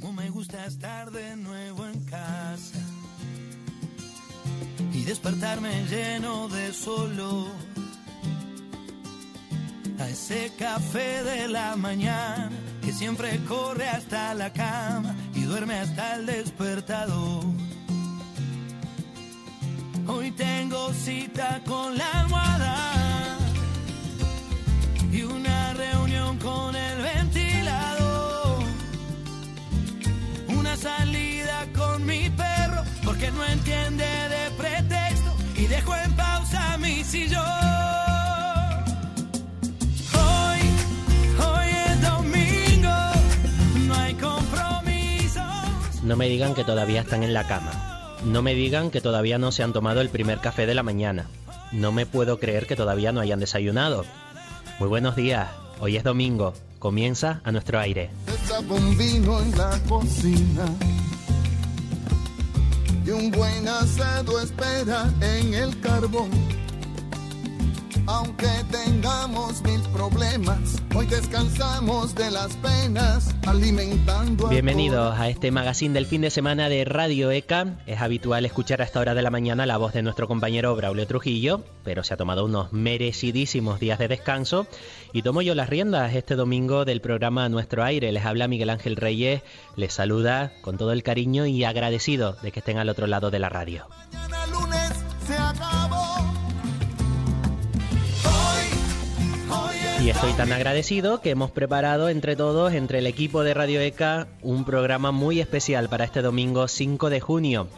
Como me gusta estar de nuevo en casa y despertarme lleno de solo a ese café de la mañana que siempre corre hasta la cama y duerme hasta el despertador. Hoy tengo cita con la almohada y una salida con mi perro porque no entiende de pretexto y dejo en pausa mi sillón. No me digan que todavía están en la cama. No me digan que todavía no se han tomado el primer café de la mañana. No me puedo creer que todavía no hayan desayunado. Muy buenos días. Hoy es domingo. Comienza a nuestro aire. Un vino en la cocina y un buen asado espera en el carbón. Aunque tengamos mil problemas, hoy descansamos de las penas, alimentando Bienvenidos a este magazine del fin de semana de Radio ECA. Es habitual escuchar a esta hora de la mañana la voz de nuestro compañero Braulio Trujillo, pero se ha tomado unos merecidísimos días de descanso y tomo yo las riendas este domingo del programa Nuestro Aire. Les habla Miguel Ángel Reyes, les saluda con todo el cariño y agradecido de que estén al otro lado de la radio. Mañana Y estoy tan agradecido que hemos preparado entre todos, entre el equipo de Radio ECA, un programa muy especial para este domingo 5 de junio.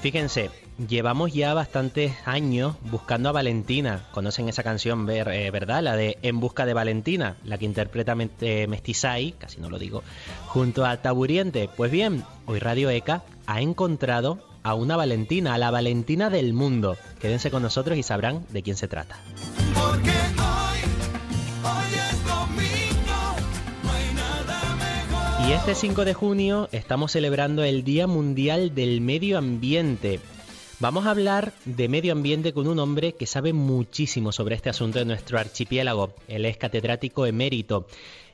Fíjense, llevamos ya bastantes años buscando a Valentina. ¿Conocen esa canción, eh, verdad? La de En busca de Valentina, la que interpreta eh, Mestizai, casi no lo digo, junto a Taburiente. Pues bien, hoy Radio ECA ha encontrado a una Valentina, a la Valentina del mundo. Quédense con nosotros y sabrán de quién se trata. Porque hoy, Y este 5 de junio estamos celebrando el Día Mundial del Medio Ambiente. Vamos a hablar de medio ambiente con un hombre que sabe muchísimo sobre este asunto de nuestro archipiélago. Él es catedrático emérito.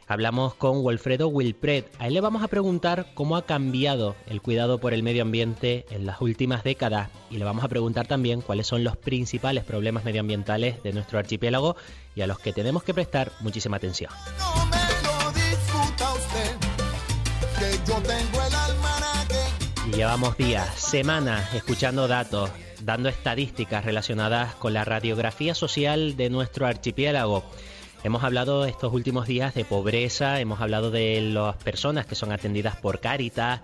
Hablamos con Wilfredo Wilpred. A él le vamos a preguntar cómo ha cambiado el cuidado por el medio ambiente en las últimas décadas y le vamos a preguntar también cuáles son los principales problemas medioambientales de nuestro archipiélago y a los que tenemos que prestar muchísima atención. Llevamos días, semanas escuchando datos, dando estadísticas relacionadas con la radiografía social de nuestro archipiélago. Hemos hablado estos últimos días de pobreza, hemos hablado de las personas que son atendidas por Cáritas,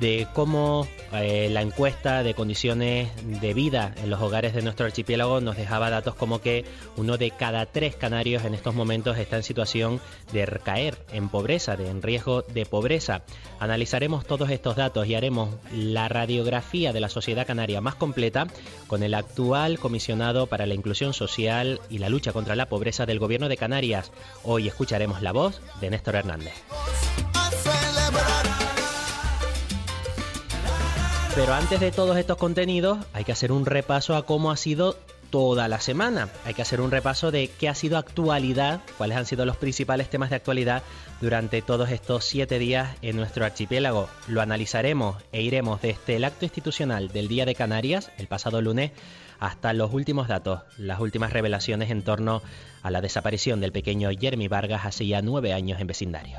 de cómo eh, la encuesta de condiciones de vida en los hogares de nuestro archipiélago nos dejaba datos como que uno de cada tres canarios en estos momentos está en situación de caer en pobreza, de en riesgo de pobreza. Analizaremos todos estos datos y haremos la radiografía de la sociedad canaria más completa con el actual comisionado para la inclusión social y la lucha contra la pobreza del gobierno de Canarias. Hoy escucharemos la voz de Néstor Hernández. Pero antes de todos estos contenidos, hay que hacer un repaso a cómo ha sido toda la semana. Hay que hacer un repaso de qué ha sido actualidad, cuáles han sido los principales temas de actualidad durante todos estos siete días en nuestro archipiélago. Lo analizaremos e iremos desde el acto institucional del Día de Canarias, el pasado lunes, hasta los últimos datos, las últimas revelaciones en torno a la desaparición del pequeño Jeremy Vargas hace ya nueve años en vecindario.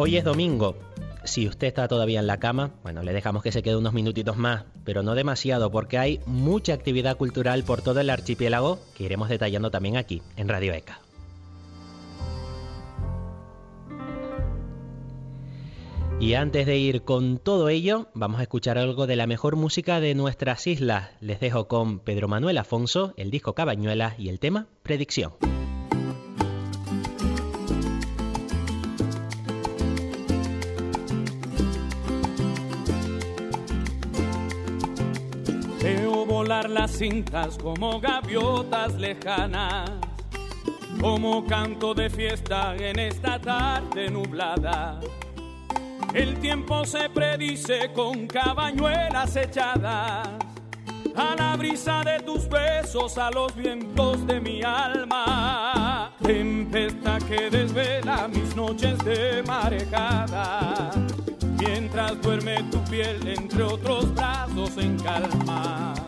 Hoy es domingo. Si usted está todavía en la cama, bueno, le dejamos que se quede unos minutitos más, pero no demasiado, porque hay mucha actividad cultural por todo el archipiélago que iremos detallando también aquí, en Radio ECA. Y antes de ir con todo ello, vamos a escuchar algo de la mejor música de nuestras islas. Les dejo con Pedro Manuel Afonso, el disco Cabañuelas y el tema Predicción. Las cintas como gaviotas lejanas, como canto de fiesta en esta tarde nublada. El tiempo se predice con cabañuelas echadas, a la brisa de tus besos, a los vientos de mi alma. Tempestad que desvela mis noches de marejada. Mientras duerme tu piel entre otros brazos en calma.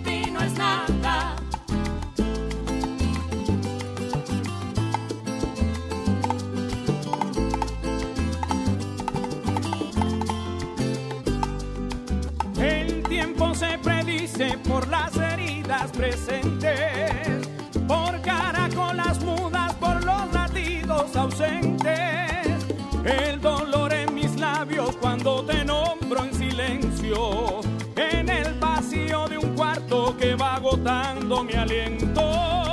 por las heridas presentes, por caracolas mudas, por los latidos ausentes, el dolor en mis labios cuando te nombro en silencio, en el vacío de un cuarto que va agotando mi aliento.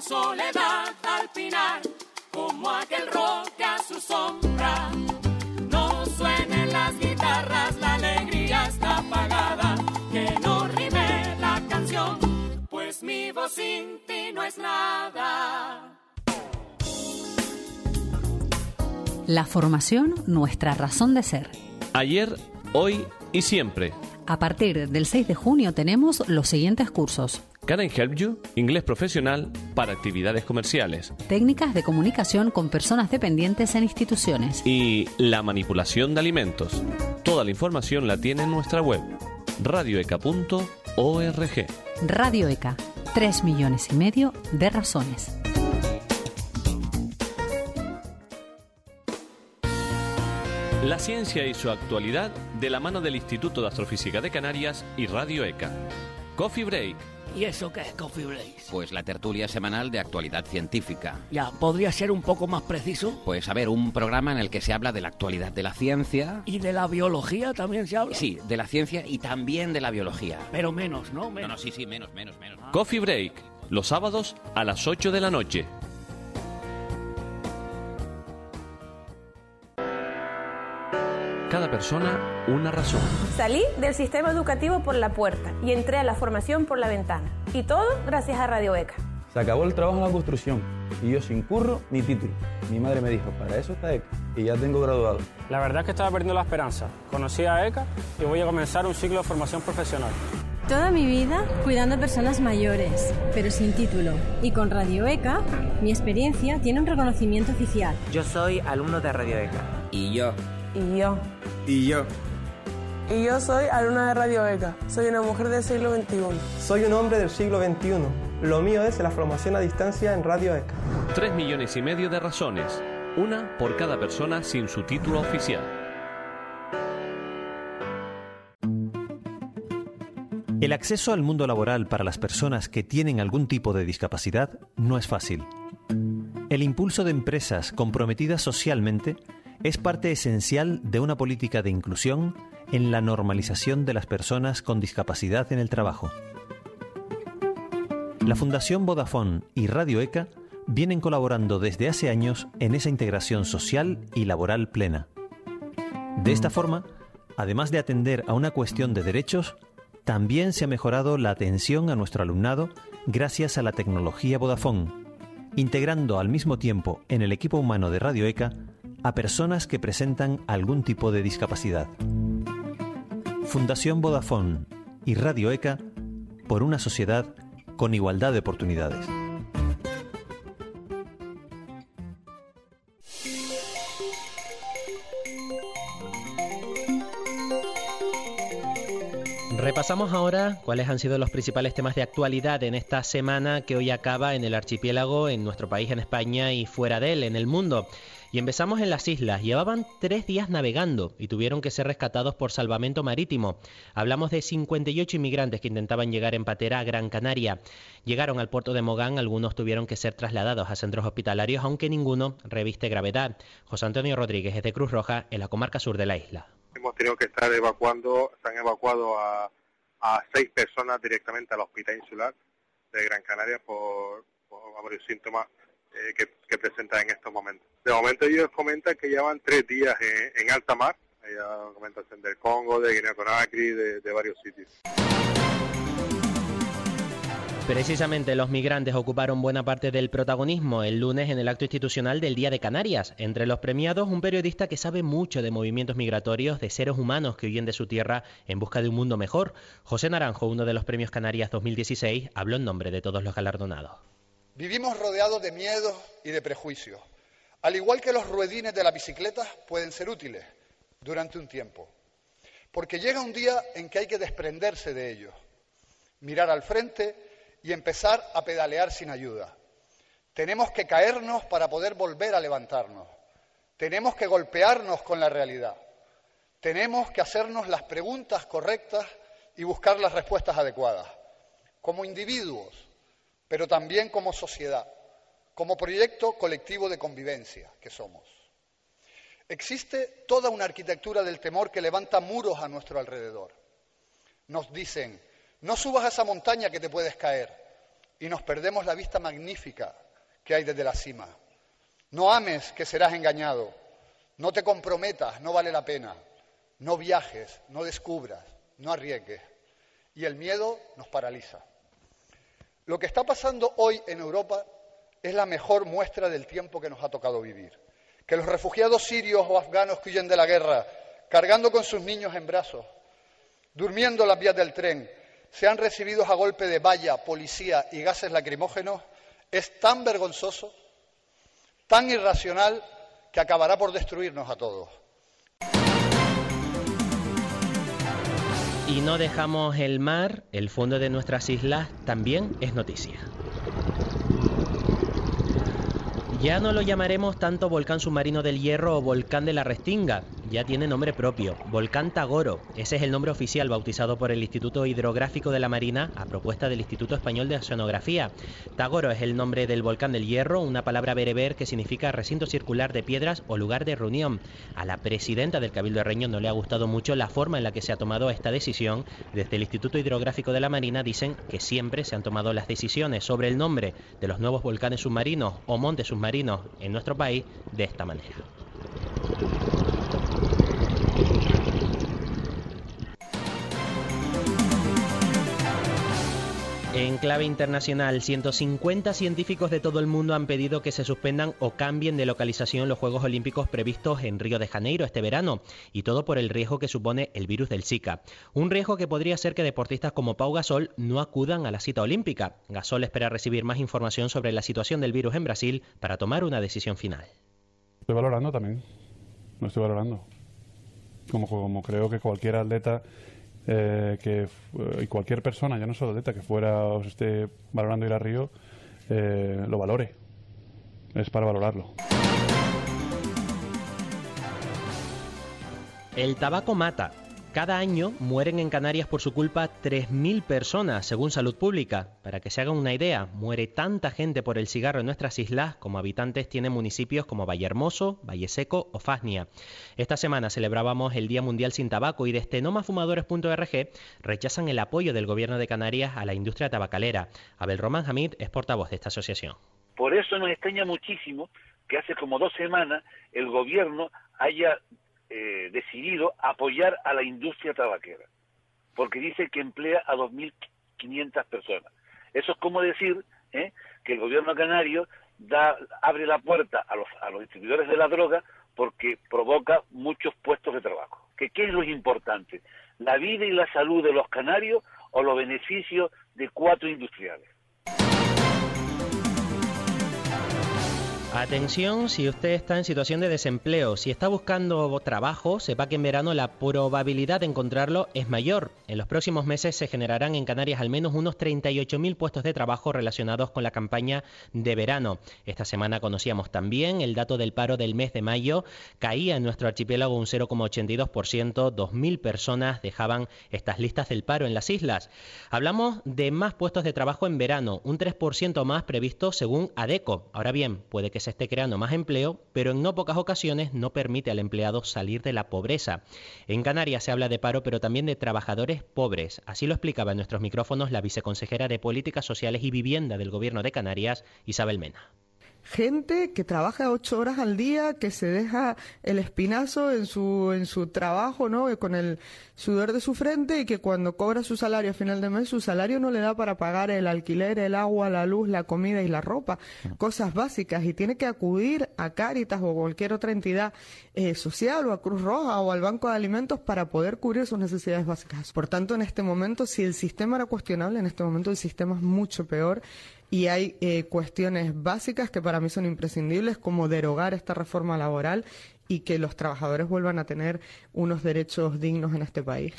Soledad al pinar, como aquel roque a su sombra. No suenen las guitarras, la alegría está apagada, que no rime la canción, pues mi voz sin ti no es nada. La formación, nuestra razón de ser. Ayer, hoy y siempre. A partir del 6 de junio tenemos los siguientes cursos. Can I Help You? Inglés profesional para actividades comerciales. Técnicas de comunicación con personas dependientes en instituciones. Y la manipulación de alimentos. Toda la información la tiene en nuestra web radioeca.org. Radio ECA, 3 millones y medio de razones. La ciencia y su actualidad de la mano del Instituto de Astrofísica de Canarias y Radio ECA. Coffee Break ¿Y eso qué es Coffee Break? Pues la tertulia semanal de actualidad científica. Ya, ¿podría ser un poco más preciso? Pues a ver, un programa en el que se habla de la actualidad de la ciencia. ¿Y de la biología también se habla? Sí, de la ciencia y también de la biología. Pero menos, ¿no? No, no, sí, sí, menos, menos, menos. Coffee Break, los sábados a las 8 de la noche. Cada persona una razón. Salí del sistema educativo por la puerta y entré a la formación por la ventana. Y todo gracias a Radio ECA. Se acabó el trabajo en la construcción y yo sin curro ni título. Mi madre me dijo, para eso está ECA y ya tengo graduado. La verdad es que estaba perdiendo la esperanza. Conocí a ECA y voy a comenzar un ciclo de formación profesional. Toda mi vida cuidando a personas mayores, pero sin título. Y con Radio ECA, mi experiencia tiene un reconocimiento oficial. Yo soy alumno de Radio ECA. Y yo. Y yo. Y yo. Y yo soy alumna de Radio ECA. Soy una mujer del siglo XXI. Soy un hombre del siglo XXI. Lo mío es la formación a distancia en Radio ECA. Tres millones y medio de razones. Una por cada persona sin su título oficial. El acceso al mundo laboral para las personas que tienen algún tipo de discapacidad no es fácil. El impulso de empresas comprometidas socialmente es parte esencial de una política de inclusión en la normalización de las personas con discapacidad en el trabajo. La Fundación Vodafone y Radio ECA vienen colaborando desde hace años en esa integración social y laboral plena. De esta forma, además de atender a una cuestión de derechos, también se ha mejorado la atención a nuestro alumnado gracias a la tecnología Vodafone, integrando al mismo tiempo en el equipo humano de Radio ECA a personas que presentan algún tipo de discapacidad. Fundación Vodafone y Radio ECA por una sociedad con igualdad de oportunidades. Repasamos ahora cuáles han sido los principales temas de actualidad en esta semana que hoy acaba en el archipiélago, en nuestro país, en España y fuera de él, en el mundo. Y empezamos en las islas. Llevaban tres días navegando y tuvieron que ser rescatados por salvamento marítimo. Hablamos de 58 inmigrantes que intentaban llegar en patera a Gran Canaria. Llegaron al puerto de Mogán, algunos tuvieron que ser trasladados a centros hospitalarios, aunque ninguno reviste gravedad. José Antonio Rodríguez es de Cruz Roja, en la comarca sur de la isla hemos tenido que estar evacuando, se han evacuado a, seis personas directamente al hospital insular de Gran Canaria por, varios síntomas eh, que, presentan en estos momentos. De momento ellos comentan que llevan tres días en, alta mar, del Congo, de Guinea Conakry, de varios sitios. Precisamente los migrantes ocuparon buena parte del protagonismo el lunes en el acto institucional del Día de Canarias. Entre los premiados, un periodista que sabe mucho de movimientos migratorios, de seres humanos que huyen de su tierra en busca de un mundo mejor. José Naranjo, uno de los premios Canarias 2016, habló en nombre de todos los galardonados. Vivimos rodeados de miedos y de prejuicios. Al igual que los ruedines de la bicicleta pueden ser útiles durante un tiempo. Porque llega un día en que hay que desprenderse de ellos, mirar al frente y empezar a pedalear sin ayuda. Tenemos que caernos para poder volver a levantarnos. Tenemos que golpearnos con la realidad. Tenemos que hacernos las preguntas correctas y buscar las respuestas adecuadas, como individuos, pero también como sociedad, como proyecto colectivo de convivencia que somos. Existe toda una arquitectura del temor que levanta muros a nuestro alrededor. Nos dicen, no subas a esa montaña que te puedes caer y nos perdemos la vista magnífica que hay desde la cima. No ames que serás engañado. No te comprometas, no vale la pena. No viajes, no descubras, no arriesgues. Y el miedo nos paraliza. Lo que está pasando hoy en Europa es la mejor muestra del tiempo que nos ha tocado vivir. Que los refugiados sirios o afganos que huyen de la guerra, cargando con sus niños en brazos, durmiendo en las vías del tren, sean recibidos a golpe de valla, policía y gases lacrimógenos es tan vergonzoso, tan irracional, que acabará por destruirnos a todos. Y no dejamos el mar, el fondo de nuestras islas también es noticia. Ya no lo llamaremos tanto volcán submarino del Hierro o volcán de la Restinga, ya tiene nombre propio, Volcán Tagoro. Ese es el nombre oficial bautizado por el Instituto Hidrográfico de la Marina a propuesta del Instituto Español de Oceanografía. Tagoro es el nombre del volcán del Hierro, una palabra bereber que significa recinto circular de piedras o lugar de reunión. A la presidenta del Cabildo de Reño no le ha gustado mucho la forma en la que se ha tomado esta decisión. Desde el Instituto Hidrográfico de la Marina dicen que siempre se han tomado las decisiones sobre el nombre de los nuevos volcanes submarinos o montes submarinos en nuestro país de esta manera. En clave internacional, 150 científicos de todo el mundo han pedido que se suspendan o cambien de localización los Juegos Olímpicos previstos en Río de Janeiro este verano, y todo por el riesgo que supone el virus del Zika. Un riesgo que podría ser que deportistas como Pau Gasol no acudan a la cita olímpica. Gasol espera recibir más información sobre la situación del virus en Brasil para tomar una decisión final. Estoy valorando también, lo estoy valorando. Como, como creo que cualquier atleta eh, que eh, y cualquier persona, ya no solo atleta, que fuera o se esté valorando ir a Río, eh, lo valore. Es para valorarlo. El tabaco mata, cada año mueren en Canarias por su culpa 3.000 personas, según Salud Pública. Para que se hagan una idea, muere tanta gente por el cigarro en nuestras islas como habitantes tienen municipios como Vallehermoso, Valle Seco o Fasnia. Esta semana celebrábamos el Día Mundial sin Tabaco y desde nomafumadores.org rechazan el apoyo del gobierno de Canarias a la industria tabacalera. Abel Román Hamid es portavoz de esta asociación. Por eso nos extraña muchísimo que hace como dos semanas el gobierno haya eh, decidido apoyar a la industria tabaquera, porque dice que emplea a 2.500 personas. Eso es como decir ¿eh? que el gobierno canario da, abre la puerta a los, a los distribuidores de la droga porque provoca muchos puestos de trabajo. ¿Que, ¿Qué es lo importante? ¿La vida y la salud de los canarios o los beneficios de cuatro industriales? Atención si usted está en situación de desempleo. Si está buscando trabajo, sepa que en verano la probabilidad de encontrarlo es mayor. En los próximos meses se generarán en Canarias al menos unos 38.000 puestos de trabajo relacionados con la campaña de verano. Esta semana conocíamos también el dato del paro del mes de mayo. Caía en nuestro archipiélago un 0,82%. 2.000 personas dejaban estas listas del paro en las islas. Hablamos de más puestos de trabajo en verano, un 3% más previsto según ADECO. Ahora bien, puede que se esté creando más empleo, pero en no pocas ocasiones no permite al empleado salir de la pobreza. En Canarias se habla de paro, pero también de trabajadores pobres. Así lo explicaba en nuestros micrófonos la viceconsejera de Políticas Sociales y Vivienda del Gobierno de Canarias, Isabel Mena gente que trabaja ocho horas al día, que se deja el espinazo en su, en su trabajo, ¿no? Con el sudor de su frente y que cuando cobra su salario a final de mes, su salario no le da para pagar el alquiler, el agua, la luz, la comida y la ropa, cosas básicas, y tiene que acudir a Cáritas o cualquier otra entidad eh, social o a Cruz Roja o al Banco de Alimentos para poder cubrir sus necesidades básicas. Por tanto, en este momento, si el sistema era cuestionable, en este momento el sistema es mucho peor y hay eh, cuestiones básicas que para mí son imprescindibles, como derogar esta reforma laboral y que los trabajadores vuelvan a tener unos derechos dignos en este país.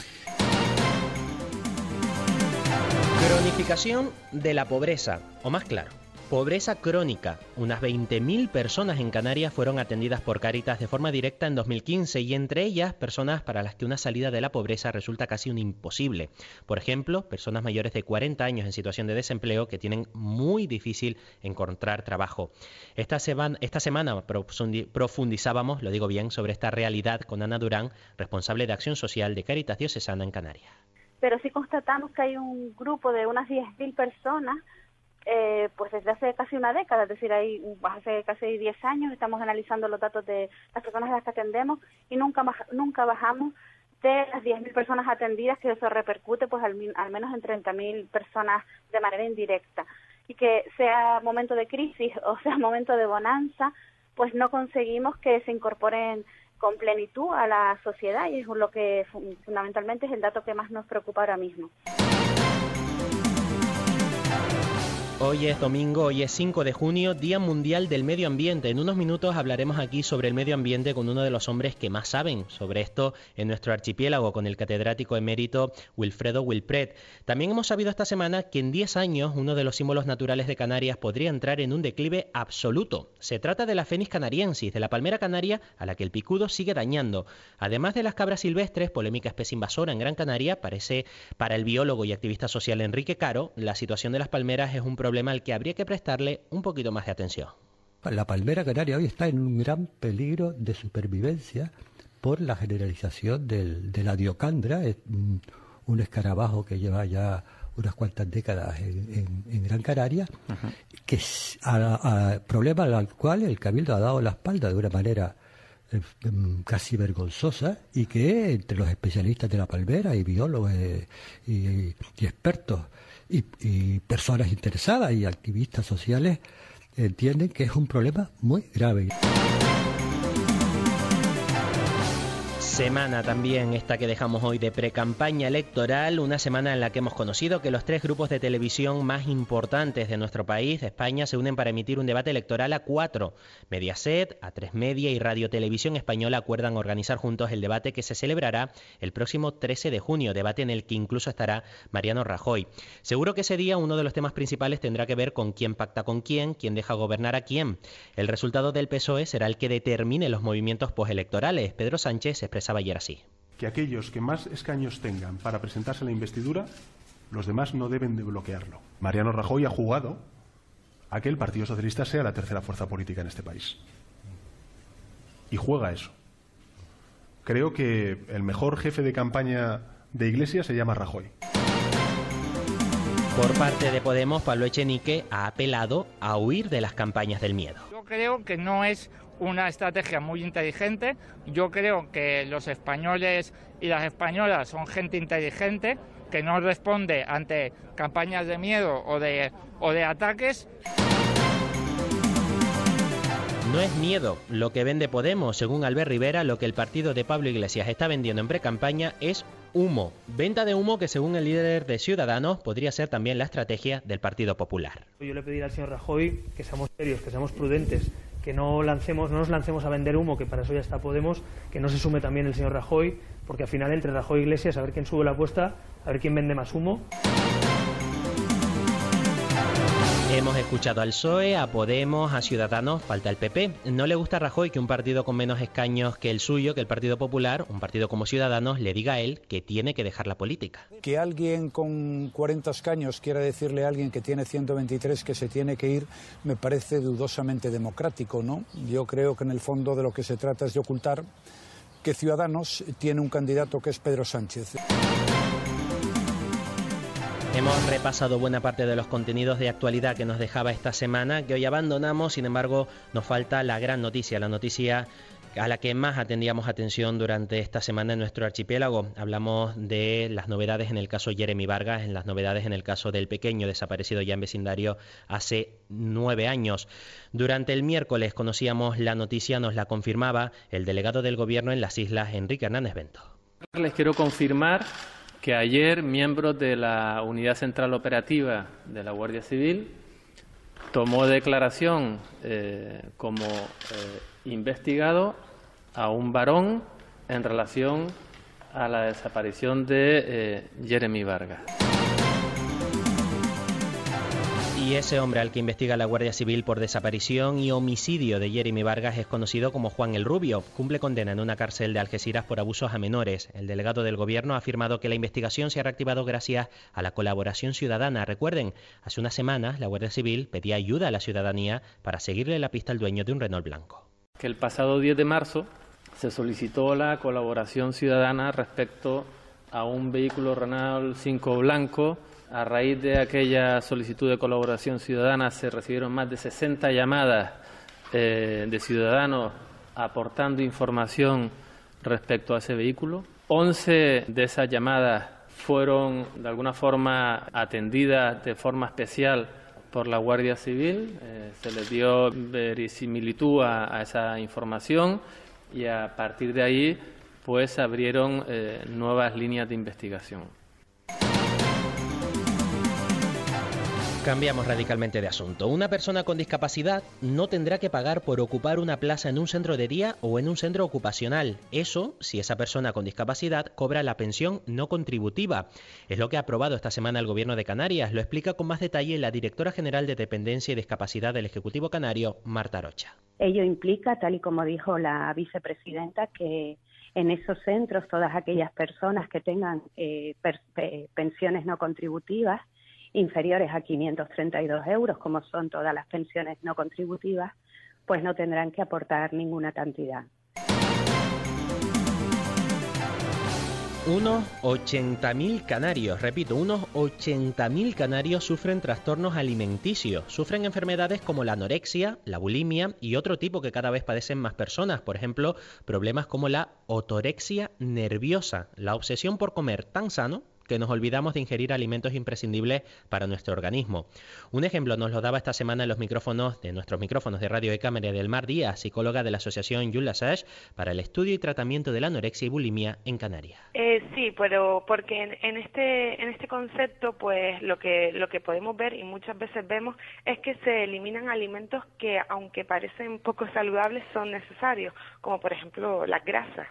Cronificación de la pobreza, o más claro, Pobreza crónica. Unas 20.000 personas en Canarias fueron atendidas por Cáritas de forma directa en 2015 y entre ellas personas para las que una salida de la pobreza resulta casi un imposible. Por ejemplo, personas mayores de 40 años en situación de desempleo que tienen muy difícil encontrar trabajo. Esta, esta semana profundizábamos, lo digo bien, sobre esta realidad con Ana Durán, responsable de Acción Social de Cáritas Diocesana en Canarias. Pero sí constatamos que hay un grupo de unas 10.000 personas eh, pues desde hace casi una década, es decir, ahí hace casi 10 años estamos analizando los datos de las personas a las que atendemos y nunca nunca bajamos de las 10.000 personas atendidas, que eso repercute pues al, menos en 30.000 personas de manera indirecta. Y que sea momento de crisis o sea momento de bonanza, pues no conseguimos que se incorporen con plenitud a la sociedad y es lo que fundamentalmente es el dato que más nos preocupa ahora mismo. Hoy es domingo, hoy es 5 de junio, Día Mundial del Medio Ambiente. En unos minutos hablaremos aquí sobre el medio ambiente con uno de los hombres que más saben sobre esto en nuestro archipiélago, con el catedrático emérito Wilfredo Wilpret. También hemos sabido esta semana que en 10 años uno de los símbolos naturales de Canarias podría entrar en un declive absoluto. Se trata de la Fénix canariensis, de la palmera canaria a la que el picudo sigue dañando. Además de las cabras silvestres, polémica especie invasora en Gran Canaria, parece para el biólogo y activista social Enrique Caro, la situación de las palmeras es un problema problema al que habría que prestarle un poquito más de atención. La palmera canaria hoy está en un gran peligro de supervivencia por la generalización del, de la diocandra, un, escarabajo que lleva ya unas cuantas décadas en, Gran Canaria, que es a, problema al cual el Cabildo ha dado la espalda de una manera eh, em, casi vergonzosa y que entre los especialistas de la palmera y biólogos eh, y expertos y, personas interesadas y activistas sociales entienden que es un problema muy grave. Semana también esta que dejamos hoy de pre-campaña electoral, una semana en la que hemos conocido que los tres grupos de televisión más importantes de nuestro país, España, se unen para emitir un debate electoral a cuatro. Mediaset, A3 Media y Radio Televisión Española acuerdan organizar juntos el debate que se celebrará el próximo 13 de junio, debate en el que incluso estará Mariano Rajoy. Seguro que ese día uno de los temas principales tendrá que ver con quién pacta con quién, quién deja gobernar a quién. El resultado del PSOE será el que determine los movimientos postelectorales. Pedro Sánchez así. Que aquellos que más escaños tengan para presentarse a la investidura, los demás no deben de bloquearlo. Mariano Rajoy ha jugado a que el Partido Socialista sea la tercera fuerza política en este país. Y juega eso. Creo que el mejor jefe de campaña de Iglesia se llama Rajoy. Por parte de Podemos, Pablo Echenique ha apelado a huir de las campañas del miedo. Yo creo que no es una estrategia muy inteligente. Yo creo que los españoles y las españolas son gente inteligente que no responde ante campañas de miedo o de, o de ataques. No es miedo lo que vende Podemos, según Albert Rivera, lo que el partido de Pablo Iglesias está vendiendo en pre-campaña es humo. Venta de humo que según el líder de Ciudadanos podría ser también la estrategia del Partido Popular. Yo le pediría al señor Rajoy que seamos serios, que seamos prudentes, que no lancemos, no nos lancemos a vender humo, que para eso ya está Podemos, que no se sume también el señor Rajoy, porque al final entre Rajoy y Iglesias a ver quién sube la apuesta, a ver quién vende más humo. Hemos escuchado al PSOE, a Podemos, a Ciudadanos, falta el PP. No le gusta a Rajoy que un partido con menos escaños que el suyo, que el Partido Popular, un partido como Ciudadanos, le diga a él que tiene que dejar la política. Que alguien con 40 escaños quiera decirle a alguien que tiene 123 que se tiene que ir, me parece dudosamente democrático, ¿no? Yo creo que en el fondo de lo que se trata es de ocultar que Ciudadanos tiene un candidato que es Pedro Sánchez. Hemos repasado buena parte de los contenidos de actualidad que nos dejaba esta semana, que hoy abandonamos, sin embargo nos falta la gran noticia, la noticia a la que más atendíamos atención durante esta semana en nuestro archipiélago. Hablamos de las novedades en el caso Jeremy Vargas, en las novedades en el caso del pequeño desaparecido ya en vecindario hace nueve años. Durante el miércoles conocíamos la noticia, nos la confirmaba el delegado del gobierno en las islas, Enrique Hernández Bento. Les quiero confirmar que ayer miembros de la Unidad Central Operativa de la Guardia Civil tomó declaración eh, como eh, investigado a un varón en relación a la desaparición de eh, Jeremy Vargas. Y ese hombre al que investiga la Guardia Civil por desaparición y homicidio de Jeremy Vargas es conocido como Juan el Rubio. Cumple condena en una cárcel de Algeciras por abusos a menores. El delegado del gobierno ha afirmado que la investigación se ha reactivado gracias a la colaboración ciudadana. Recuerden, hace unas semanas la Guardia Civil pedía ayuda a la ciudadanía para seguirle la pista al dueño de un Renault blanco. Que el pasado 10 de marzo se solicitó la colaboración ciudadana respecto a un vehículo Renault 5 blanco a raíz de aquella solicitud de colaboración ciudadana se recibieron más de 60 llamadas eh, de ciudadanos aportando información respecto a ese vehículo. 11 de esas llamadas fueron de alguna forma atendidas de forma especial por la Guardia Civil. Eh, se les dio verisimilitud a, esa información y a partir de ahí pues abrieron eh, nuevas líneas de investigación. Cambiamos radicalmente de asunto. Una persona con discapacidad no tendrá que pagar por ocupar una plaza en un centro de día o en un centro ocupacional. Eso si esa persona con discapacidad cobra la pensión no contributiva. Es lo que ha aprobado esta semana el Gobierno de Canarias. Lo explica con más detalle la directora general de Dependencia y Discapacidad del Ejecutivo Canario, Marta Rocha. Ello implica, tal y como dijo la vicepresidenta, que en esos centros todas aquellas personas que tengan eh, pensiones no contributivas inferiores a 532 euros, como son todas las pensiones no contributivas, pues no tendrán que aportar ninguna cantidad. Unos 80.000 canarios, repito, unos 80.000 canarios sufren trastornos alimenticios, sufren enfermedades como la anorexia, la bulimia y otro tipo que cada vez padecen más personas, por ejemplo, problemas como la otorexia nerviosa, la obsesión por comer tan sano que nos olvidamos de ingerir alimentos imprescindibles para nuestro organismo. Un ejemplo nos lo daba esta semana en los micrófonos de nuestros micrófonos de Radio de María del Mar Díaz, psicóloga de la Asociación Yula Sash para el estudio y tratamiento de la anorexia y bulimia en Canarias. Eh, sí, pero porque en, este en este concepto, pues lo que lo que podemos ver y muchas veces vemos es que se eliminan alimentos que, aunque parecen poco saludables, son necesarios, como por ejemplo las grasas.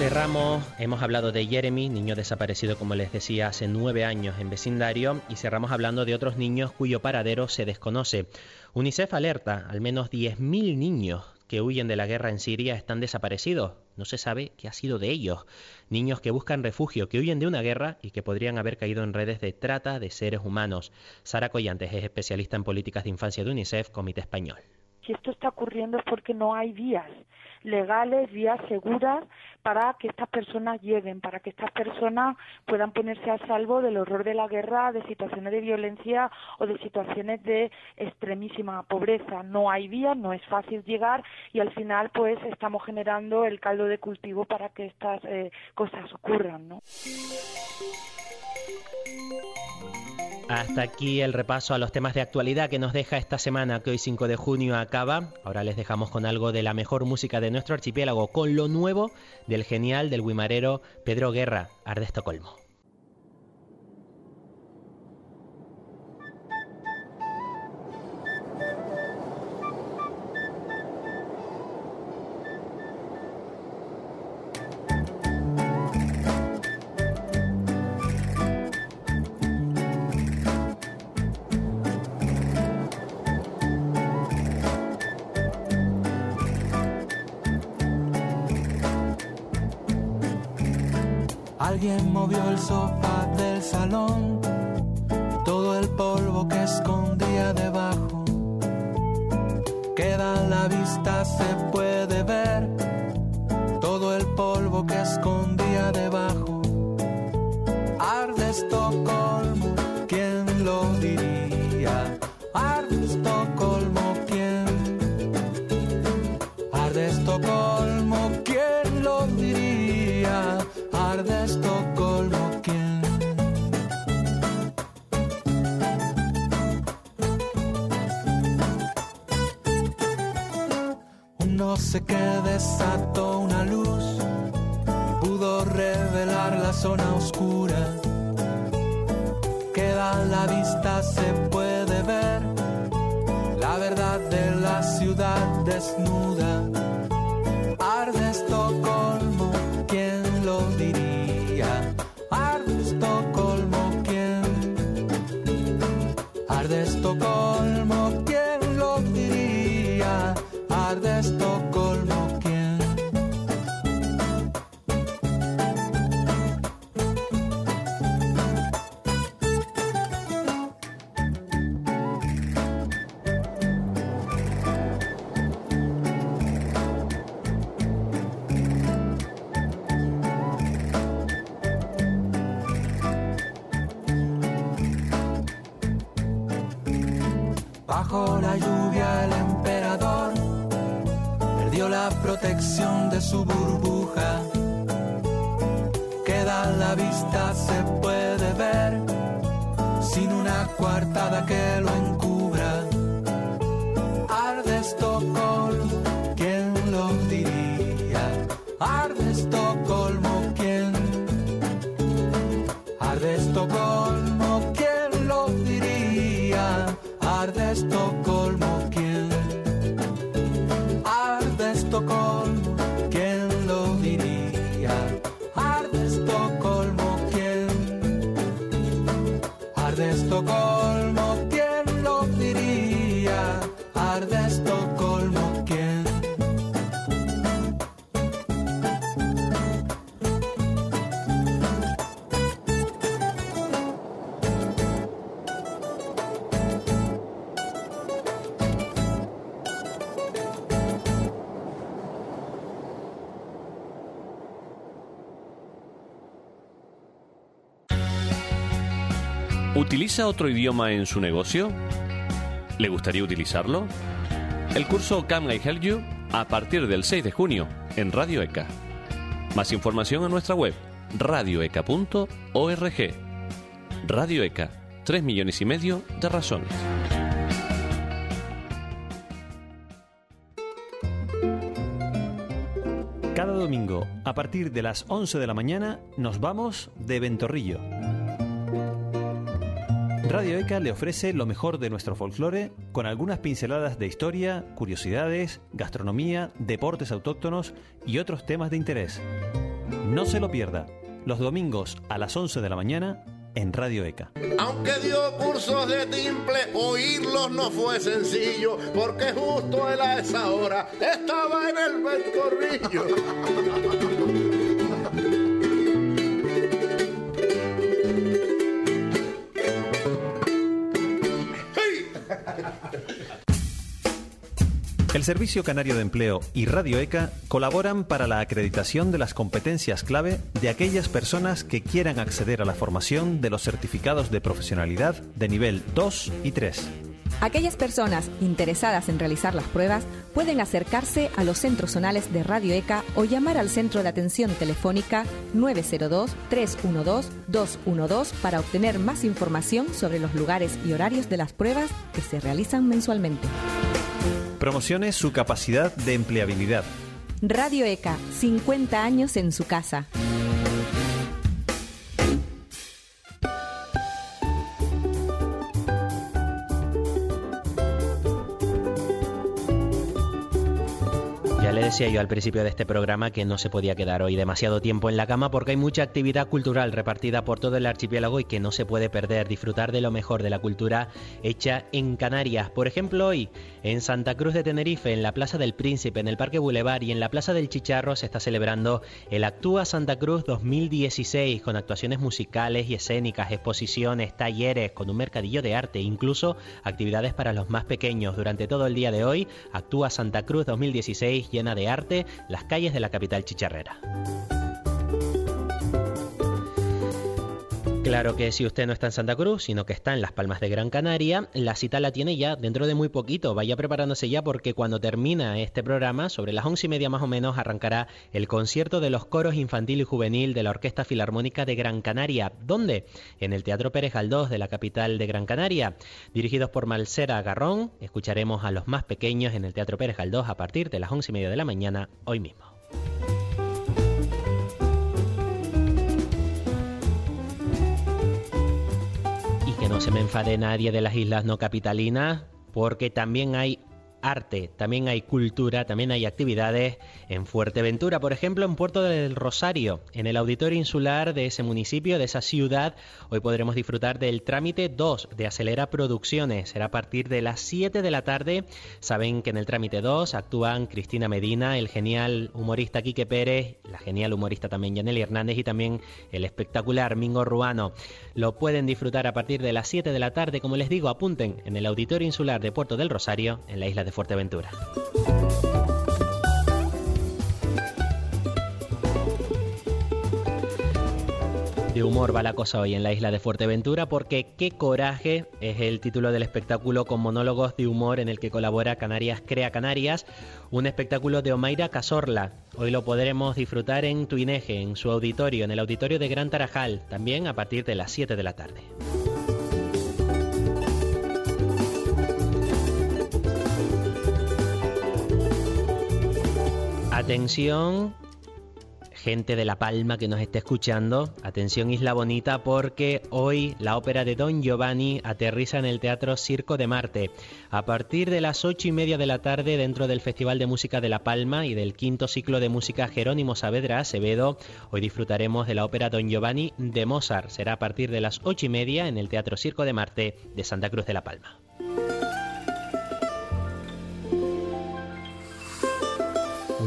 Cerramos, hemos hablado de Jeremy, niño desaparecido como les decía hace nueve años en vecindario, y cerramos hablando de otros niños cuyo paradero se desconoce. UNICEF alerta, al menos 10.000 niños que huyen de la guerra en Siria están desaparecidos. No se sabe qué ha sido de ellos. Niños que buscan refugio, que huyen de una guerra y que podrían haber caído en redes de trata de seres humanos. Sara Collantes es especialista en políticas de infancia de UNICEF, Comité Español. Si esto está ocurriendo es porque no hay vías legales, vías seguras para que estas personas lleguen, para que estas personas puedan ponerse a salvo del horror de la guerra, de situaciones de violencia o de situaciones de extremísima pobreza. No hay vías, no es fácil llegar y al final pues estamos generando el caldo de cultivo para que estas eh, cosas ocurran, ¿no? Hasta aquí el repaso a los temas de actualidad que nos deja esta semana que hoy 5 de junio acaba. Ahora les dejamos con algo de la mejor música de nuestro archipiélago, con lo nuevo del genial del guimarero Pedro Guerra, Arde Estocolmo. No sé qué desató una luz y pudo revelar la zona oscura. Queda a la vista, se puede ver la verdad de la ciudad desnuda. Otro idioma en su negocio? ¿Le gustaría utilizarlo? El curso Can I Help You a partir del 6 de junio en Radio ECA. Más información en nuestra web radioeca.org. Radio ECA, 3 millones y medio de razones. Cada domingo, a partir de las 11 de la mañana, nos vamos de Ventorrillo. Radio ECA le ofrece lo mejor de nuestro folclore con algunas pinceladas de historia, curiosidades, gastronomía, deportes autóctonos y otros temas de interés. No se lo pierda, los domingos a las 11 de la mañana en Radio ECA. Aunque dio cursos de timple, oírlos no fue sencillo, porque justo él esa hora estaba en el ventorrillo. El Servicio Canario de Empleo y Radio ECA colaboran para la acreditación de las competencias clave de aquellas personas que quieran acceder a la formación de los certificados de profesionalidad de nivel 2 y 3. Aquellas personas interesadas en realizar las pruebas pueden acercarse a los centros zonales de Radio ECA o llamar al centro de atención telefónica 902-312-212 para obtener más información sobre los lugares y horarios de las pruebas que se realizan mensualmente. Promocione su capacidad de empleabilidad. Radio ECA, 50 años en su casa. Decía yo al principio de este programa que no se podía quedar hoy demasiado tiempo en la cama porque hay mucha actividad cultural repartida por todo el archipiélago y que no se puede perder disfrutar de lo mejor de la cultura hecha en Canarias. Por ejemplo, hoy en Santa Cruz de Tenerife, en la Plaza del Príncipe, en el Parque Boulevard y en la Plaza del Chicharro se está celebrando el Actúa Santa Cruz 2016 con actuaciones musicales y escénicas, exposiciones, talleres, con un mercadillo de arte, incluso actividades para los más pequeños. Durante todo el día de hoy, Actúa Santa Cruz 2016 llena de arte las calles de la capital chicharrera. Claro que si usted no está en Santa Cruz, sino que está en Las Palmas de Gran Canaria, la cita la tiene ya dentro de muy poquito. Vaya preparándose ya porque cuando termina este programa, sobre las once y media más o menos, arrancará el concierto de los coros infantil y juvenil de la Orquesta Filarmónica de Gran Canaria. ¿Dónde? En el Teatro Pérez Galdós de la capital de Gran Canaria. Dirigidos por Malsera Garrón, escucharemos a los más pequeños en el Teatro Pérez Galdós a partir de las once y media de la mañana hoy mismo. No se me enfade nadie de las islas no capitalinas, porque también hay arte, también hay cultura, también hay actividades en Fuerteventura, por ejemplo en Puerto del Rosario, en el auditorio insular de ese municipio, de esa ciudad. Hoy podremos disfrutar del trámite 2 de Acelera Producciones. Será a partir de las 7 de la tarde. Saben que en el trámite 2 actúan Cristina Medina, el genial humorista Quique Pérez, la genial humorista también Yaneli Hernández y también el espectacular Mingo Ruano. Lo pueden disfrutar a partir de las 7 de la tarde, como les digo, apunten en el auditorio insular de Puerto del Rosario, en la isla de Fuerteventura. De humor va la cosa hoy en la isla de Fuerteventura porque Qué coraje es el título del espectáculo con monólogos de humor en el que colabora Canarias Crea Canarias, un espectáculo de Omaira Casorla. Hoy lo podremos disfrutar en Tuineje, en su auditorio, en el auditorio de Gran Tarajal, también a partir de las 7 de la tarde. Atención, gente de La Palma que nos esté escuchando, atención Isla Bonita porque hoy la ópera de Don Giovanni aterriza en el Teatro Circo de Marte. A partir de las ocho y media de la tarde dentro del Festival de Música de La Palma y del quinto ciclo de música Jerónimo Saavedra Acevedo, hoy disfrutaremos de la ópera Don Giovanni de Mozart. Será a partir de las ocho y media en el Teatro Circo de Marte de Santa Cruz de La Palma.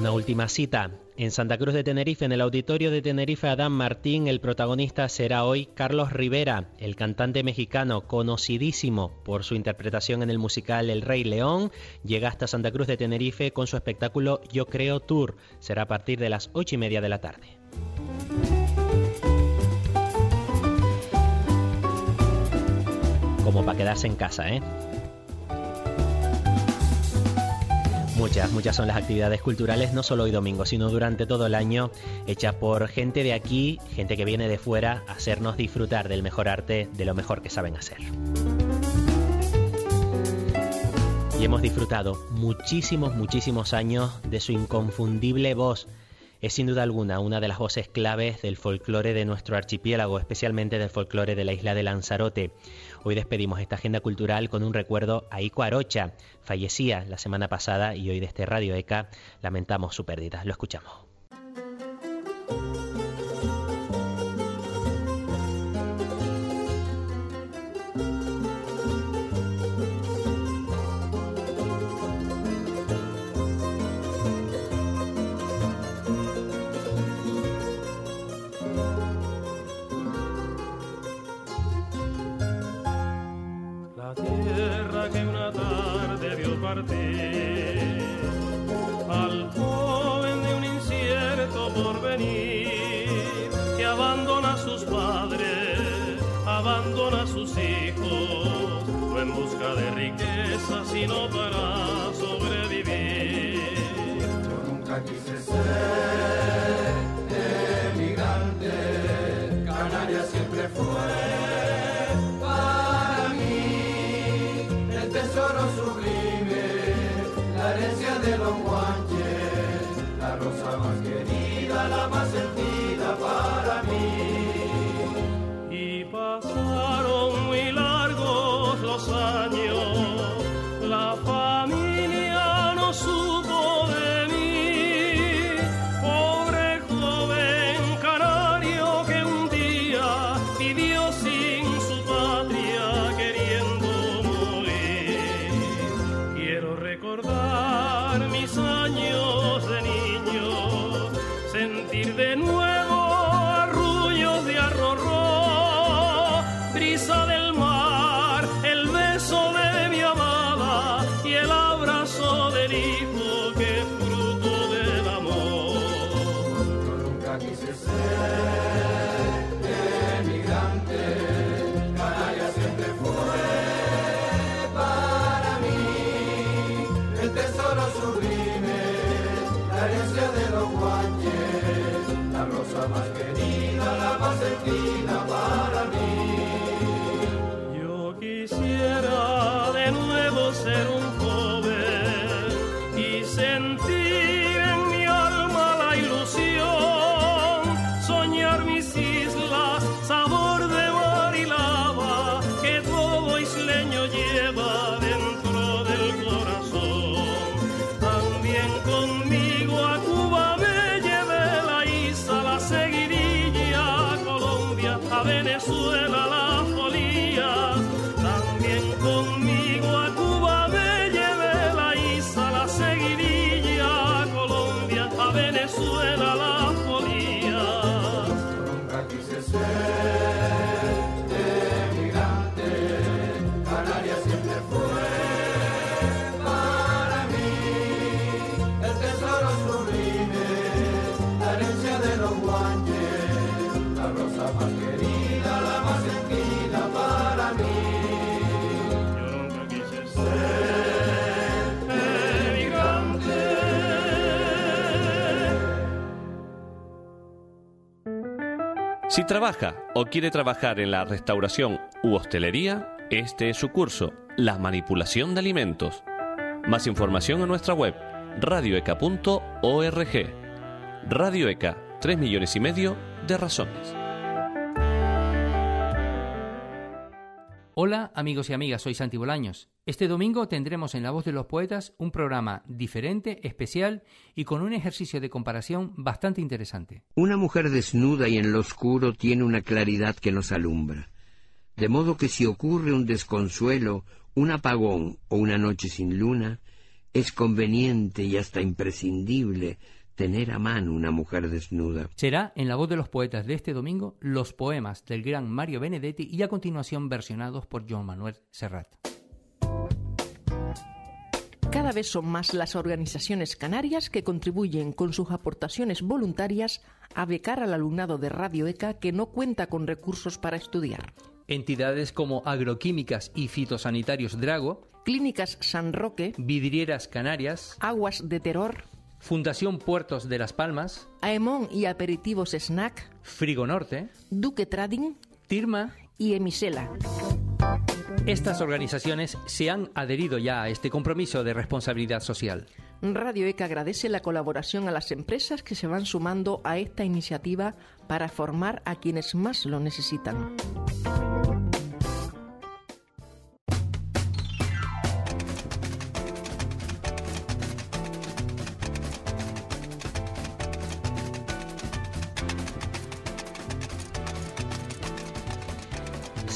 Una última cita. En Santa Cruz de Tenerife, en el auditorio de Tenerife Adán Martín, el protagonista será hoy Carlos Rivera, el cantante mexicano conocidísimo por su interpretación en el musical El Rey León. Llega hasta Santa Cruz de Tenerife con su espectáculo Yo Creo Tour. Será a partir de las ocho y media de la tarde. Como para quedarse en casa, ¿eh? Muchas, muchas son las actividades culturales, no solo hoy domingo, sino durante todo el año, hechas por gente de aquí, gente que viene de fuera, a hacernos disfrutar del mejor arte, de lo mejor que saben hacer. Y hemos disfrutado muchísimos, muchísimos años de su inconfundible voz. Es sin duda alguna una de las voces claves del folclore de nuestro archipiélago, especialmente del folclore de la isla de Lanzarote. Hoy despedimos esta agenda cultural con un recuerdo a Ico Arocha. Fallecía la semana pasada y hoy desde este Radio ECA lamentamos su pérdida. Lo escuchamos. Si trabaja o quiere trabajar en la restauración u hostelería, este es su curso, La manipulación de alimentos. Más información en nuestra web, radioeca.org. Radio ECA, 3 millones y medio de razones. Hola amigos y amigas, soy Santi Bolaños. Este domingo tendremos en La Voz de los Poetas un programa diferente, especial y con un ejercicio de comparación bastante interesante. Una mujer desnuda y en lo oscuro tiene una claridad que nos alumbra. De modo que si ocurre un desconsuelo, un apagón o una noche sin luna, es conveniente y hasta imprescindible tener a mano una mujer desnuda. Será en La Voz de los Poetas de este domingo los poemas del gran Mario Benedetti y a continuación versionados por Joan Manuel Serrat. Cada vez son más las organizaciones canarias que contribuyen con sus aportaciones voluntarias a becar al alumnado de Radio ECA que no cuenta con recursos para estudiar. Entidades como Agroquímicas y Fitosanitarios Drago, Clínicas San Roque, Vidrieras Canarias, Aguas de Terror, Fundación Puertos de Las Palmas, Aemón y Aperitivos Snack, Frigo Norte, Duque Trading, Tirma y Emisela. Estas organizaciones se han adherido ya a este compromiso de responsabilidad social. Radio ECA agradece la colaboración a las empresas que se van sumando a esta iniciativa para formar a quienes más lo necesitan.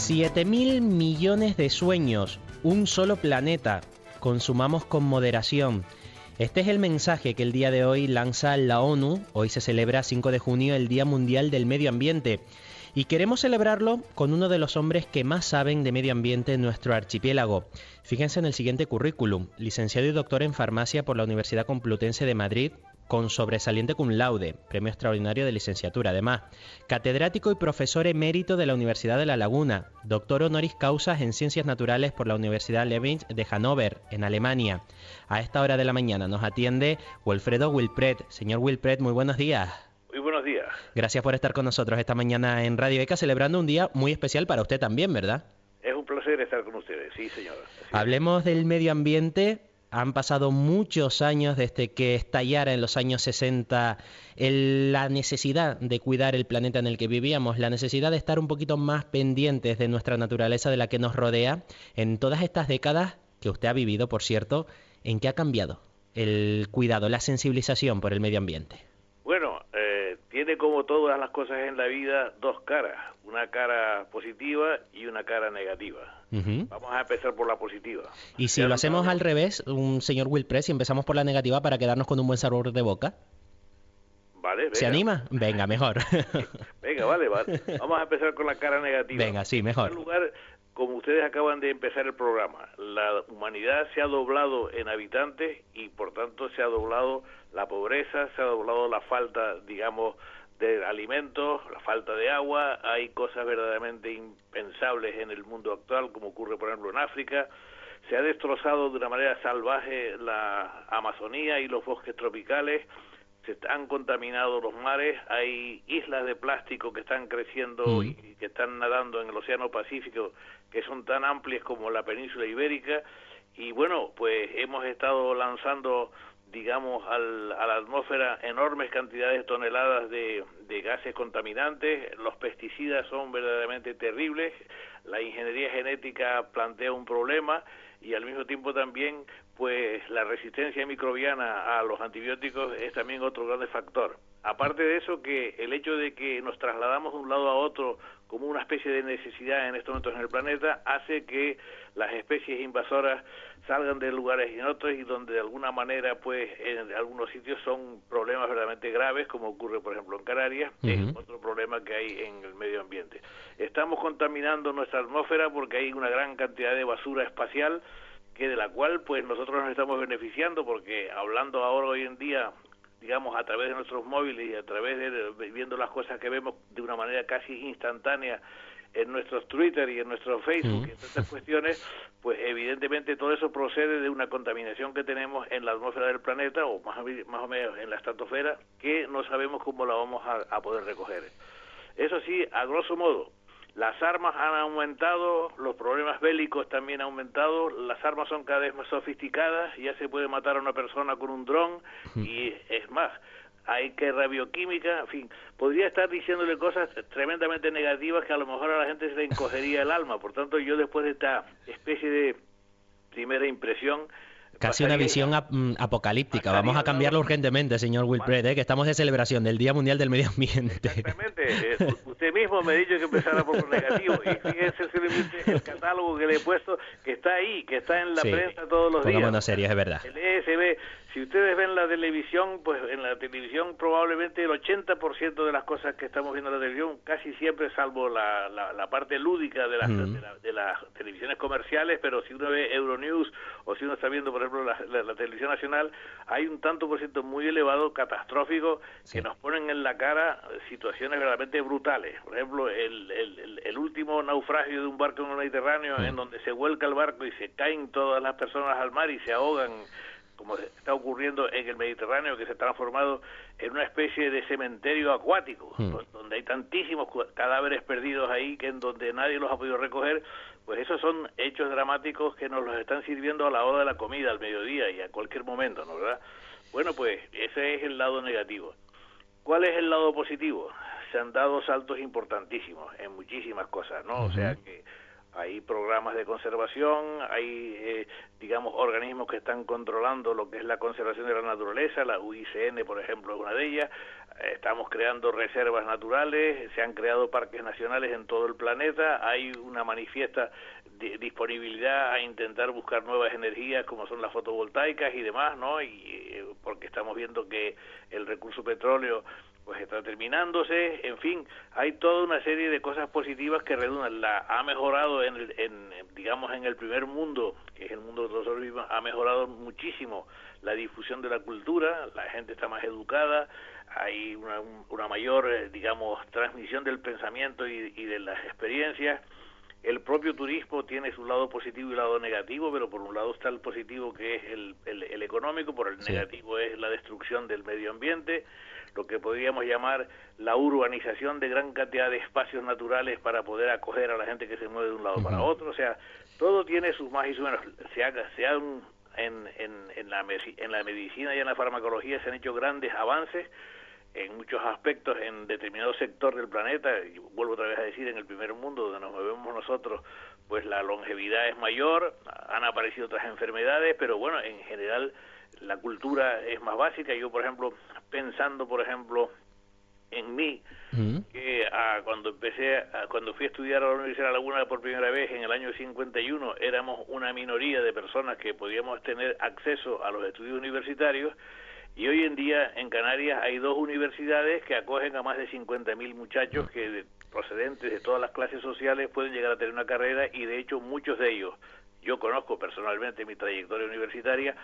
Siete mil millones de sueños, un solo planeta. Consumamos con moderación. Este es el mensaje que el día de hoy lanza la ONU. Hoy se celebra 5 de junio el Día Mundial del Medio Ambiente. Y queremos celebrarlo con uno de los hombres que más saben de medio ambiente en nuestro archipiélago. Fíjense en el siguiente currículum. Licenciado y doctor en farmacia por la Universidad Complutense de Madrid, con sobresaliente cum laude, premio extraordinario de licenciatura. Además, catedrático y profesor emérito de la Universidad de La Laguna, doctor honoris causa en Ciencias Naturales por la Universidad Leibniz de Hannover, en Alemania. A esta hora de la mañana nos atiende Wilfredo Wilpret. Señor Wilpret, muy buenos días. Muy buenos días. Gracias por estar con nosotros esta mañana en Radio ECA, celebrando un día muy especial para usted también, ¿verdad? Es un placer estar con ustedes, sí, señor. Hablemos del medio ambiente han pasado muchos años desde que estallara en los años 60 la necesidad de cuidar el planeta en el que vivíamos, la necesidad de estar un poquito más pendientes de nuestra naturaleza, de la que nos rodea. En todas estas décadas que usted ha vivido, por cierto, ¿en qué ha cambiado el cuidado, la sensibilización por el medio ambiente? Tiene como todas las cosas en la vida dos caras, una cara positiva y una cara negativa. Vamos a empezar por la positiva. Y si lo hacemos al revés, un señor Will Press, y empezamos por la negativa para quedarnos con un buen sabor de boca. Vale, venga. ¿Se anima? Venga, mejor. venga, vale, vale. Vamos a empezar con la cara negativa. Venga, sí, mejor. En primer lugar, como ustedes acaban de empezar el programa, la humanidad se ha doblado en habitantes y por tanto se ha doblado la pobreza, se ha doblado la falta, digamos, de alimentos, la falta de agua, hay cosas verdaderamente impensables en el mundo actual, como ocurre por ejemplo en África, se ha destrozado de una manera salvaje la Amazonía y los bosques tropicales, se han contaminado los mares, hay islas de plástico que están creciendo y que están nadando en el Océano Pacífico, que son tan amplias como la península ibérica, y bueno, pues hemos estado lanzando digamos, al, a la atmósfera enormes cantidades de toneladas de, de, gases contaminantes, los pesticidas son verdaderamente terribles, la ingeniería genética plantea un problema y al mismo tiempo también pues la resistencia microbiana a los antibióticos es también otro gran factor. Aparte de eso que el hecho de que nos trasladamos de un lado a otro como una especie de necesidad en estos momentos en el planeta hace que las especies invasoras salgan de lugares y en otros y donde de alguna manera pues en algunos sitios son problemas verdaderamente graves como ocurre por ejemplo en Canarias es otro problema que hay en el medio ambiente estamos contaminando nuestra atmósfera porque hay una gran cantidad de basura espacial que de la cual pues nosotros nos estamos beneficiando porque hablando ahora hoy en día digamos a través de nuestros móviles y a través de viendo las cosas que vemos de una manera casi instantánea en nuestros Twitter y en nuestro Facebook y en estas cuestiones, pues evidentemente todo eso procede de una contaminación que tenemos en la atmósfera del planeta o más, más o menos en la estratosfera que no sabemos cómo la vamos a, poder recoger. Eso sí, a grosso modo, las armas han aumentado, los problemas bélicos también han aumentado, las armas son cada vez más sofisticadas, ya se puede matar a una persona con un dron y es más, hay que radioquímica, en fin, podría estar diciéndole cosas tremendamente negativas que a lo mejor a la gente se le encogería el alma. Por tanto, yo después de esta especie de primera impresión, Casi una visión mm, apocalíptica. Vamos a cambiarlo urgentemente, señor Wilfred, ¿eh? que estamos de celebración del Día Mundial del Medio Ambiente. Exactamente. Eh, usted mismo me ha dicho que empezara por lo negativo. Y fíjese el catálogo que le he puesto, que está ahí, que está en la prensa todos los días. días. serio, es verdad. El ESB, si ustedes ven la televisión, pues en la televisión probablemente el 80% de las cosas que estamos viendo en la televisión, casi siempre, salvo la, la, parte lúdica de las, de, las televisiones comerciales, pero si uno ve Euronews o si uno está viendo, por ejemplo, la, televisión nacional, hay un tanto por ciento muy elevado, catastrófico, que nos ponen en la cara situaciones realmente brutales. Por ejemplo, el, el, el último naufragio de un barco en el Mediterráneo, en donde se vuelca el barco y se caen todas las personas al mar y se ahogan como está ocurriendo en el Mediterráneo, que se ha transformado en una especie de cementerio acuático, donde hay tantísimos cadáveres perdidos ahí que en donde nadie los ha podido recoger, pues esos son hechos dramáticos que nos los están sirviendo a la hora de la comida, al mediodía y a cualquier momento, ¿no verdad? Bueno, pues ese es el lado negativo. ¿Cuál es el lado positivo? Se han dado saltos importantísimos en muchísimas cosas, ¿no? O sea que hay programas de conservación, hay, eh, digamos, organismos que están controlando lo que es la conservación de la naturaleza, la UICN, por ejemplo, es una de ellas. Estamos creando reservas naturales, se han creado parques nacionales en todo el planeta, hay una manifiesta disponibilidad a intentar buscar nuevas energías como son las fotovoltaicas y demás, ¿no? Y eh, porque estamos viendo que el recurso petróleo pues está terminándose, en fin, hay toda una serie de cosas positivas que redundan. La ha mejorado en, el, en digamos en el primer mundo, que es el mundo de nosotros vivimos, ha mejorado muchísimo la difusión de la cultura, la gente está más educada, hay una, una mayor, eh, digamos, transmisión del pensamiento y, y de las experiencias. El propio turismo tiene su lado positivo y lado negativo, pero por un lado está el positivo que es el, el, el económico, por el negativo es la destrucción del medio ambiente lo que podríamos llamar la urbanización de gran cantidad de espacios naturales para poder acoger a la gente que se mueve de un lado para otro. O sea, todo tiene sus más y sus menos. Se, haga, se han, en, en, en, la, en la medicina y en la farmacología se han hecho grandes avances en muchos aspectos en determinado sector del planeta, y vuelvo otra vez a decir, en el primer mundo donde nos movemos nosotros, pues la longevidad es mayor, han aparecido otras enfermedades, pero bueno, en general la cultura es más básica. Yo, por ejemplo, pensando, por ejemplo, en mí, que ah, cuando empecé, cuando fui a estudiar a la Universidad de Laguna por primera vez en el año 51, éramos una minoría de personas que podíamos tener acceso a los estudios universitarios y hoy en día en Canarias hay dos universidades que acogen a más de 50.000 muchachos que procedentes de todas las clases sociales pueden llegar a tener una carrera y de hecho muchos de ellos yo conozco personalmente mi trayectoria universitaria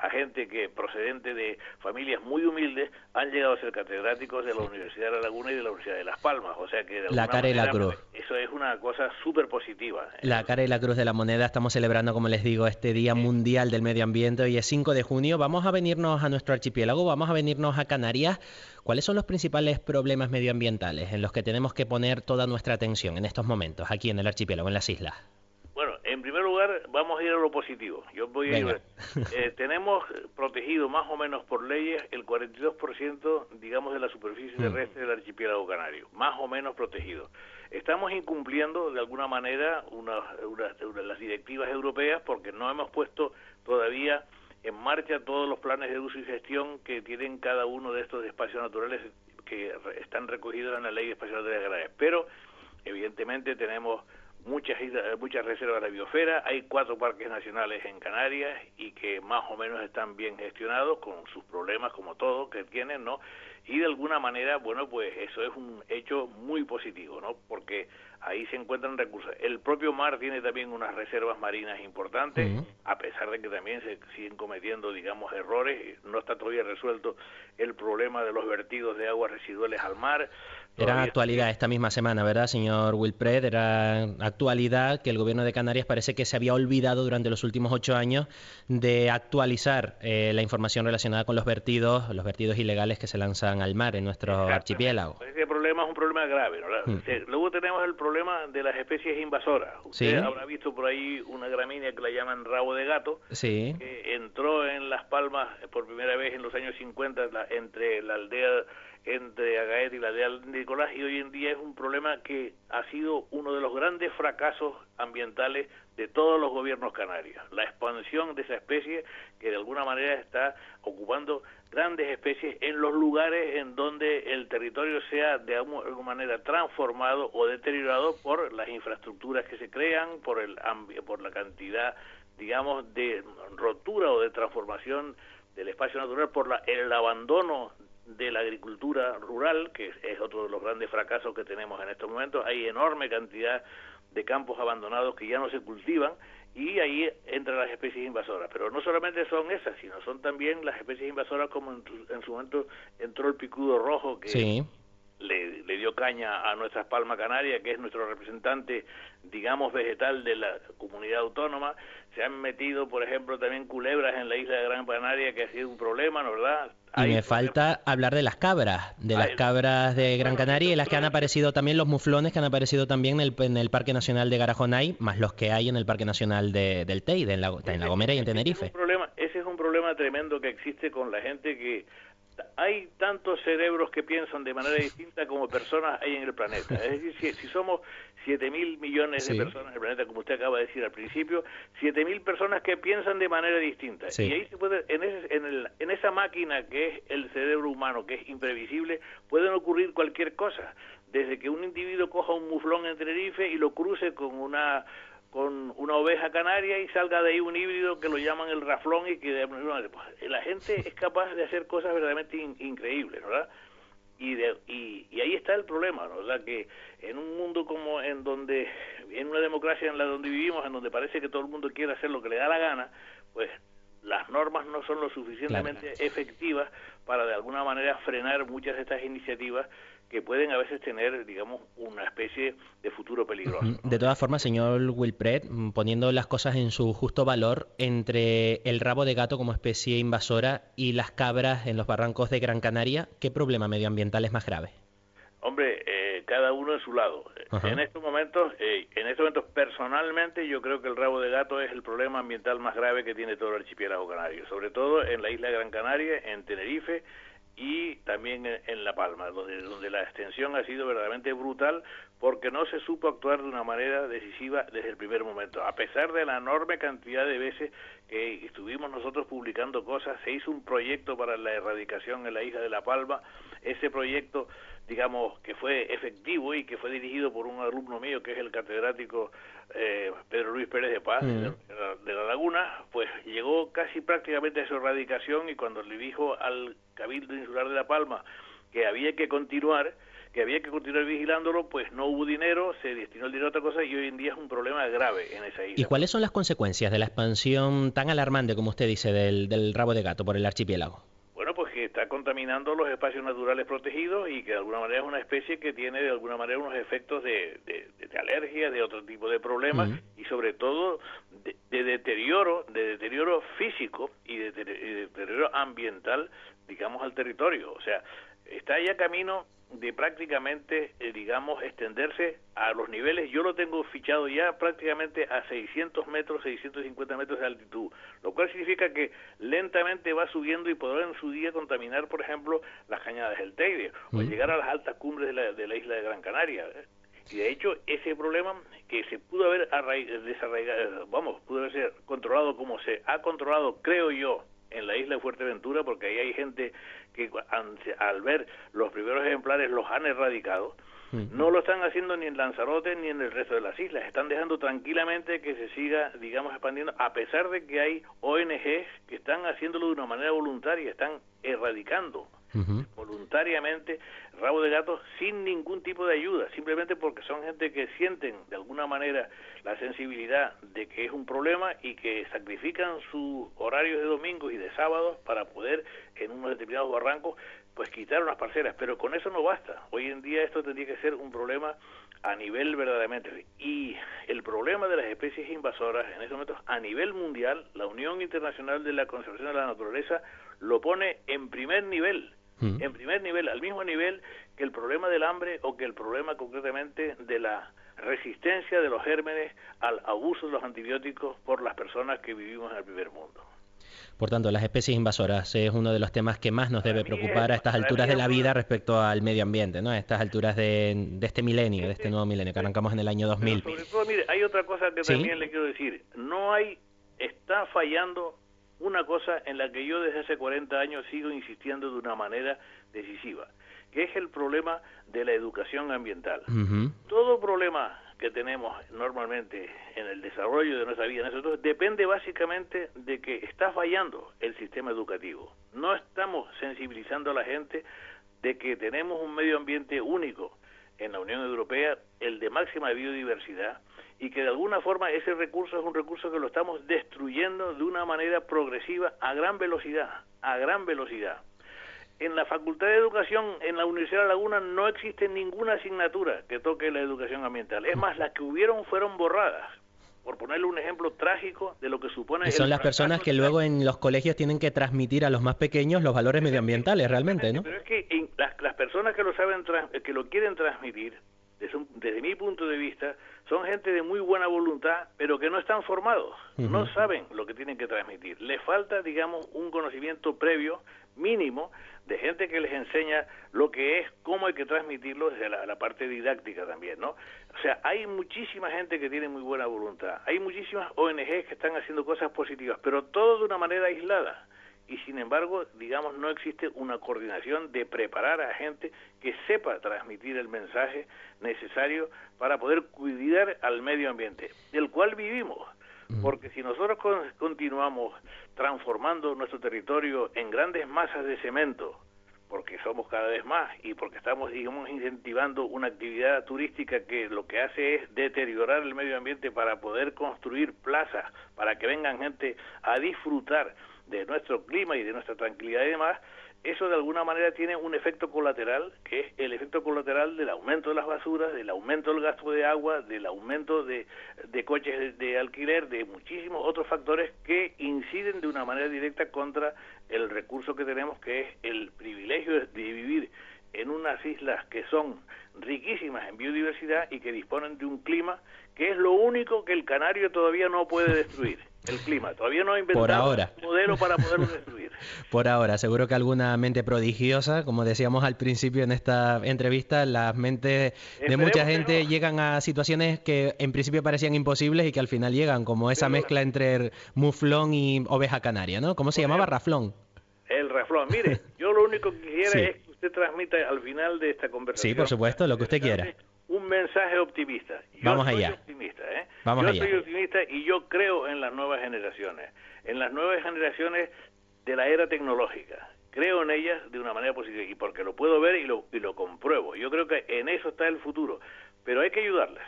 a gente que procedente de familias muy humildes han llegado a ser catedráticos de la Universidad de La Laguna y de la Universidad de Las Palmas. O sea que la cara y la cruz. Eso es una cosa súper positiva. La cara y la cruz de la moneda. Estamos celebrando, como les digo, este Día Mundial del Medio Ambiente. Hoy es 5 de junio. Vamos a venirnos a nuestro archipiélago, vamos a venirnos a Canarias. ¿Cuáles son los principales problemas medioambientales en los que tenemos que poner toda nuestra atención en estos momentos, aquí en el archipiélago, en las islas? Lugar, vamos a ir a lo positivo. Yo voy a ir, eh, tenemos protegido más o menos por leyes el 42%, digamos, de la superficie mm. terrestre del archipiélago canario, más o menos protegido. Estamos incumpliendo de alguna manera una, una, las directivas europeas porque no hemos puesto todavía en marcha todos los planes de uso y gestión que tienen cada uno de estos espacios naturales que están recogidos en la ley de espacios naturales agrarios. Pero, evidentemente, tenemos muchas muchas reservas de biosfera, hay cuatro parques nacionales en Canarias y que más o menos están bien gestionados con sus problemas como todos que tienen, ¿no? Y de alguna manera, bueno, pues eso es un hecho muy positivo, ¿no? Porque ahí se encuentran recursos. El propio mar tiene también unas reservas marinas importantes, a pesar de que también se siguen cometiendo, digamos, errores, no está todavía resuelto el problema de los vertidos de aguas residuales al mar. Era actualidad esta misma semana, ¿verdad, señor Wilpred? Era actualidad que el gobierno de Canarias parece que se había olvidado durante los últimos ocho años de actualizar eh, la información relacionada con los vertidos, los vertidos ilegales que se lanzan al mar en nuestro archipiélago. Ese problema es un problema grave. ¿no? Mm. Luego tenemos el problema de las especies invasoras. Usted habrá visto por ahí una gramínea que la llaman rabo de gato, sí. que entró en Las Palmas por primera vez en los años 50 entre la aldea entre Agaet y la de Nicolás y hoy en día es un problema que ha sido uno de los grandes fracasos ambientales de todos los gobiernos canarios. La expansión de esa especie que de alguna manera está ocupando grandes especies en los lugares en donde el territorio sea de alguna manera transformado o deteriorado por las infraestructuras que se crean, por, el, por la cantidad, digamos, de rotura o de transformación del espacio natural, por la, el abandono de la agricultura rural, que es otro de los grandes fracasos que tenemos en estos momentos. Hay enorme cantidad de campos abandonados que ya no se cultivan y ahí entran las especies invasoras. Pero no solamente son esas, sino son también las especies invasoras como en, su momento entró el picudo rojo que le, le, dio caña a nuestra palma canaria, que es nuestro representante, digamos, vegetal de la comunidad autónoma. Se han metido, por ejemplo, también culebras en la isla de Gran Canaria, que ha sido un problema, ¿no verdad? Y me falta hablar de las cabras, de las cabras de Gran Canaria y las que han aparecido también, los muflones que han aparecido también en el, en el Parque Nacional de Garajonay, más los que hay en el Parque Nacional de, del Teide, en la, en la Gomera y en Tenerife. Ese es, un problema, ese es un problema tremendo que existe con la gente que hay tantos cerebros que piensan de manera distinta como personas hay en el planeta. Es decir, si, somos 7 mil millones de personas en el planeta, como usted acaba de decir al principio, 7 mil personas que piensan de manera distinta. Y ahí se puede, en, ese, en, el, en esa máquina que es el cerebro humano, que es imprevisible, pueden ocurrir cualquier cosa. Desde que un individuo coja un muflón en Tenerife y lo cruce con una con una oveja canaria y salga de ahí un híbrido que lo llaman el raflón y que pues, la gente es capaz de hacer cosas verdaderamente increíbles, ¿verdad? y, de, y, y, ahí está el problema, ¿no? o sea que en un mundo como en donde, en una democracia en la donde vivimos, en donde parece que todo el mundo quiere hacer lo que le da la gana, pues las normas no son lo suficientemente efectivas para de alguna manera frenar muchas de estas iniciativas que pueden a veces tener, digamos, una especie de futuro peligroso. De todas formas, señor Wilpret, mm, poniendo las cosas en su justo valor, entre el rabo de gato como especie invasora y las cabras en los barrancos de Gran Canaria, ¿qué problema medioambiental es más grave? Hombre, eh, cada uno en su lado. En estos momentos, eh, en estos momentos personalmente, yo creo que el rabo de gato es el problema ambiental más grave que tiene todo el archipiélago canario, sobre todo en la isla de Gran Canaria, en Tenerife y también en, La Palma, donde, donde la extensión ha sido verdaderamente brutal porque no se supo actuar de una manera decisiva desde el primer momento. A pesar de la enorme cantidad de veces que estuvimos nosotros publicando cosas, se hizo un proyecto para la erradicación en la isla de La Palma, ese proyecto digamos, que fue efectivo y que fue dirigido por un alumno mío que es el catedrático eh, Pedro Luis Pérez de Paz, de, la, Laguna, pues llegó casi prácticamente a su erradicación y cuando le dijo al Cabildo Insular de La Palma que había que continuar, que había que continuar vigilándolo, pues no hubo dinero, se destinó el dinero a otra cosa y hoy en día es un problema grave en esa isla. ¿Y cuáles son las consecuencias de la expansión tan alarmante, como usted dice, del, del rabo de gato por el archipiélago? Que está contaminando los espacios naturales protegidos y que de alguna manera es una especie que tiene de alguna manera unos efectos de, de, de alergia, de otro tipo de problemas y sobre todo de, deterioro, de deterioro físico y de, deterioro ambiental, digamos, al territorio. O sea, está ya camino de prácticamente, eh, digamos, extenderse a los niveles, yo lo tengo fichado ya prácticamente a 600 metros, 650 metros de altitud, lo cual significa que lentamente va subiendo y podrá en su día contaminar, por ejemplo, las cañadas del Teide o llegar a las altas cumbres de la, de la isla de Gran Canaria. Y de hecho, ese problema que se pudo haber desarraigado, vamos, pudo haber ser controlado como se ha controlado, creo yo, en la isla de Fuerteventura, porque ahí hay gente que al ver los primeros ejemplares los han erradicado, no lo están haciendo ni en Lanzarote ni en el resto de las islas. Están dejando tranquilamente que se siga, digamos, expandiendo, a pesar de que hay ONGs que están haciéndolo de una manera voluntaria, están erradicando voluntariamente rabo de gato sin ningún tipo de ayuda, simplemente porque son gente que sienten de alguna manera la sensibilidad de que es un problema y que sacrifican sus horarios de domingo y de sábados para poder en unos determinados barrancos pues quitar unas parcelas, pero con eso no basta. Hoy en día esto tendría que ser un problema a nivel verdaderamente. Y el problema de las especies invasoras en estos momentos a nivel mundial, la Unión Internacional de la Conservación de la Naturaleza lo pone en primer nivel en primer nivel, al mismo nivel que el problema del hambre o que el problema concretamente de la resistencia de los gérmenes al abuso de los antibióticos por las personas que vivimos en el primer mundo. Por tanto, las especies invasoras es uno de los temas que más nos debe preocupar a estas alturas de la vida respecto al medio ambiente, ¿no? A estas alturas de, este milenio, de este nuevo milenio, que arrancamos en el año 2000. sobre todo, mire, hay otra cosa que también le quiero decir. No hay, está fallando una cosa en la que yo desde hace 40 años sigo insistiendo de una manera decisiva, que es el problema de la educación ambiental. Todo problema que tenemos normalmente en el desarrollo de nuestra vida nosotros depende básicamente de que está fallando el sistema educativo. No estamos sensibilizando a la gente de que tenemos un medio ambiente único en la Unión Europea, el de máxima biodiversidad, y que de alguna forma ese recurso es un recurso que lo estamos destruyendo de una manera progresiva a gran velocidad, a gran velocidad. En la Facultad de Educación en la Universidad de Laguna no existe ninguna asignatura que toque la educación ambiental. Es más, las que hubieron fueron borradas. Por ponerle un ejemplo trágico de lo que supone... Y son las personas que luego en los colegios tienen que transmitir a los más pequeños los valores medioambientales, realmente, ¿no? Pero es que las, las personas que lo saben, que lo quieren transmitir, desde, mi punto de vista, son gente de muy buena voluntad, pero que no están formados, no saben lo que tienen que transmitir. Les falta, digamos, un conocimiento previo, mínimo, de gente que les enseña lo que es, cómo hay que transmitirlo desde la, la, parte didáctica también, ¿no? O sea, hay muchísima gente que tiene muy buena voluntad, hay muchísimas ONGs que están haciendo cosas positivas, pero todo de una manera aislada y sin embargo, digamos, no existe una coordinación de preparar a gente que sepa transmitir el mensaje necesario para poder cuidar al medio ambiente, del cual vivimos. Porque si nosotros continuamos transformando nuestro territorio en grandes masas de cemento, porque somos cada vez más y porque estamos, digamos, incentivando una actividad turística que lo que hace es deteriorar el medio ambiente para poder construir plazas, para que vengan gente a disfrutar de nuestro clima y de nuestra tranquilidad y demás, eso de alguna manera tiene un efecto colateral, que es el efecto colateral del aumento de las basuras, del aumento del gasto de agua, del aumento de, de coches de, alquiler, de muchísimos otros factores que inciden de una manera directa contra el recurso que tenemos, que es el privilegio de vivir en unas islas que son riquísimas en biodiversidad y que disponen de un clima que es lo único que el canario todavía no puede destruir el clima. Todavía no ha inventado un modelo para poderlo destruir. Por ahora, seguro que alguna mente prodigiosa, como decíamos al principio en esta entrevista, las mentes de mucha gente llegan a situaciones que en principio parecían imposibles y que al final llegan, como esa mezcla entre muflón y oveja canaria, ¿no? ¿Cómo se llamaba? Raflón. El raflón. Mire, yo lo único que quisiera es que usted transmita al final de esta conversación. Sí, por supuesto, lo que usted quiera un mensaje optimista. Yo Vamos soy allá. optimista, ¿eh? yo soy optimista y yo creo en las nuevas generaciones, en las nuevas generaciones de la era tecnológica. Creo en ellas de una manera positiva y porque lo puedo ver y lo, y lo compruebo. Yo creo que en eso está el futuro, pero hay que ayudarles.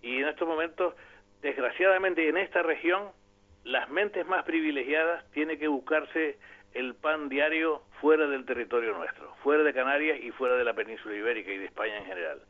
Y en estos momentos, desgraciadamente en esta región, las mentes más privilegiadas tienen que buscarse el pan diario fuera del territorio nuestro, fuera de Canarias y fuera de la península ibérica y de España en general.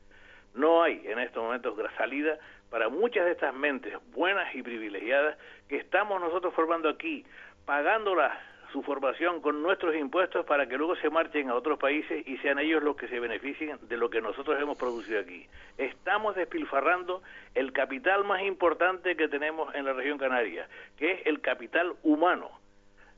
No hay en estos momentos salida para muchas de estas mentes buenas y privilegiadas que estamos nosotros formando aquí, pagándolas su formación con nuestros impuestos para que luego se marchen a otros países y sean ellos los que se beneficien de lo que nosotros hemos producido aquí. Estamos despilfarrando el capital más importante que tenemos en la región canaria, que es el capital humano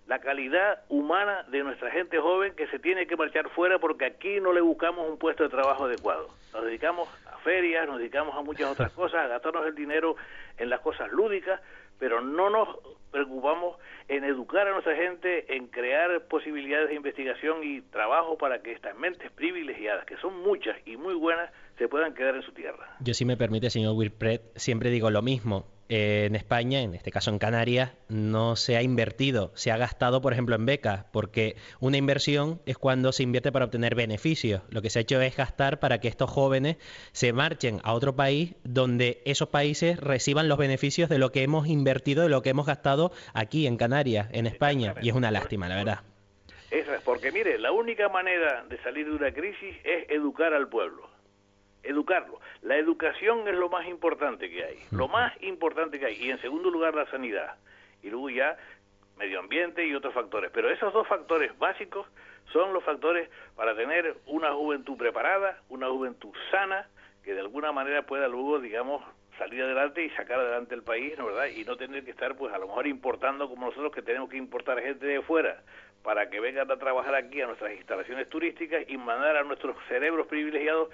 la calidad humana de nuestra gente joven que se tiene que marchar fuera porque aquí no le buscamos un puesto de trabajo adecuado. Nos dedicamos a ferias, nos dedicamos a muchas otras cosas, a gastarnos el dinero en las cosas lúdicas, pero no nos preocupamos en educar a nuestra gente, en crear posibilidades de investigación y trabajo para que estas mentes privilegiadas, que son muchas y muy buenas, se puedan quedar en su tierra. Yo, si me permite, señor Wilfred, siempre digo lo mismo en España, en este caso en Canarias, no se ha invertido, se ha gastado, por ejemplo, en becas, porque una inversión es cuando se invierte para obtener beneficios. Lo que se ha hecho es gastar para que estos jóvenes se marchen a otro país donde esos países reciban los beneficios de lo que hemos invertido, de lo que hemos gastado aquí en Canarias, en España. Y es una lástima, la verdad. Eso es, porque mire, la única manera de salir de una crisis es educar al pueblo educarlo. La educación es lo más importante que hay, lo más importante que hay. Y en segundo lugar, la sanidad. Y luego ya medio ambiente y otros factores. Pero esos dos factores básicos son los factores para tener una juventud preparada, una juventud sana, que de alguna manera pueda luego, digamos, salir adelante y sacar adelante el país, ¿no verdad? Y no tener que estar, pues, a lo mejor importando como nosotros que tenemos que importar gente de fuera para que vengan a trabajar aquí a nuestras instalaciones turísticas y mandar a nuestros cerebros privilegiados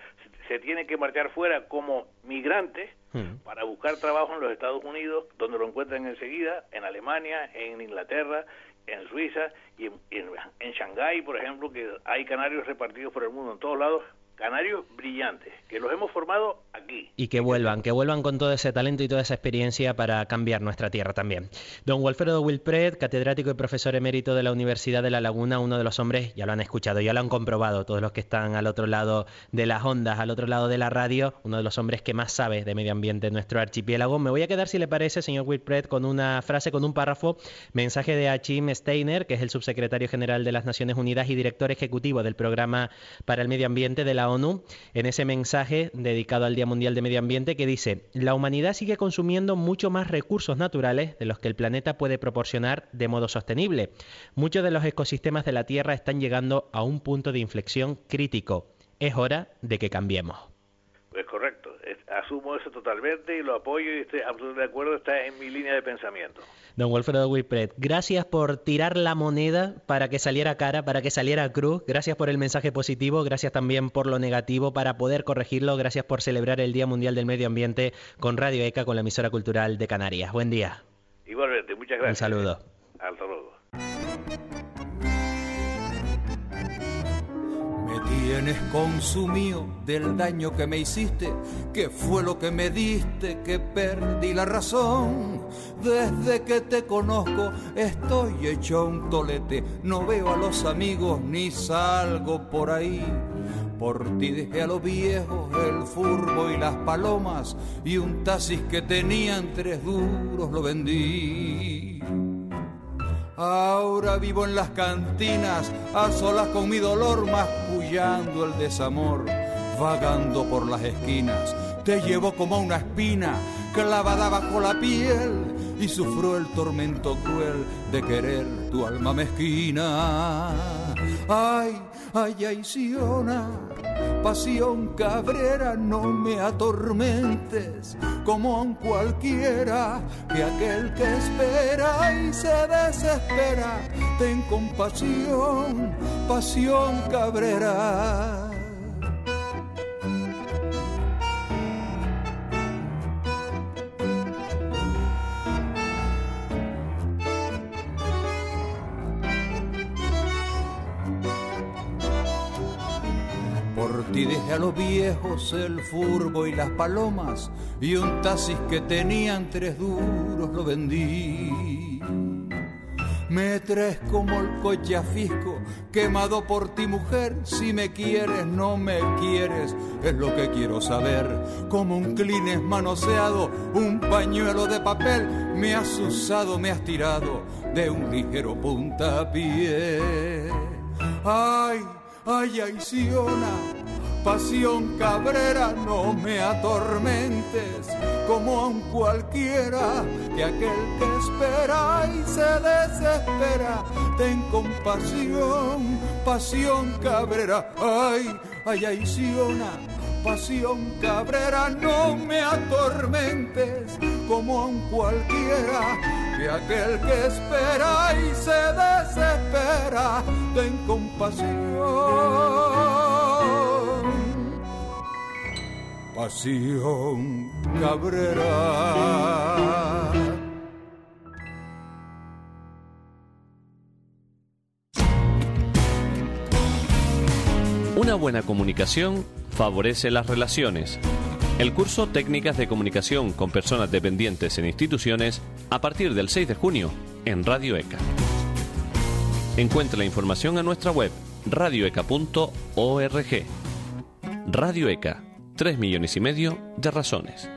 se tiene que marchar fuera como migrantes hmm. para buscar trabajo en los Estados Unidos, donde lo encuentran enseguida, en Alemania, en Inglaterra, en Suiza y en, en, en Shanghái, por ejemplo, que hay canarios repartidos por el mundo en todos lados canarios brillantes, que los hemos formado aquí. Y que vuelvan, que vuelvan con todo ese talento y toda esa experiencia para cambiar nuestra tierra también. Don Wilfredo Wilpred, catedrático y profesor emérito de la Universidad de La Laguna, uno de los hombres, ya lo han escuchado, ya lo han comprobado todos los que están al otro lado de las ondas, al otro lado de la radio, uno de los hombres que más sabe de medio ambiente en nuestro archipiélago. Me voy a quedar, si le parece, señor Wilpred, con una frase, con un párrafo, mensaje de Achim Steiner, que es el subsecretario general de las Naciones Unidas y director ejecutivo del Programa para el Medio Ambiente de la ONU en ese mensaje dedicado al Día Mundial de Medio Ambiente que dice, la humanidad sigue consumiendo mucho más recursos naturales de los que el planeta puede proporcionar de modo sostenible. Muchos de los ecosistemas de la Tierra están llegando a un punto de inflexión crítico. Es hora de que cambiemos. Pues correcto, asumo eso totalmente y lo apoyo y estoy absolutamente de acuerdo, está en mi línea de pensamiento. Don Wilfredo Whippret, gracias por tirar la moneda para que saliera cara, para que saliera cruz, gracias por el mensaje positivo, gracias también por lo negativo para poder corregirlo, gracias por celebrar el Día Mundial del Medio Ambiente con Radio ECA, con la emisora cultural de Canarias. Buen día. Igualmente, muchas gracias. Un saludo. Hasta luego. Tienes consumido del daño que me hiciste, que fue lo que me diste, que perdí la razón. Desde que te conozco estoy hecho un tolete, no veo a los amigos ni salgo por ahí. Por ti dejé a los viejos el furbo y las palomas y un taxis que tenían tres duros lo vendí. Ahora vivo en las cantinas, a solas con mi dolor, mascullando el desamor, vagando por las esquinas. Te llevo como una espina clavada bajo la piel y sufro el tormento cruel de querer tu alma mezquina. Ay, ay, ay, Siona, pasión cabrera, no me atormentes como un cualquiera que aquel que espera y se desespera, ten compasión, pasión cabrera. Ti dejé a los viejos el furbo y las palomas y un taxis que tenían tres duros lo vendí. Me traes como el coche a fisco, quemado por ti mujer, si me quieres, no me quieres, es lo que quiero saber. Como un clines manoseado, un pañuelo de papel, me has usado, me has tirado de un ligero puntapié. Ay, ay, ay, Siona, pasión cabrera, no me atormentes como a un cualquiera que aquel que espera y se desespera. Ten compasión, pasión cabrera, ay, ay, ay, Siona, pasión cabrera, no me atormentes como a un cualquiera que aquel que espera y se desespera. Ten compasión. Pasión Cabrera. Una buena comunicación favorece las relaciones. El curso Técnicas de Comunicación con Personas Dependientes en Instituciones a partir del 6 de junio en Radio ECA. Encuentre la información en nuestra web radioeca.org. Radio ECA, 3 millones y medio de razones.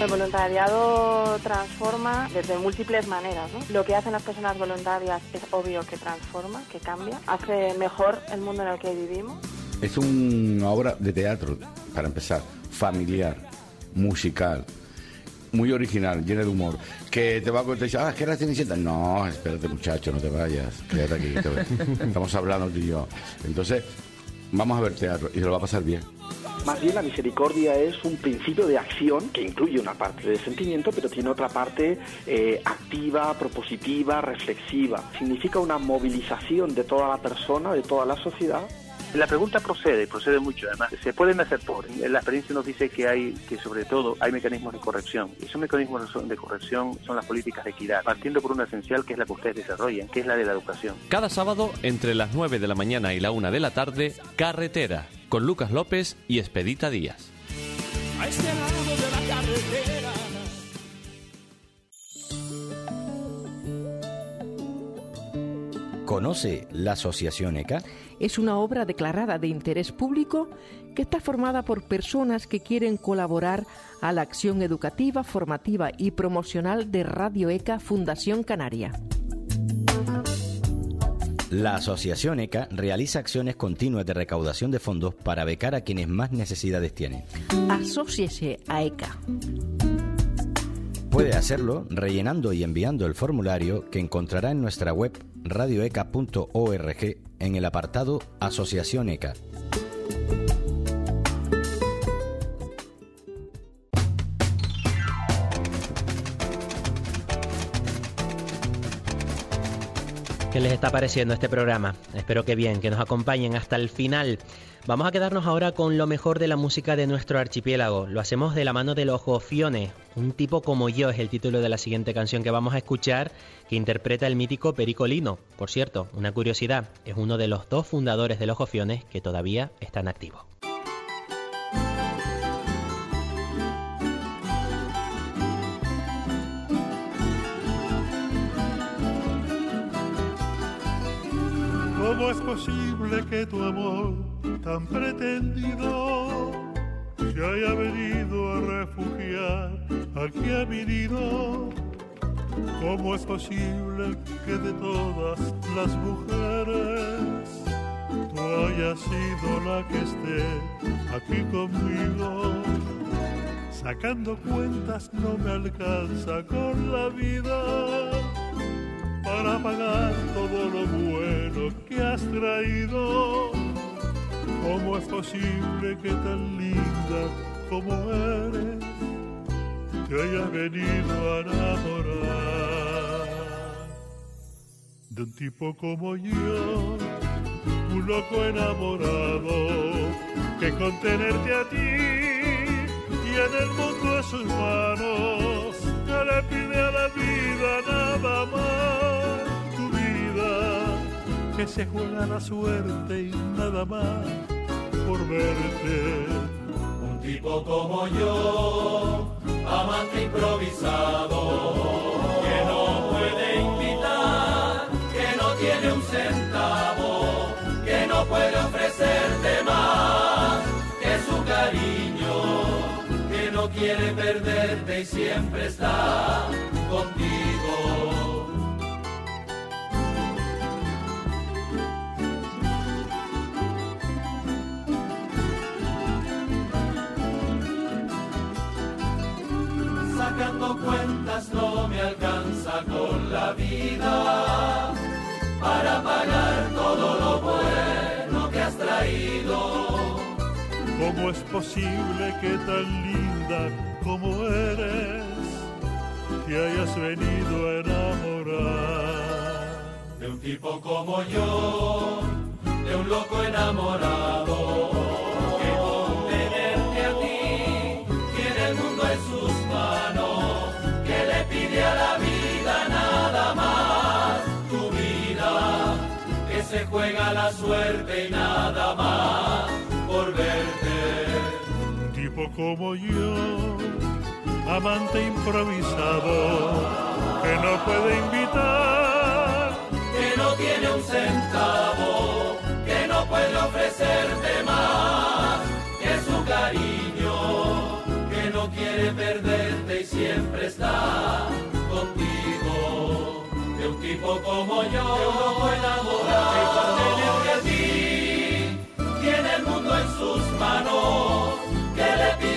El voluntariado transforma desde múltiples maneras. ¿no? Lo que hacen las personas voluntarias es obvio que transforma, que cambia, hace mejor el mundo en el que vivimos. Es una obra de teatro, para empezar, familiar, musical, muy original, llena de humor. Que te va a contar, ah, ¿qué era Cenicienta? No, espérate muchacho, no te vayas, quédate aquí. te- Estamos hablando tú y yo. Entonces, vamos a ver teatro y se lo va a pasar bien. Más bien la misericordia es un principio de acción que incluye una parte de sentimiento, pero tiene otra parte eh, activa, propositiva, reflexiva. Significa una movilización de toda la persona, de toda la sociedad. La pregunta procede, procede mucho además. Se pueden hacer por. La experiencia nos dice que hay, que sobre todo hay mecanismos de corrección. Y esos mecanismos de corrección son las políticas de equidad, partiendo por una esencial que es la que ustedes desarrollan, que es la de la educación. Cada sábado, entre las 9 de la mañana y la 1 de la tarde, Carretera, con Lucas López y Expedita Díaz. A este lado de la carretera. ¿Conoce la Asociación ECA? Es una obra declarada de interés público que está formada por personas que quieren colaborar a la acción educativa, formativa y promocional de Radio ECA Fundación Canaria. La Asociación ECA realiza acciones continuas de recaudación de fondos para becar a quienes más necesidades tienen. Asóciese a ECA. Puede hacerlo rellenando y enviando el formulario que encontrará en nuestra web radioeca.org en el apartado Asociación ECA. ¿Qué les está pareciendo este programa? Espero que bien, que nos acompañen hasta el final. Vamos a quedarnos ahora con lo mejor de la música de nuestro archipiélago. Lo hacemos de la mano de los Gofiones. Un tipo como yo es el título de la siguiente canción que vamos a escuchar, que interpreta el mítico Pericolino. Por cierto, una curiosidad, es uno de los dos fundadores de los Gofiones que todavía están activos. ¿Cómo es posible que tu amor tan pretendido se haya venido a refugiar aquí ha venido? ¿Cómo es posible que de todas las mujeres tú hayas sido la que esté aquí conmigo? Sacando cuentas no me alcanza con la vida para pagar todo lo bueno que has traído. ¿Cómo es posible que tan linda como eres te hayas venido a enamorar de un tipo como yo, un loco enamorado que con tenerte a ti tiene el mundo en sus manos, no le pide a la vida nada más, que se juega la suerte y nada más por verte. Un tipo como yo, amante improvisado, que no puede invitar, que no tiene un centavo, que no puede ofrecerte más que su cariño, que no quiere perderte y siempre está contigo. Sacando cuentas no me alcanza con la vida para pagar todo lo bueno que has traído. ¿Cómo es posible que tan linda como eres te hayas venido a enamorar? De un tipo como yo, de un loco enamorado, se juega la suerte y nada más por verte. Un tipo como yo, amante improvisado, que no puede invitar, que no tiene un centavo, que no puede ofrecerte más que su cariño, que no quiere perderte y siempre está tipo como yo, de un loco enamorado, que por tenerte a ti tiene el mundo en sus manos, que le pide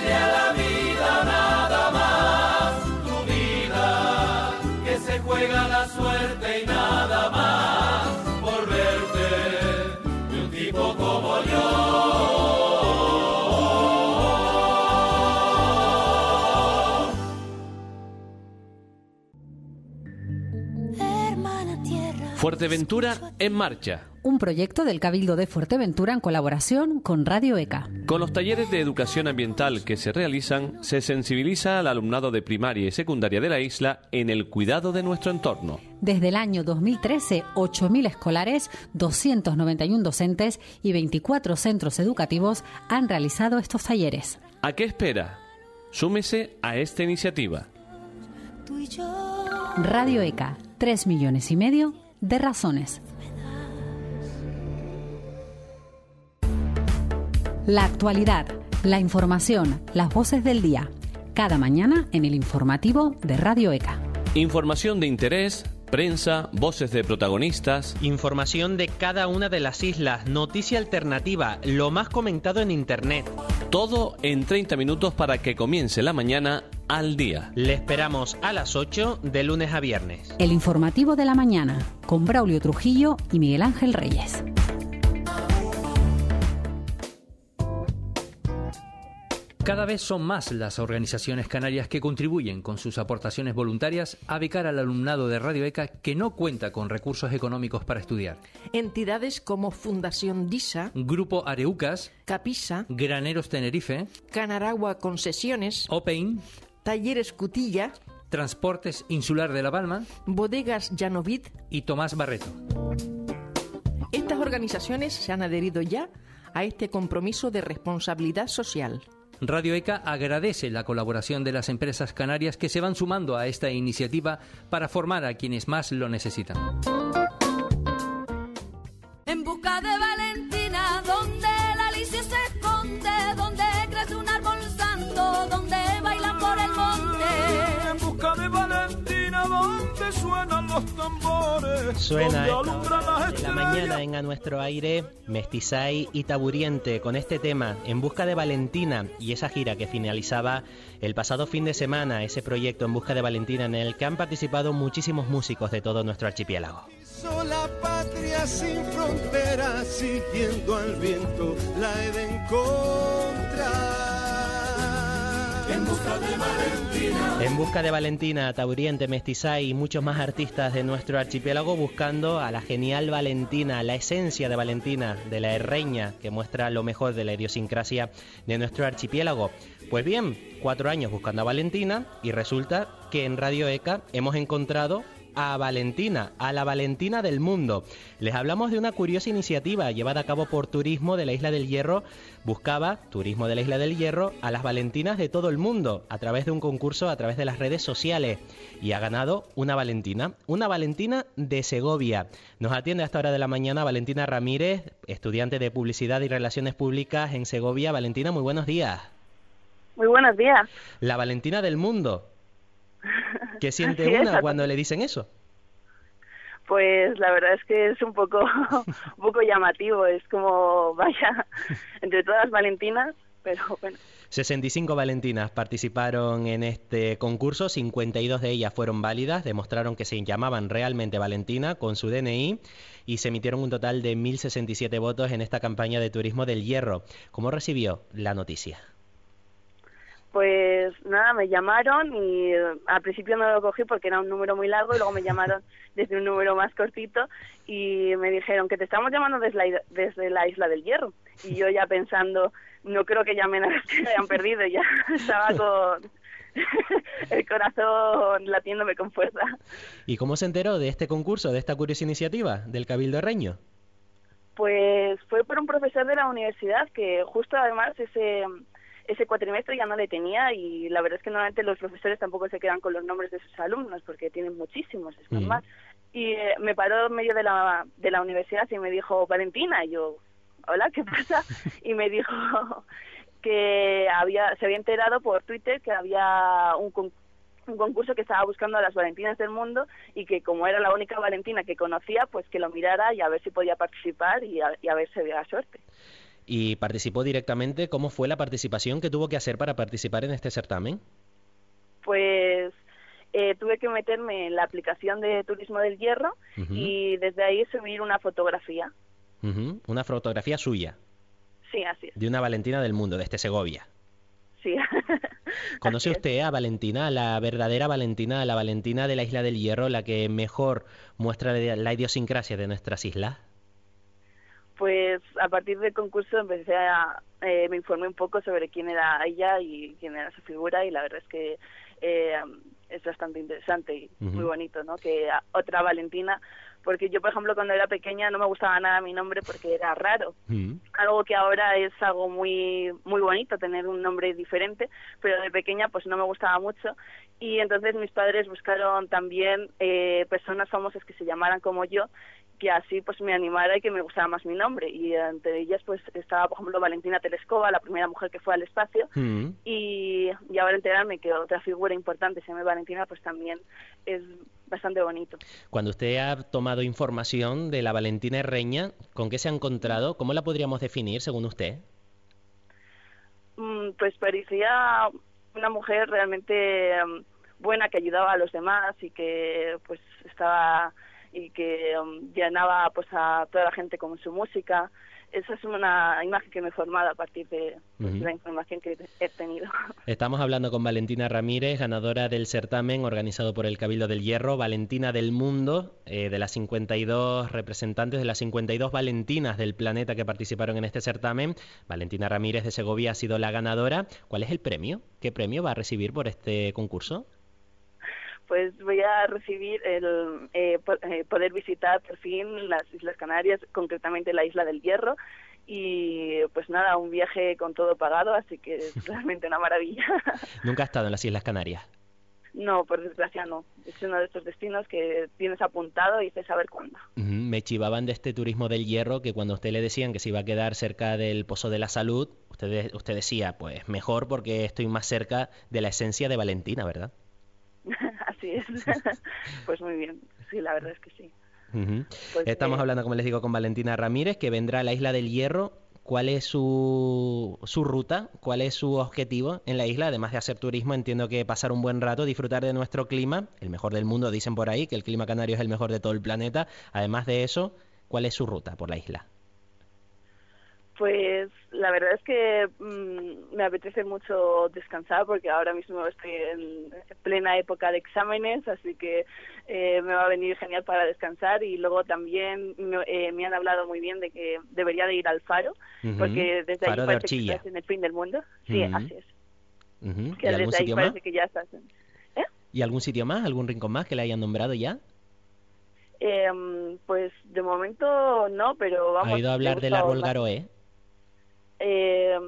Fuerteventura en marcha. Un proyecto del Cabildo de Fuerteventura en colaboración con Radio ECA. Con los talleres de educación ambiental que se realizan, se sensibiliza al alumnado de primaria y secundaria de la isla en el cuidado de nuestro entorno. Desde el año 2013, 8.000 escolares, 291 docentes y 24 centros educativos han realizado estos talleres. ¿A qué espera? Súmese a esta iniciativa. Radio ECA, 3 millones y medio de razones. La actualidad, la información, las voces del día. Cada mañana en el informativo de Radio ECA. Información de interés, prensa, voces de protagonistas. Información de cada una de las islas, noticia alternativa, lo más comentado en Internet. Todo en 30 minutos para que comience la mañana al día. Le esperamos a las 8 de lunes a viernes. El informativo de la mañana con Braulio Trujillo y Miguel Ángel Reyes. Cada vez son más las organizaciones canarias que contribuyen con sus aportaciones voluntarias a becar al alumnado de Radio ECA que no cuenta con recursos económicos para estudiar. Entidades como Fundación DISA, Grupo Areucas, Capisa, Graneros Tenerife, Canaragua Concesiones, Opein, Talleres Cutilla, Transportes Insular de La Palma, Bodegas Llanovid y Tomás Barreto. Estas organizaciones se han adherido ya a este compromiso de responsabilidad social. Radio ECA agradece la colaboración de las empresas canarias que se van sumando a esta iniciativa para formar a quienes más lo necesitan. Suena esta hora de la mañana en A Nuestro Aire, Mestizay y Taburiente con este tema, En Busca de Valentina, y esa gira que finalizaba el pasado fin de semana, ese proyecto En Busca de Valentina, en el que han participado muchísimos músicos de todo nuestro archipiélago. Sola patria sin fronteras, siguiendo al viento, la he de encontrar. En busca de Valentina. En busca de Valentina, Taburiente, Mestizay y muchos más artistas de nuestro archipiélago buscando a la genial Valentina, la esencia de Valentina, de la herreña que muestra lo mejor de la idiosincrasia de nuestro archipiélago. Pues bien, cuatro años buscando a Valentina y resulta que en Radio ECA hemos encontrado a Valentina, a la Valentina del mundo. Les hablamos de una curiosa iniciativa llevada a cabo por Turismo de la Isla del Hierro. Buscaba, Turismo de la Isla del Hierro, a las Valentinas de todo el mundo a través de un concurso a través de las redes sociales. Y ha ganado una Valentina, una Valentina de Segovia. Nos atiende a esta hora de la mañana Valentina Ramírez, estudiante de Publicidad y Relaciones Públicas en Segovia. Valentina, muy buenos días. Muy buenos días. La Valentina del mundo. ¿Qué siente Así una cuando le dicen eso? Pues la verdad es que es un poco, un poco llamativo. Es como, vaya, entre todas Valentinas, pero bueno. 65 Valentinas participaron en este concurso, 52 de ellas fueron válidas, demostraron que se llamaban realmente Valentina con su DNI y se emitieron un total de 1.067 votos en esta campaña de turismo del hierro. ¿Cómo recibió la noticia? Pues nada, me llamaron y eh, al principio no lo cogí porque era un número muy largo y luego me llamaron desde un número más cortito y me dijeron que te estamos llamando desde la, desde la isla del hierro. Y yo ya pensando, no creo que llamen a los que me hayan perdido, ya estaba con el corazón latiéndome con fuerza. ¿Y cómo se enteró de este concurso, de esta curiosa iniciativa del Cabildo Reño? Pues fue por un profesor de la universidad que justo además ese ese cuatrimestre ya no le tenía y la verdad es que normalmente los profesores tampoco se quedan con los nombres de sus alumnos porque tienen muchísimos, es normal. Y eh, me paró en medio de la, de la universidad y me dijo, Valentina, y yo, hola, ¿qué pasa? Y me dijo que había se había enterado por Twitter que había un, con- un concurso que estaba buscando a las Valentinas del mundo y que como era la única Valentina que conocía, pues que lo mirara y a ver si podía participar y a, y a ver si había suerte. Y participó directamente. ¿Cómo fue la participación que tuvo que hacer para participar en este certamen? Pues eh, tuve que meterme en la aplicación de Turismo del Hierro y desde ahí subir una fotografía. Una fotografía suya, Sí, así es. de una Valentina del mundo, desde Segovia. Sí. ¿Conoce usted a Valentina, la verdadera Valentina, la Valentina de la isla del Hierro, la que mejor muestra la idiosincrasia de nuestras islas? Pues a partir del concurso empecé a, eh, me informé un poco sobre quién era ella y quién era su figura y la verdad es que eh, es bastante interesante y muy bonito, ¿no? Que otra Valentina, porque yo por ejemplo cuando era pequeña no me gustaba nada mi nombre porque era raro, algo que ahora es algo muy muy bonito tener un nombre diferente pero de pequeña pues no me gustaba mucho. Y entonces mis padres buscaron también eh, personas famosas que se llamaran como yo que así pues me animara y que me gustara más mi nombre y entre ellas pues estaba por ejemplo Valentina Telescova la primera mujer que fue al espacio Mm. y, y ahora enterarme que otra figura importante se llama Valentina pues también es bastante bonito Cuando usted ha tomado información de la Valentina Herreña, ¿con qué se ha encontrado? ¿Cómo la podríamos definir según usted? Mm, pues parecía una mujer realmente mm, buena que ayudaba a los demás y que pues estaba y que mm, llenaba pues a toda la gente con su música esa es una imagen que me he formado a partir de pues, la información que he tenido. Estamos hablando con Valentina Ramírez, ganadora del certamen organizado por el Cabildo del Hierro, Valentina del Mundo, eh, de las 52 representantes de las 52 Valentinas del planeta que participaron en este certamen. Valentina Ramírez de Segovia ha sido la ganadora. ¿Cuál es el premio? ¿Qué premio va a recibir por este concurso? Pues voy a recibir el eh, eh, poder visitar por fin las Islas Canarias, concretamente la Isla del Hierro. Y pues nada, un viaje con todo pagado, así que es realmente una maravilla. Nunca ha estado en las Islas Canarias. no, por desgracia no. Es uno de estos destinos que tienes apuntado y dices saber cuándo. Me chivaban de este turismo del hierro que cuando a usted le decían que se iba a quedar cerca del Pozo de la Salud, usted, de- usted decía, pues mejor porque estoy más cerca de la esencia de Valentina, ¿verdad? así es. pues muy bien, sí, la verdad es que sí. Pues, Estamos eh, hablando, como les digo, con Valentina Ramírez, que vendrá a la isla del Hierro. ¿Cuál es su, su ruta? ¿Cuál es su objetivo en la isla? Además de hacer turismo, entiendo que pasar un buen rato, disfrutar de nuestro clima, el mejor del mundo, dicen por ahí, que el clima canario es el mejor de todo el planeta. Además de eso, ¿cuál es su ruta por la isla? Pues la verdad es que mm, me apetece mucho descansar porque ahora mismo estoy en plena época de exámenes, así que eh, me va a venir genial para descansar y luego también me, eh, me han hablado muy bien de que debería de ir al faro porque desde Faro ahí de parece que estás en el fin del mundo. Sí, Ujú. así es. Que ¿Y algún desde ahí sitio más? parece que ya estás en... ¿Y algún sitio más? ¿Algún rincón más que le hayan nombrado ya? Em, pues de momento no, pero vamos... ¿Ha oído me hablar del árbol más- Garoé? Eh,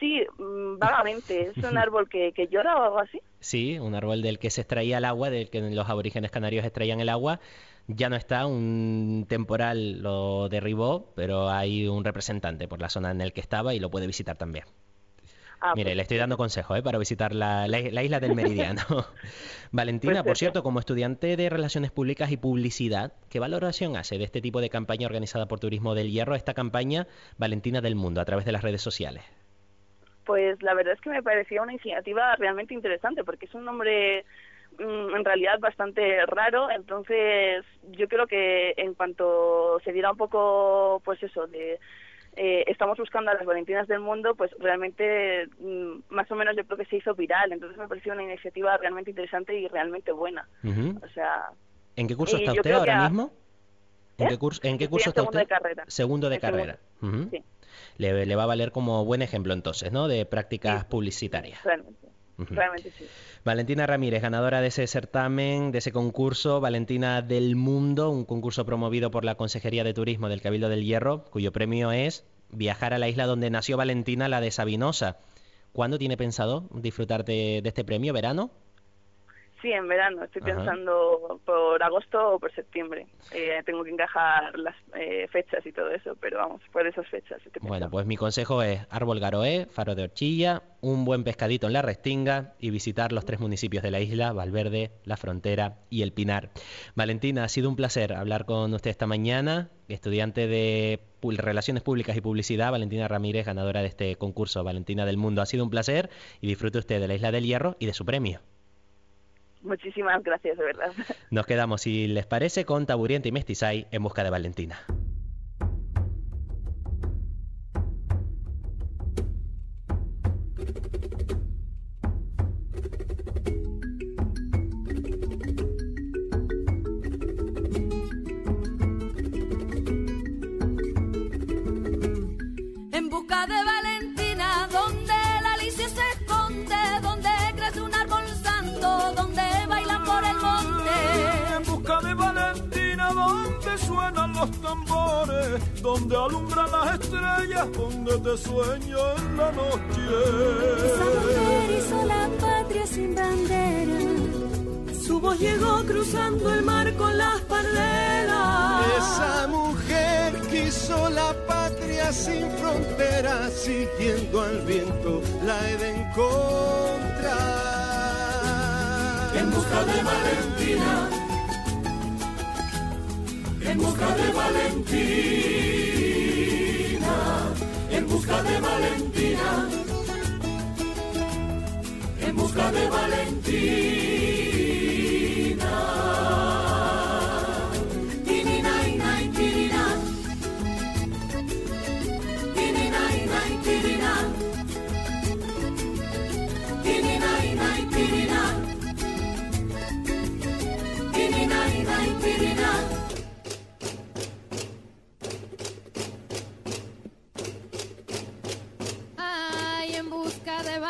sí, mm, vagamente. Es un árbol que, que llora o algo así. Sí, un árbol del que se extraía el agua, del que los aborígenes canarios extraían el agua. Ya no está, un temporal lo derribó, pero hay un representante por la zona en el que estaba y lo puede visitar también. Ah, Mire, pues, le estoy dando consejos ¿eh? para visitar la, la- la isla del Meridiano. Valentina, Pues por eso. cierto, como estudiante de Relaciones Públicas y Publicidad, ¿qué valoración hace de este tipo de campaña organizada por Turismo del Hierro, esta campaña Valentina del Mundo, a través de las redes sociales? Pues la verdad es que me parecía una iniciativa realmente interesante porque es un nombre mm, en realidad bastante raro, entonces yo creo que en cuanto se diera un poco, pues eso, de eh, estamos buscando a las Valentinas del mundo, pues realmente mm, más o menos yo creo que se hizo viral, entonces me pareció una iniciativa realmente interesante y realmente buena. O sea, ¿En qué curso está usted ahora a- mismo? ¿En ¿Eh? qué curso, en qué curso está segundo usted? de carrera. Segundo de segundo. carrera. Ujú. Sí. Le, le va a valer como buen ejemplo entonces, ¿no? De prácticas publicitarias. realmente, Realmente sí. Valentina Ramírez, ganadora de ese certamen, de ese concurso, Valentina del Mundo, un concurso promovido por la Consejería de Turismo del Cabildo del Hierro, cuyo premio es viajar a la isla donde nació Valentina, la de Sabinosa. ¿Cuándo tiene pensado disfrutar de, de este premio? ¿Verano? Sí, en verano. Estoy Ajá. pensando por agosto o por septiembre. Eh, tengo que encajar las eh, fechas y todo eso, pero vamos, por esas fechas. estoy Bueno, pues mi consejo es Árbol Garoé, Faro de Horchilla, un buen pescadito en la Restinga y visitar los tres municipios de la isla, Valverde, La Frontera y El Pinar. Valentina, ha sido un placer hablar con usted esta mañana, estudiante de Relaciones Públicas y Publicidad, Valentina Ramírez, ganadora de este concurso, Valentina del Mundo. Ha sido un placer y disfrute usted de la Isla del Hierro y de su premio. Muchísimas gracias, de verdad. Nos quedamos, si les parece, con Taburiente y Mestizay en busca de Valentina. Los tambores, donde alumbran las estrellas, donde te sueño en la noche. Esa mujer hizo la patria sin bandera. Su voz llegó cruzando el mar con las parleras. Esa mujer quiso la patria sin fronteras, siguiendo al viento la he de encontrar. En busca de Valentina, en busca de Valentina, en busca de Valentina, en busca de Valentina.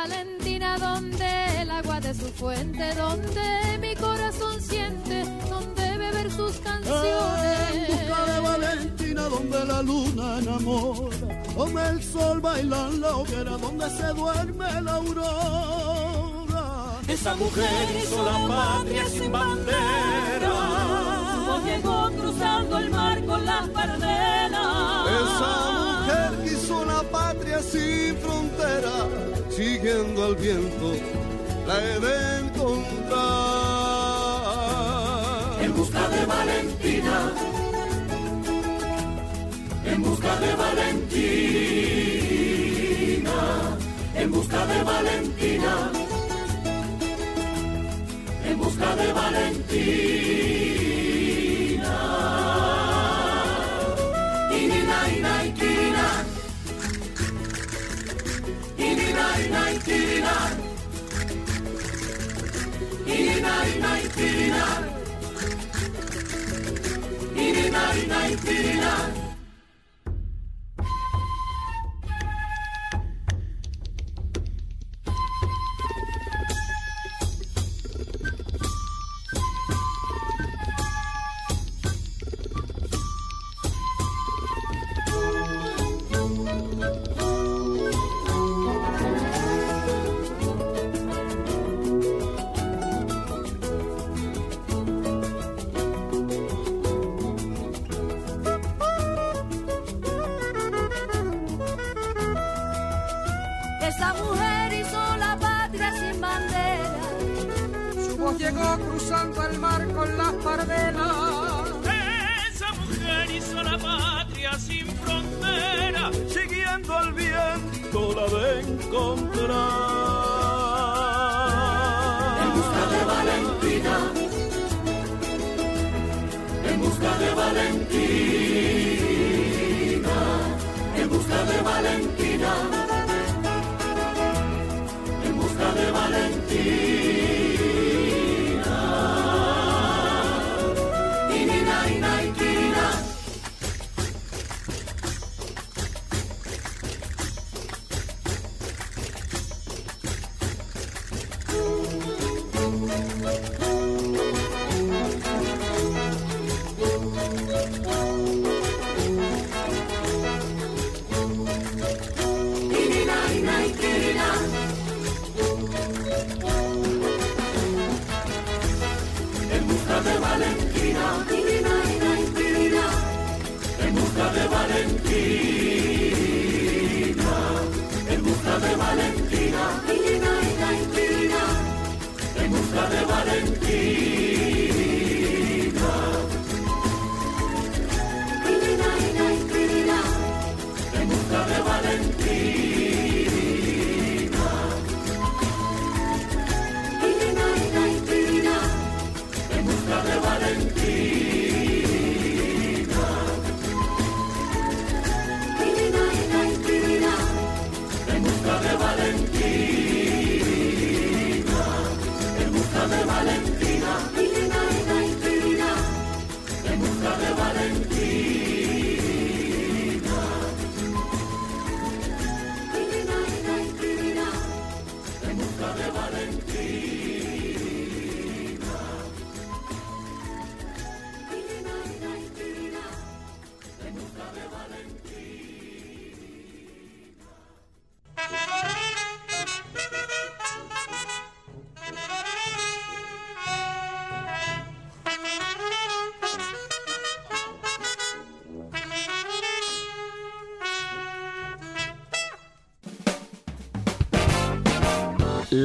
Valentina, donde el agua de su fuente, donde mi corazón siente, donde beber sus canciones. En busca de Valentina, donde la luna enamora, donde el sol baila en la hoguera, donde se duerme la aurora. Esa mujer hizo la patria sin bandera. Su llegó cruzando el mar con las pardelas. Esa mujer quiso la patria sin frontera, siguiendo al viento, la he de encontrar. En busca de Valentina, en busca de Valentina, en busca de Valentina, en busca de Valentina. 99.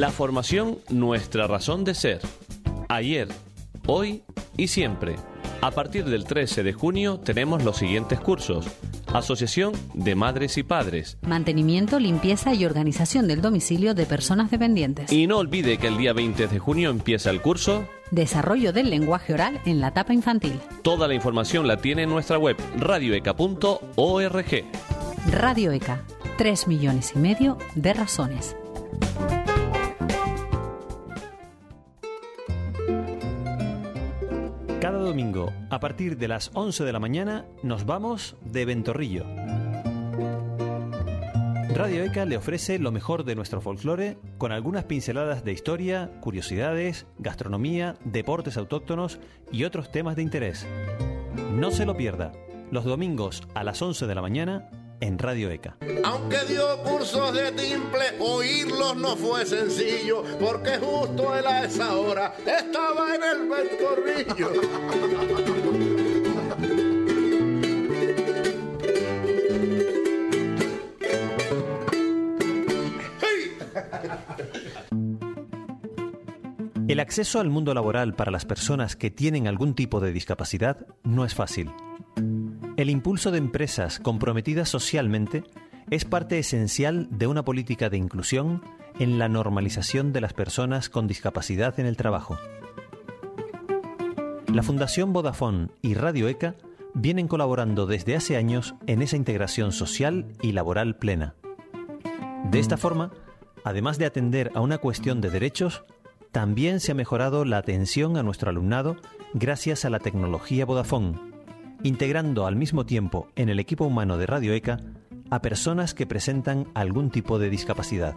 La formación, nuestra razón de ser. Ayer, hoy y siempre. A partir del 13 de junio tenemos los siguientes cursos. Asociación de Madres y Padres. Mantenimiento, limpieza y organización del domicilio de personas dependientes. Y no olvide que el día 20 de junio empieza el curso. Desarrollo del lenguaje oral en la etapa infantil. Toda la información la tiene en nuestra web radioeca.org. Radio ECA. Tres millones y medio de razones. A partir de las 11 de la mañana, nos vamos de Ventorrillo. Radio ECA le ofrece lo mejor de nuestro folclore con algunas pinceladas de historia, curiosidades, gastronomía, deportes autóctonos y otros temas de interés. No se lo pierda, los domingos a las 11 de la mañana en Radio ECA. Aunque dio cursos de timple, oírlos no fue sencillo, porque justo a esa hora estaba en el pescorrillo. El acceso al mundo laboral para las personas que tienen algún tipo de discapacidad no es fácil. El impulso de empresas comprometidas socialmente es parte esencial de una política de inclusión en la normalización de las personas con discapacidad en el trabajo. La Fundación Vodafone y Radio ECA vienen colaborando desde hace años en esa integración social y laboral plena. De esta forma, además de atender a una cuestión de derechos, también se ha mejorado la atención a nuestro alumnado gracias a la tecnología Vodafone, integrando al mismo tiempo en el equipo humano de Radio ECA a personas que presentan algún tipo de discapacidad.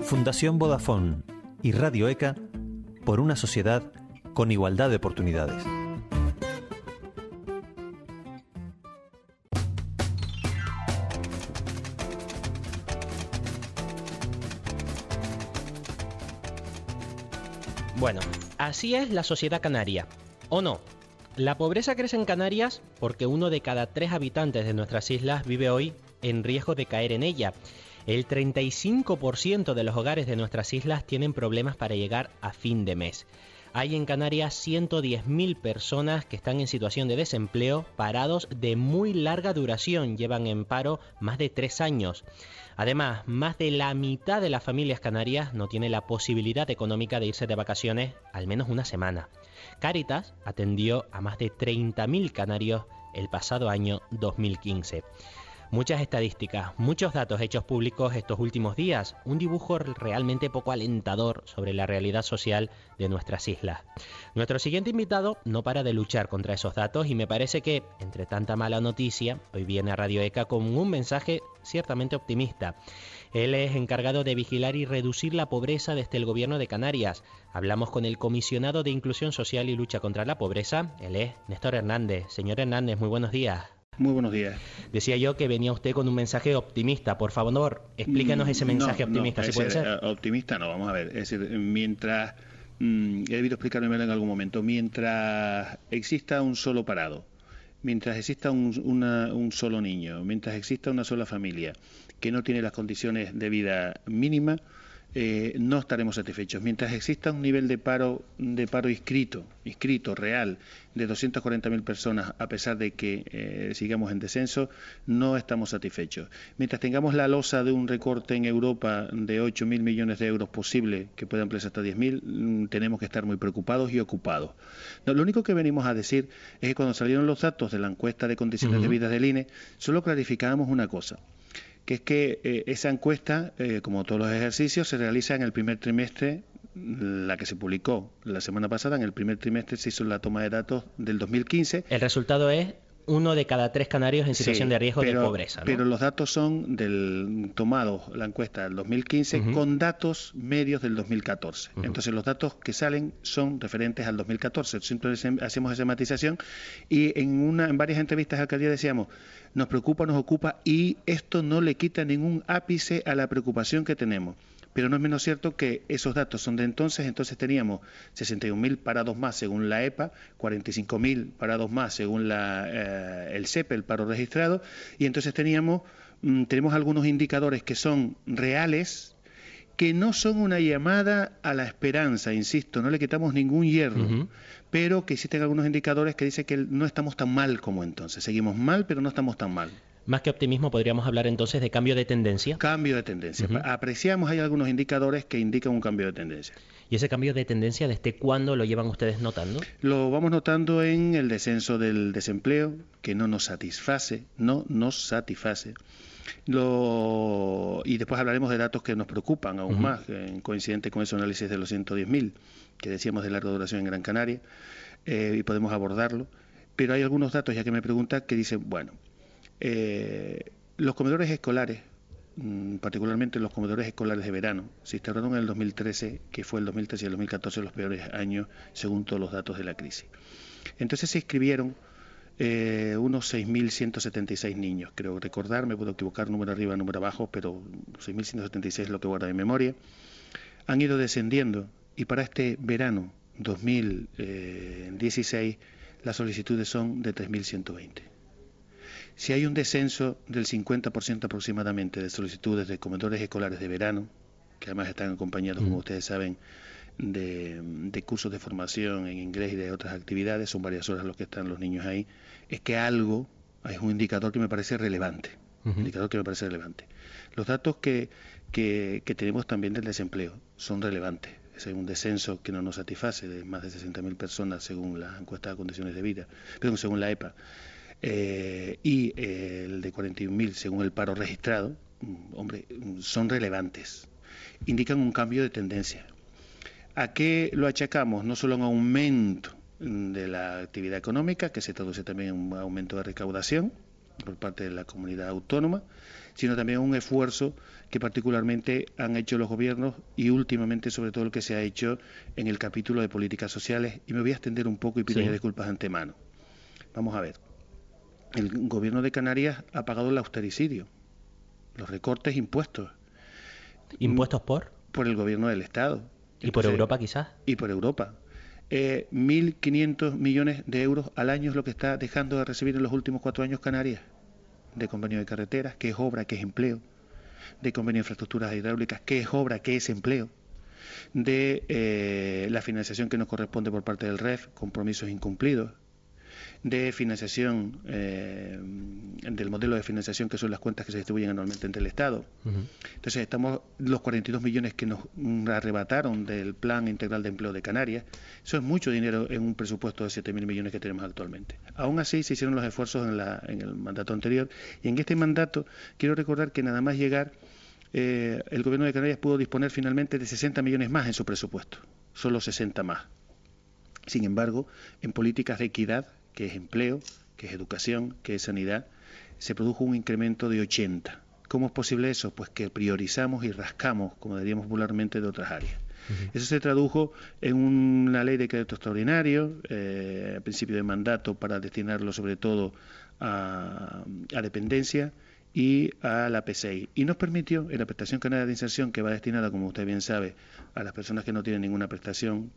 Fundación Vodafone y Radio ECA por una sociedad con igualdad de oportunidades. Bueno, así es la sociedad canaria. ¿O no? La pobreza crece en Canarias porque uno de cada tres habitantes de nuestras islas vive hoy en riesgo de caer en ella. El 35% de los hogares de nuestras islas tienen problemas para llegar a fin de mes. Hay en Canarias 110.000 personas que están en situación de desempleo, parados de muy larga duración, llevan en paro más de tres años. Además, más de la mitad de las familias canarias no tiene la posibilidad económica de irse de vacaciones al menos una semana. Caritas atendió a más de 30.000 canarios el pasado año 2015. Muchas estadísticas, muchos datos hechos públicos estos últimos días, un dibujo realmente poco alentador sobre la realidad social de nuestras islas. Nuestro siguiente invitado no para de luchar contra esos datos y me parece que, entre tanta mala noticia, hoy viene a Radio ECA con un mensaje ciertamente optimista. Él es encargado de vigilar y reducir la pobreza desde el gobierno de Canarias. Hablamos con el comisionado de Inclusión Social y Lucha contra la Pobreza. Él es Néstor Hernández. Señor Hernández, muy buenos días. Muy buenos días. Decía yo que venía usted con un mensaje optimista. Por favor, explícanos ese mensaje optimista, si puede ser. Eh, optimista no, vamos a ver. Es decir, mientras, mm, he debido explicarme en algún momento, mientras exista un solo parado, mientras exista un, un solo niño, mientras exista una sola familia que no tiene las condiciones de vida mínimas, eh, no estaremos satisfechos. Mientras exista un nivel de paro, de paro inscrito, inscrito, real, de 240.000 personas, a pesar de que eh, sigamos en descenso, no estamos satisfechos. Mientras tengamos la losa de un recorte en Europa de 8.000 millones de euros posible, que pueda emplear hasta 10.000, mm, tenemos que estar muy preocupados y ocupados. lo único que venimos a decir es que cuando salieron los datos de la encuesta de condiciones de vida del INE, solo clarificábamos una cosa que es que eh, esa encuesta, eh, como todos los ejercicios, se realiza en el primer trimestre, la que se publicó la semana pasada, en el primer trimestre se hizo la toma de datos del 2015. El resultado es uno de cada tres canarios en situación de riesgo de pobreza. Pero los datos son del tomados, la encuesta del 2015, con datos medios del 2014. Entonces los datos que salen son referentes al 2014. Entonces hacemos esa matización y en, una, en varias entrevistas al día decíamos, nos preocupa, nos ocupa y esto no le quita ningún ápice a la preocupación que tenemos. Pero no es menos cierto que esos datos son de entonces, entonces teníamos 61.000 parados más según la EPA, 45.000 parados más según la, eh, el CEP, el paro registrado, y entonces teníamos, mm, tenemos algunos indicadores que son reales, que no son una llamada a la esperanza, insisto, no le quitamos ningún hierro, pero que existen algunos indicadores que dicen que no estamos tan mal como entonces. Seguimos mal, pero no estamos tan mal. Más que optimismo, podríamos hablar entonces de cambio de tendencia. Cambio de tendencia. Apreciamos, hay algunos indicadores que indican un cambio de tendencia. ¿Y ese cambio de tendencia desde cuándo lo llevan ustedes notando? Lo vamos notando en el descenso del desempleo, que no nos satisface, no nos satisface. Lo... Y después hablaremos de datos que nos preocupan aún más, en coincidente con ese análisis de los 110.000 que decíamos de larga duración en Gran Canaria, eh, y podemos abordarlo. Pero hay algunos datos, ya que me pregunta, que dicen, bueno, eh, los comedores escolares mm, particularmente los comedores escolares de verano, se instauraron en el 2013, que fue el 2013 y el 2014 los peores años según todos los datos de la crisis. Entonces se inscribieron eh, unos 6.176 niños, creo recordar, me puedo equivocar, número arriba, número abajo, pero 6.176 es lo que guarda en memoria. Han ido descendiendo y para este verano 2016 las solicitudes son de 3.120. Si hay un descenso del 50% aproximadamente de solicitudes de comedores escolares de verano, que además están acompañados, como ustedes saben, de, cursos de formación en inglés y de otras actividades, son varias horas los que están los niños ahí, es que algo, es un indicador que me parece relevante. indicador que me parece relevante. Los datos que, que, tenemos también del desempleo son relevantes. Es un descenso que no nos satisface de más de 60.000 personas según la encuesta de condiciones de vida, perdón, según la EPA, eh, y eh, el de 41.000 según el paro registrado, mm, hombre, mm, son relevantes. Indican un cambio de tendencia. ¿A qué lo achacamos? No solo un aumento de la actividad económica, que se traduce también en un aumento de recaudación por parte de la comunidad autónoma, sino también un esfuerzo que particularmente han hecho los gobiernos y últimamente sobre todo el que se ha hecho en el capítulo de políticas sociales. Y me voy a extender un poco y pido disculpas antemano. Vamos a ver. El gobierno de Canarias ha pagado el austericidio, los recortes impuestos. ¿Impuestos por? Por el gobierno del Estado ¿Y por Europa quizás? Y por Europa. Eh, 1.500 millones de euros al año es lo que está dejando de recibir en los últimos cuatro años Canarias, de convenio de carreteras, que es obra, que es empleo, de convenio de infraestructuras hidráulicas, que es obra, que es empleo, de eh, la financiación que nos corresponde por parte del REF, compromisos incumplidos, de financiación, eh, del modelo de financiación que son las cuentas que se distribuyen anualmente entre el Estado. Entonces, estamos los 42 millones que nos arrebataron del Plan Integral de Empleo de Canarias. Eso es mucho dinero en un presupuesto de 7.000 millones que tenemos actualmente. Aún así, se hicieron los esfuerzos en, la, en el mandato anterior. Y en este mandato, quiero recordar que nada más llegar, eh, el Gobierno de Canarias pudo disponer finalmente de 60 millones más en su presupuesto. Solo 60 más. Sin embargo, en políticas de equidad, que es empleo, que es educación, que es sanidad, se produjo un incremento de 80. ¿Cómo es posible eso? Pues que priorizamos y rascamos, como diríamos popularmente, de otras áreas. Eso se tradujo en una ley de crédito extraordinario, eh, a principio de mandato, para destinarlo sobre todo a, dependencia y a la PCI. Y nos permitió, en la prestación canaria de inserción, que va destinada, como usted bien sabe, a las personas que no tienen ninguna prestación,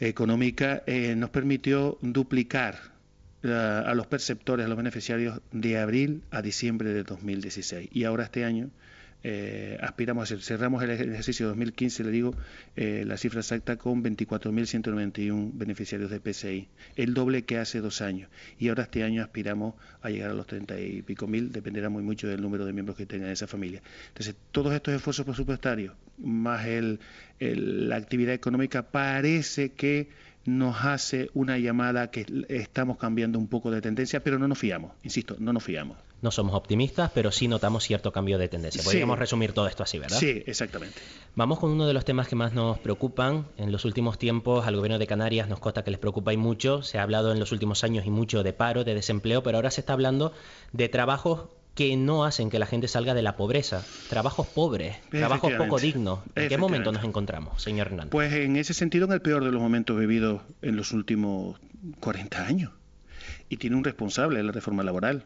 económica eh, nos permitió duplicar eh, a los perceptores, a los beneficiarios de abril a diciembre de 2016. Y ahora este año eh, aspiramos a hacer, cerramos el ejercicio 2015, le digo, eh, la cifra exacta con 24.191 beneficiarios de PCI, el doble que hace dos años. Y ahora este año aspiramos a llegar a los 30 y pico mil, dependerá muy mucho del número de miembros que tenga esa familia. Entonces, todos estos esfuerzos presupuestarios, más el, la actividad económica, parece que nos hace una llamada que estamos cambiando un poco de tendencia, pero no nos fiamos, insisto, no nos fiamos no somos optimistas, pero sí notamos cierto cambio de tendencia. Podríamos resumir todo esto así, ¿verdad? Sí, exactamente. Vamos con uno de los temas que más nos preocupan. En los últimos tiempos al gobierno de Canarias nos consta que les preocupa y mucho. Se ha hablado en los últimos años y mucho de paro, de desempleo, pero ahora se está hablando de trabajos que no hacen que la gente salga de la pobreza. Trabajos pobres, trabajos poco dignos. ¿En qué momento nos encontramos, señor Hernández? Pues en ese sentido, en el peor de los momentos vividos en los últimos 40 años. Y tiene un responsable, la reforma laboral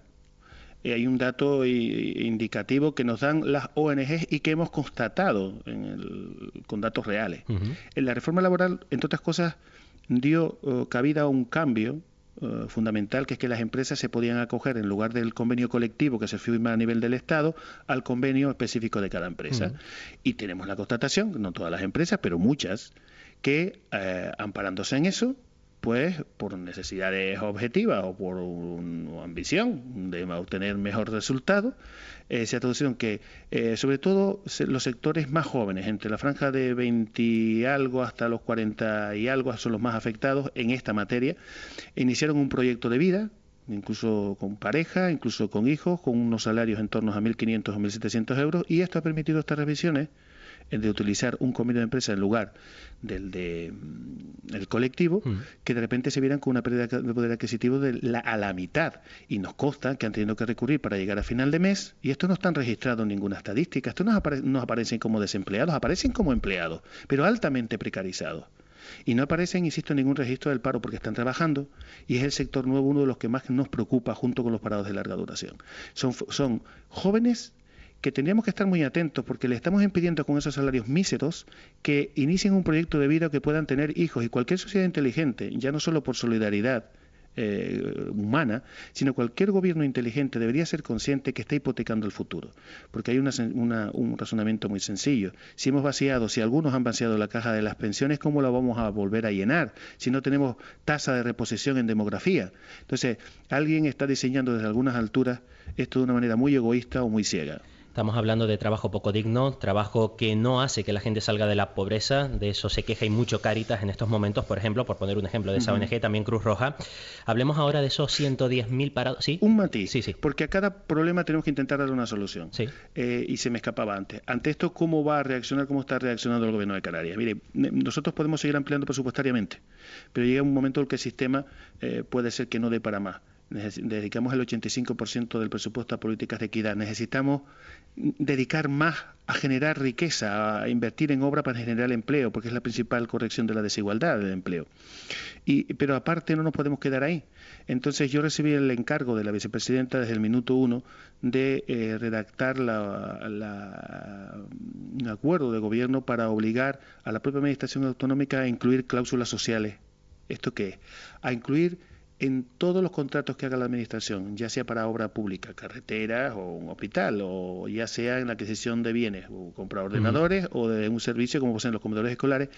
hay un dato indicativo que nos dan las ONGs y que hemos constatado con datos reales. En la reforma laboral, entre otras cosas, dio eh, cabida a un cambio eh, fundamental, que es que las empresas se podían acoger, en lugar del convenio colectivo que se firma a nivel del Estado, al convenio específico de cada empresa. Y tenemos la constatación, no todas las empresas, pero muchas, que amparándose en eso, pues por necesidades objetivas o por una ambición de obtener mejor resultado, eh, se ha traducido que, eh, sobre todo, los sectores más jóvenes, entre la franja de 20 y algo hasta los 40 y algo, son los más afectados en esta materia, iniciaron un proyecto de vida, incluso con pareja, incluso con hijos, con unos salarios en torno a 1.500 o 1.700 euros, y esto ha permitido estas revisiones de utilizar un convenio de empresa en lugar del de, mm, el colectivo, Mm. que de repente se vieran con una pérdida de poder adquisitivo de la, a la mitad. Y nos consta que han tenido que recurrir para llegar a final de mes, y esto no están registrados en ninguna estadística, esto no, apare- no aparecen como desempleados, aparecen como empleados, pero altamente precarizados. Y no aparecen, insisto, en ningún registro del paro porque están trabajando y es el sector nuevo uno de los que más nos preocupa junto con los parados de larga duración. Son, son jóvenes que tendríamos que estar muy atentos porque le estamos impidiendo con esos salarios míseros que inicien un proyecto de vida o que puedan tener hijos y cualquier sociedad inteligente, ya no solo por solidaridad, eh, humana, sino cualquier gobierno inteligente debería ser consciente que está hipotecando el futuro. Porque hay una una- un razonamiento muy sencillo. Si hemos vaciado, si algunos han vaciado la caja de las pensiones, ¿cómo la vamos a volver a llenar? Si no tenemos tasa de reposición en demografía. Entonces, alguien está diseñando desde algunas alturas esto de una manera muy egoísta o muy ciega. Estamos hablando de trabajo poco digno, trabajo que no hace que la gente salga de la pobreza, de eso se queja y mucho Caritas en estos momentos, por ejemplo, por poner un ejemplo de esa. ONG, también Cruz Roja. Hablemos ahora de esos 110.000 parados. ¿Sí? Un matiz, porque a cada problema tenemos que intentar darle una solución. Sí. Eh, y se me escapaba antes. Ante esto, ¿cómo va a reaccionar, cómo está reaccionando el gobierno de Canarias? Mire, nosotros podemos seguir ampliando presupuestariamente, pero llega un momento en que el sistema eh, puede ser que no dé para más. Dedicamos el 85% del presupuesto a políticas de equidad. Necesitamos dedicar más a generar riqueza, a invertir en obra para generar empleo, porque es la principal corrección de la desigualdad del empleo. Y, pero aparte no nos podemos quedar ahí. Entonces yo recibí el encargo de la vicepresidenta desde el minuto uno de eh, redactar la- la- un acuerdo de gobierno para obligar a la propia administración autonómica a incluir cláusulas sociales. ¿Esto qué? A incluir en todos los contratos que haga la administración, ya sea para obra pública, carreteras o un hospital, o ya sea en la adquisición de bienes, o comprar ordenadores o de un servicio como pueden los comedores escolares,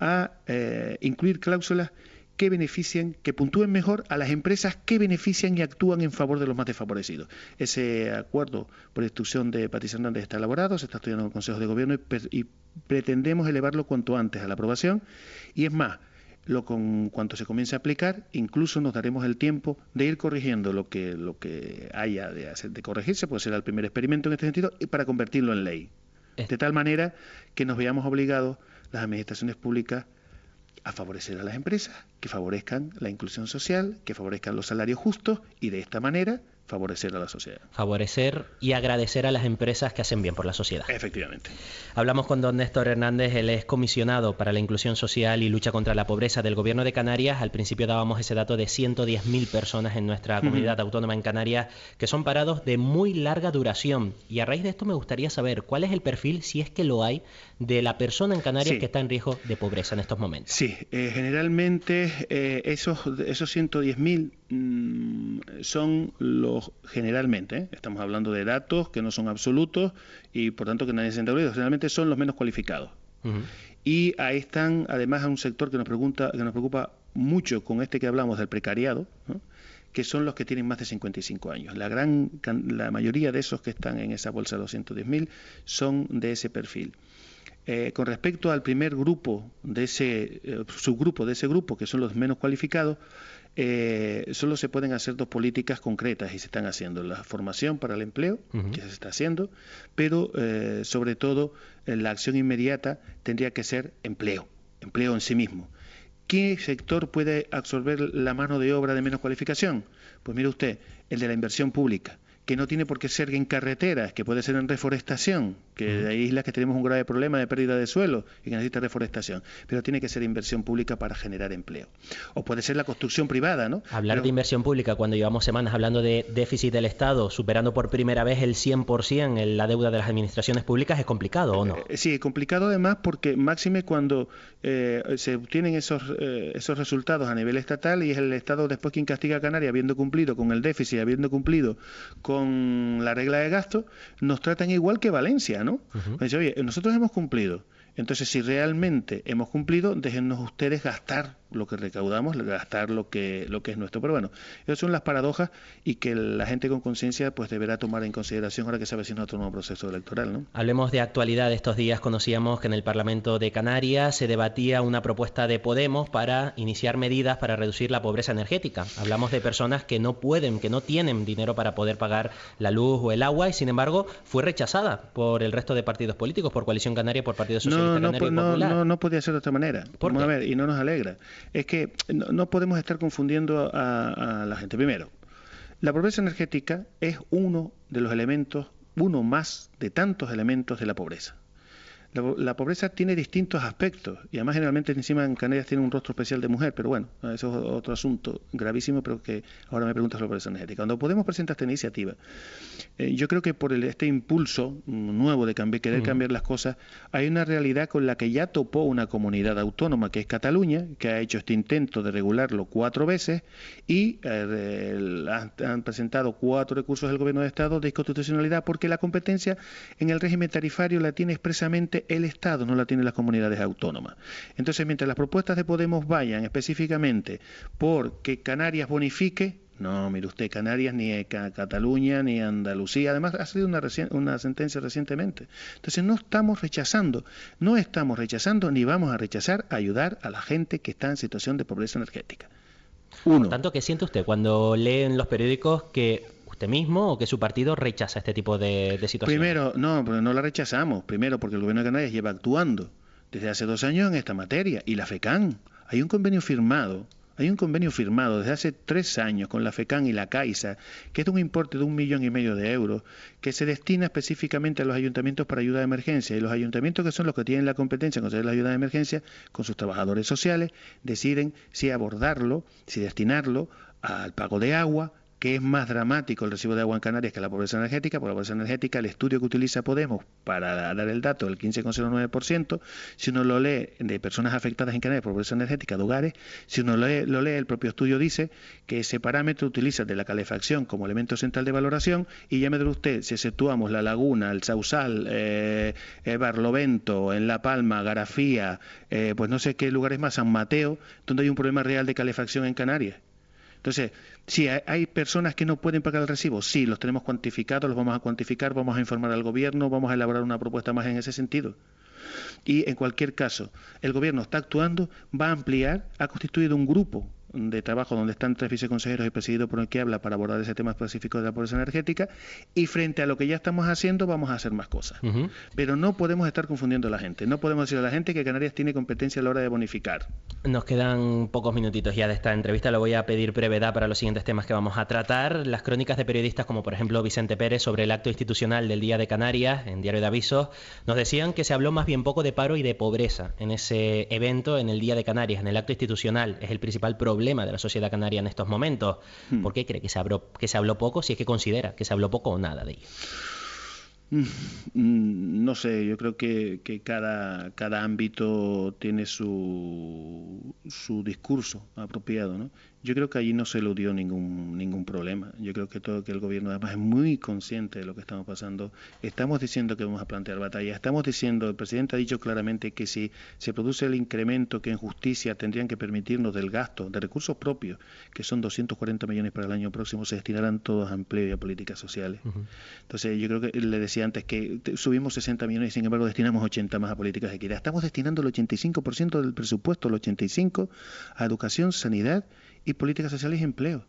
a eh, incluir cláusulas que beneficien, que puntúen mejor a las empresas que benefician y actúan en favor de los más desfavorecidos. Ese acuerdo, por instrucción de Patricia Hernández, está elaborado, se está estudiando en el Consejo de Gobierno y, y pretendemos elevarlo cuanto antes a la aprobación. Y es más, lo con cuanto se comience a aplicar, incluso nos daremos el tiempo de ir corrigiendo lo que lo que haya de hacer, de corregirse, puede ser el primer experimento en este sentido, y para convertirlo en ley. De tal manera que nos veamos obligados las administraciones públicas a favorecer a las empresas, que favorezcan la inclusión social, que favorezcan los salarios justos y de esta manera favorecer a la sociedad. Favorecer y agradecer a las empresas que hacen bien por la sociedad. Efectivamente. Hablamos con don Néstor Hernández, él es comisionado para la inclusión social y lucha contra la pobreza del Gobierno de Canarias. Al principio dábamos ese dato de 110.000 personas en nuestra comunidad autónoma en Canarias que son parados de muy larga duración. Y a raíz de esto me gustaría saber cuál es el perfil, si es que lo hay, de la persona en Canarias Sí. que está en riesgo de pobreza en estos momentos. Sí, eh, generalmente eh, esos, esos 110.000 mm, son los, generalmente, ¿eh? estamos hablando de datos que no son absolutos y por tanto que nadie se olvidado, generalmente son los menos cualificados. Y ahí están, además, a un sector que nos, pregunta, que nos preocupa mucho con este que hablamos del precariado, ¿no? que son los que tienen más de 55 años. La, gran, la mayoría de esos que están en esa bolsa de 210.000 son de ese perfil. Eh, con respecto al primer grupo de ese eh, subgrupo de ese grupo, que son los menos cualificados, eh, solo se pueden hacer dos políticas concretas y se están haciendo. La formación para el empleo, que se está haciendo, pero eh, sobre todo eh, la acción inmediata tendría que ser empleo, empleo en sí mismo. ¿Qué sector puede absorber la mano de obra de menos cualificación? Pues mire usted, el de la inversión pública, que no tiene por qué ser en carreteras, que puede ser en reforestación, que hay islas que tenemos un grave problema de pérdida de suelo y que necesita reforestación, pero tiene que ser inversión pública para generar empleo. O puede ser la construcción privada, ¿no? Hablar Pero- de inversión pública cuando llevamos semanas hablando de déficit del Estado, superando por primera vez el 100% en la deuda de las administraciones públicas, es complicado, ¿o no? Eh, Sí, complicado además porque máxime cuando eh, se obtienen esos, eh, esos resultados a nivel estatal y es el Estado después quien castiga a Canarias habiendo cumplido con el déficit, habiendo cumplido con la regla de gasto, nos tratan igual que Valencia, ¿no? Dice, oye, nosotros hemos cumplido. Entonces, si realmente hemos cumplido, déjennos ustedes gastar lo que recaudamos, gastar lo que, lo que es nuestro. Pero bueno, esas son las paradojas y que la gente con conciencia pues deberá tomar en consideración ahora que se avecina otro nuevo proceso electoral. ¿no? Hablemos de actualidad. Estos días conocíamos que en el Parlamento de Canarias se debatía una propuesta de Podemos para iniciar medidas para reducir la pobreza energética. Hablamos de personas que no pueden, que no tienen dinero para poder pagar la luz o el agua y sin embargo fue rechazada por el resto de partidos políticos, por Coalición Canaria, por Partido Socialista no, Canario no, Popular. No, no podía ser de otra manera. Vamos a ver, y no nos alegra. Es que no, podemos estar confundiendo a, la gente. Primero, la pobreza energética es uno de los elementos, uno más de tantos elementos de la pobreza. La, pobreza tiene distintos aspectos y además generalmente encima en Canarias tiene un rostro especial de mujer, pero bueno, eso es otro asunto gravísimo, pero que ahora me preguntas sobre la pobreza energética. Cuando Podemos presentar esta iniciativa, eh, yo creo que por este impulso nuevo de cambiar, querer cambiar las cosas, hay una realidad con la que ya topó una comunidad autónoma que es Cataluña, que ha hecho este intento de regularlo cuatro veces y eh, han, presentado cuatro recursos del Gobierno de Estado de inconstitucionalidad porque la competencia en el régimen tarifario la tiene expresamente el Estado, no la tienen las comunidades autónomas. Entonces, mientras las propuestas de Podemos vayan específicamente por que Canarias bonifique, no, mire usted, Canarias ni Cataluña ni Andalucía, además ha salido una, una sentencia recientemente. Entonces no estamos rechazando, no estamos rechazando ni vamos a rechazar ayudar a la gente que está en situación de pobreza energética. Uno. tanto, ¿qué siente usted cuando lee en los periódicos que mismo o que su partido rechaza este tipo de, de situaciones? Primero, no, no la rechazamos. Primero, porque el gobierno de Canarias lleva actuando desde hace dos años en esta materia y la FECAN. Hay un convenio firmado hay un convenio firmado desde hace tres años con la FECAN y la CAISA, que es de un importe de un millón y medio de euros, que se destina específicamente a los ayuntamientos para ayuda de emergencia. Y los ayuntamientos, que son los que tienen la competencia en conceder la ayuda de emergencia, con sus trabajadores sociales, deciden si abordarlo, si destinarlo al pago de agua, que es más dramático el recibo de agua en Canarias que la pobreza energética, por la pobreza energética, el estudio que utiliza Podemos para dar el dato del 15,09%, si uno lo lee de personas afectadas en Canarias por pobreza energética de hogares, si uno lo lee, lo lee, el propio estudio dice que ese parámetro utiliza de la calefacción como elemento central de valoración y ya me dirá usted, si exceptuamos la laguna, el Sausal, eh, eh, Barlovento, en La Palma, Garafía, eh, pues no sé qué lugares más, San Mateo, donde hay un problema real de calefacción en Canarias. Entonces, si hay personas que no pueden pagar el recibo, sí, los tenemos cuantificados, los vamos a cuantificar, vamos a informar al gobierno, vamos a elaborar una propuesta más en ese sentido. Y en cualquier caso, el gobierno está actuando, va a ampliar, ha constituido un grupo de trabajo donde están tres viceconsejeros y presidido por el que habla para abordar ese tema específico de la pobreza energética y frente a lo que ya estamos haciendo vamos a hacer más cosas. Pero no podemos estar confundiendo a la gente, no podemos decir a la gente que Canarias tiene competencia a la hora de bonificar. Nos quedan pocos minutitos ya de esta entrevista, le voy a pedir brevedad para los siguientes temas que vamos a tratar. Las crónicas de periodistas como por ejemplo Vicente Pérez sobre el acto institucional del Día de Canarias en Diario de Avisos nos decían que se habló más bien poco de paro y de pobreza en ese evento en el Día de Canarias, en el acto institucional. Es el principal problema problema de la sociedad canaria en estos momentos. Hmm. ¿Por qué cree que se, habló, que se habló poco si es que considera que se habló poco o nada de ello? Mm, no sé, yo creo que, que cada, cada ámbito tiene su, su discurso apropiado, ¿no? Yo creo que allí no se eludió ningún, ningún problema. Yo creo que todo que el gobierno además es muy consciente de lo que estamos pasando. Estamos diciendo que vamos a plantear batalla. Estamos diciendo, el presidente ha dicho claramente que si se produce el incremento que en justicia tendrían que permitirnos del gasto de recursos propios, que son 240 millones para el año próximo, se destinarán todos a empleo y a políticas sociales. Entonces yo creo que le decía antes que subimos 60 millones y sin embargo destinamos 80 más a políticas de equidad. Estamos destinando el 85% del presupuesto, el 85% a educación, sanidad y políticas sociales y empleo.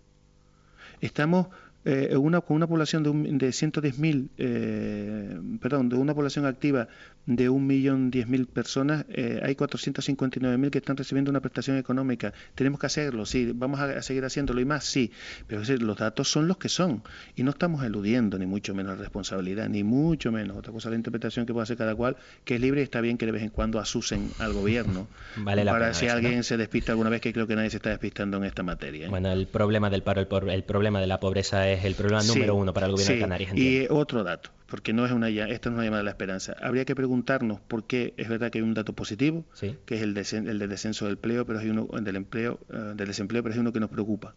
Estamos eh, una, con una población de, un, de 110.000, eh, perdón, de una población activa de 1.010.000 personas, eh, hay 459.000 que están recibiendo una prestación económica. Tenemos que hacerlo, sí, vamos a, seguir haciéndolo y más, sí, pero los datos son los que son y no estamos eludiendo ni mucho menos la responsabilidad, ni mucho menos. Otra cosa la interpretación que puede hacer cada cual, que es libre y está bien que de vez en cuando asusen al gobierno vale para si alguien se despista alguna vez, que creo que nadie se está despistando en esta materia. Bueno, el problema del paro, el, el problema de la pobreza es el problema número uno para el gobierno de Canarias. Y otro dato, porque no es una esta no es una llamada de la esperanza. Habría que preguntarnos por qué es verdad que hay un dato positivo, que es el, el del descenso del empleo, pero hay uno del empleo, eh, del desempleo, pero hay uno que nos preocupa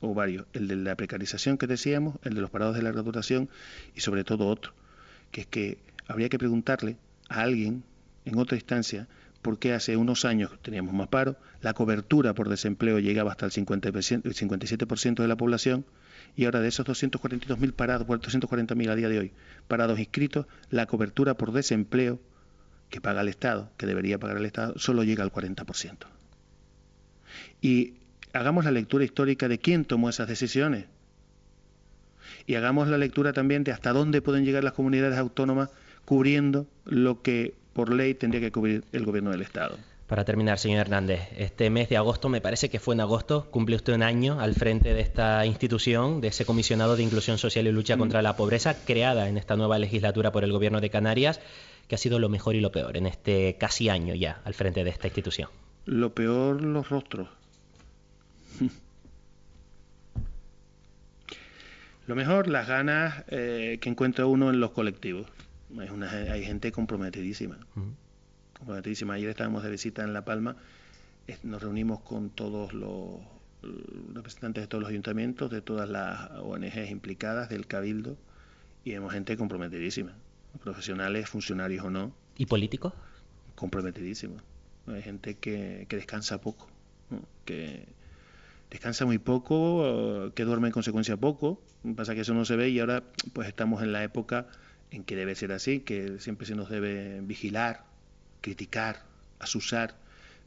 o varios, el de la precarización que decíamos, el de los parados de larga duración y sobre todo otro, que es que habría que preguntarle a alguien en otra instancia porque hace unos años teníamos más paro, la cobertura por desempleo llegaba hasta el 50%, el 57% de la población y ahora de esos 242.000 parados, 240.000 a día de hoy, parados inscritos, la cobertura por desempleo que paga el Estado, que debería pagar el Estado, solo llega al 40%. Y hagamos la lectura histórica de quién tomó esas decisiones. Y hagamos la lectura también de hasta dónde pueden llegar las comunidades autónomas cubriendo lo que por ley tendría que cubrir el gobierno del Estado. Para terminar, señor Hernández, este mes de agosto, me parece que fue en agosto, cumple usted un año al frente de esta institución, de ese comisionado de inclusión social y lucha contra la pobreza, creada en esta nueva legislatura por el gobierno de Canarias, que ha sido lo mejor y lo peor en este casi año ya al frente de esta institución. Lo peor, los rostros. Lo mejor, las ganas eh, que encuentra uno en los colectivos. Hay, una, hay gente comprometidísima. Comprometidísima. Ayer estábamos de visita en La Palma. Nos reunimos con todos los representantes de todos los ayuntamientos, de todas las ONGs implicadas, del Cabildo, y vemos gente comprometidísima. Profesionales, funcionarios o no. ¿Y políticos? Comprometidísimos. Hay gente que, que descansa poco, que descansa muy poco, que duerme en consecuencia poco. Pasa que eso no se ve y ahora pues estamos en la época en que debe ser así, que siempre se nos debe vigilar, criticar, asusar,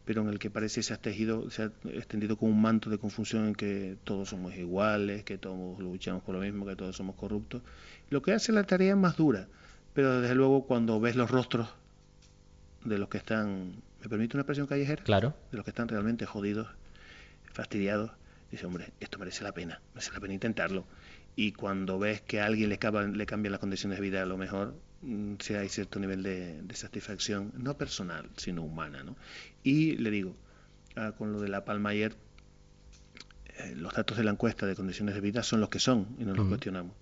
pero en el que parece se ha tejido, se ha extendido como un manto de confusión en que todos somos iguales, que todos luchamos por lo mismo, que todos somos corruptos, lo que hace la tarea más dura, pero desde luego cuando ves los rostros de los que están, ¿me permite una expresión callejera? Claro. De los que están realmente jodidos, fastidiados, dice, hombre, esto merece la pena, merece la pena intentarlo. Y cuando ves que a alguien le, cambian, le cambian las condiciones de vida a lo mejor, mm, si hay cierto nivel de, de, satisfacción, no personal, sino humana. ¿no? Y le digo, ah, con lo de la Palma ayer, eh, los datos de la encuesta de condiciones de vida son los que son y no los uh -huh. cuestionamos.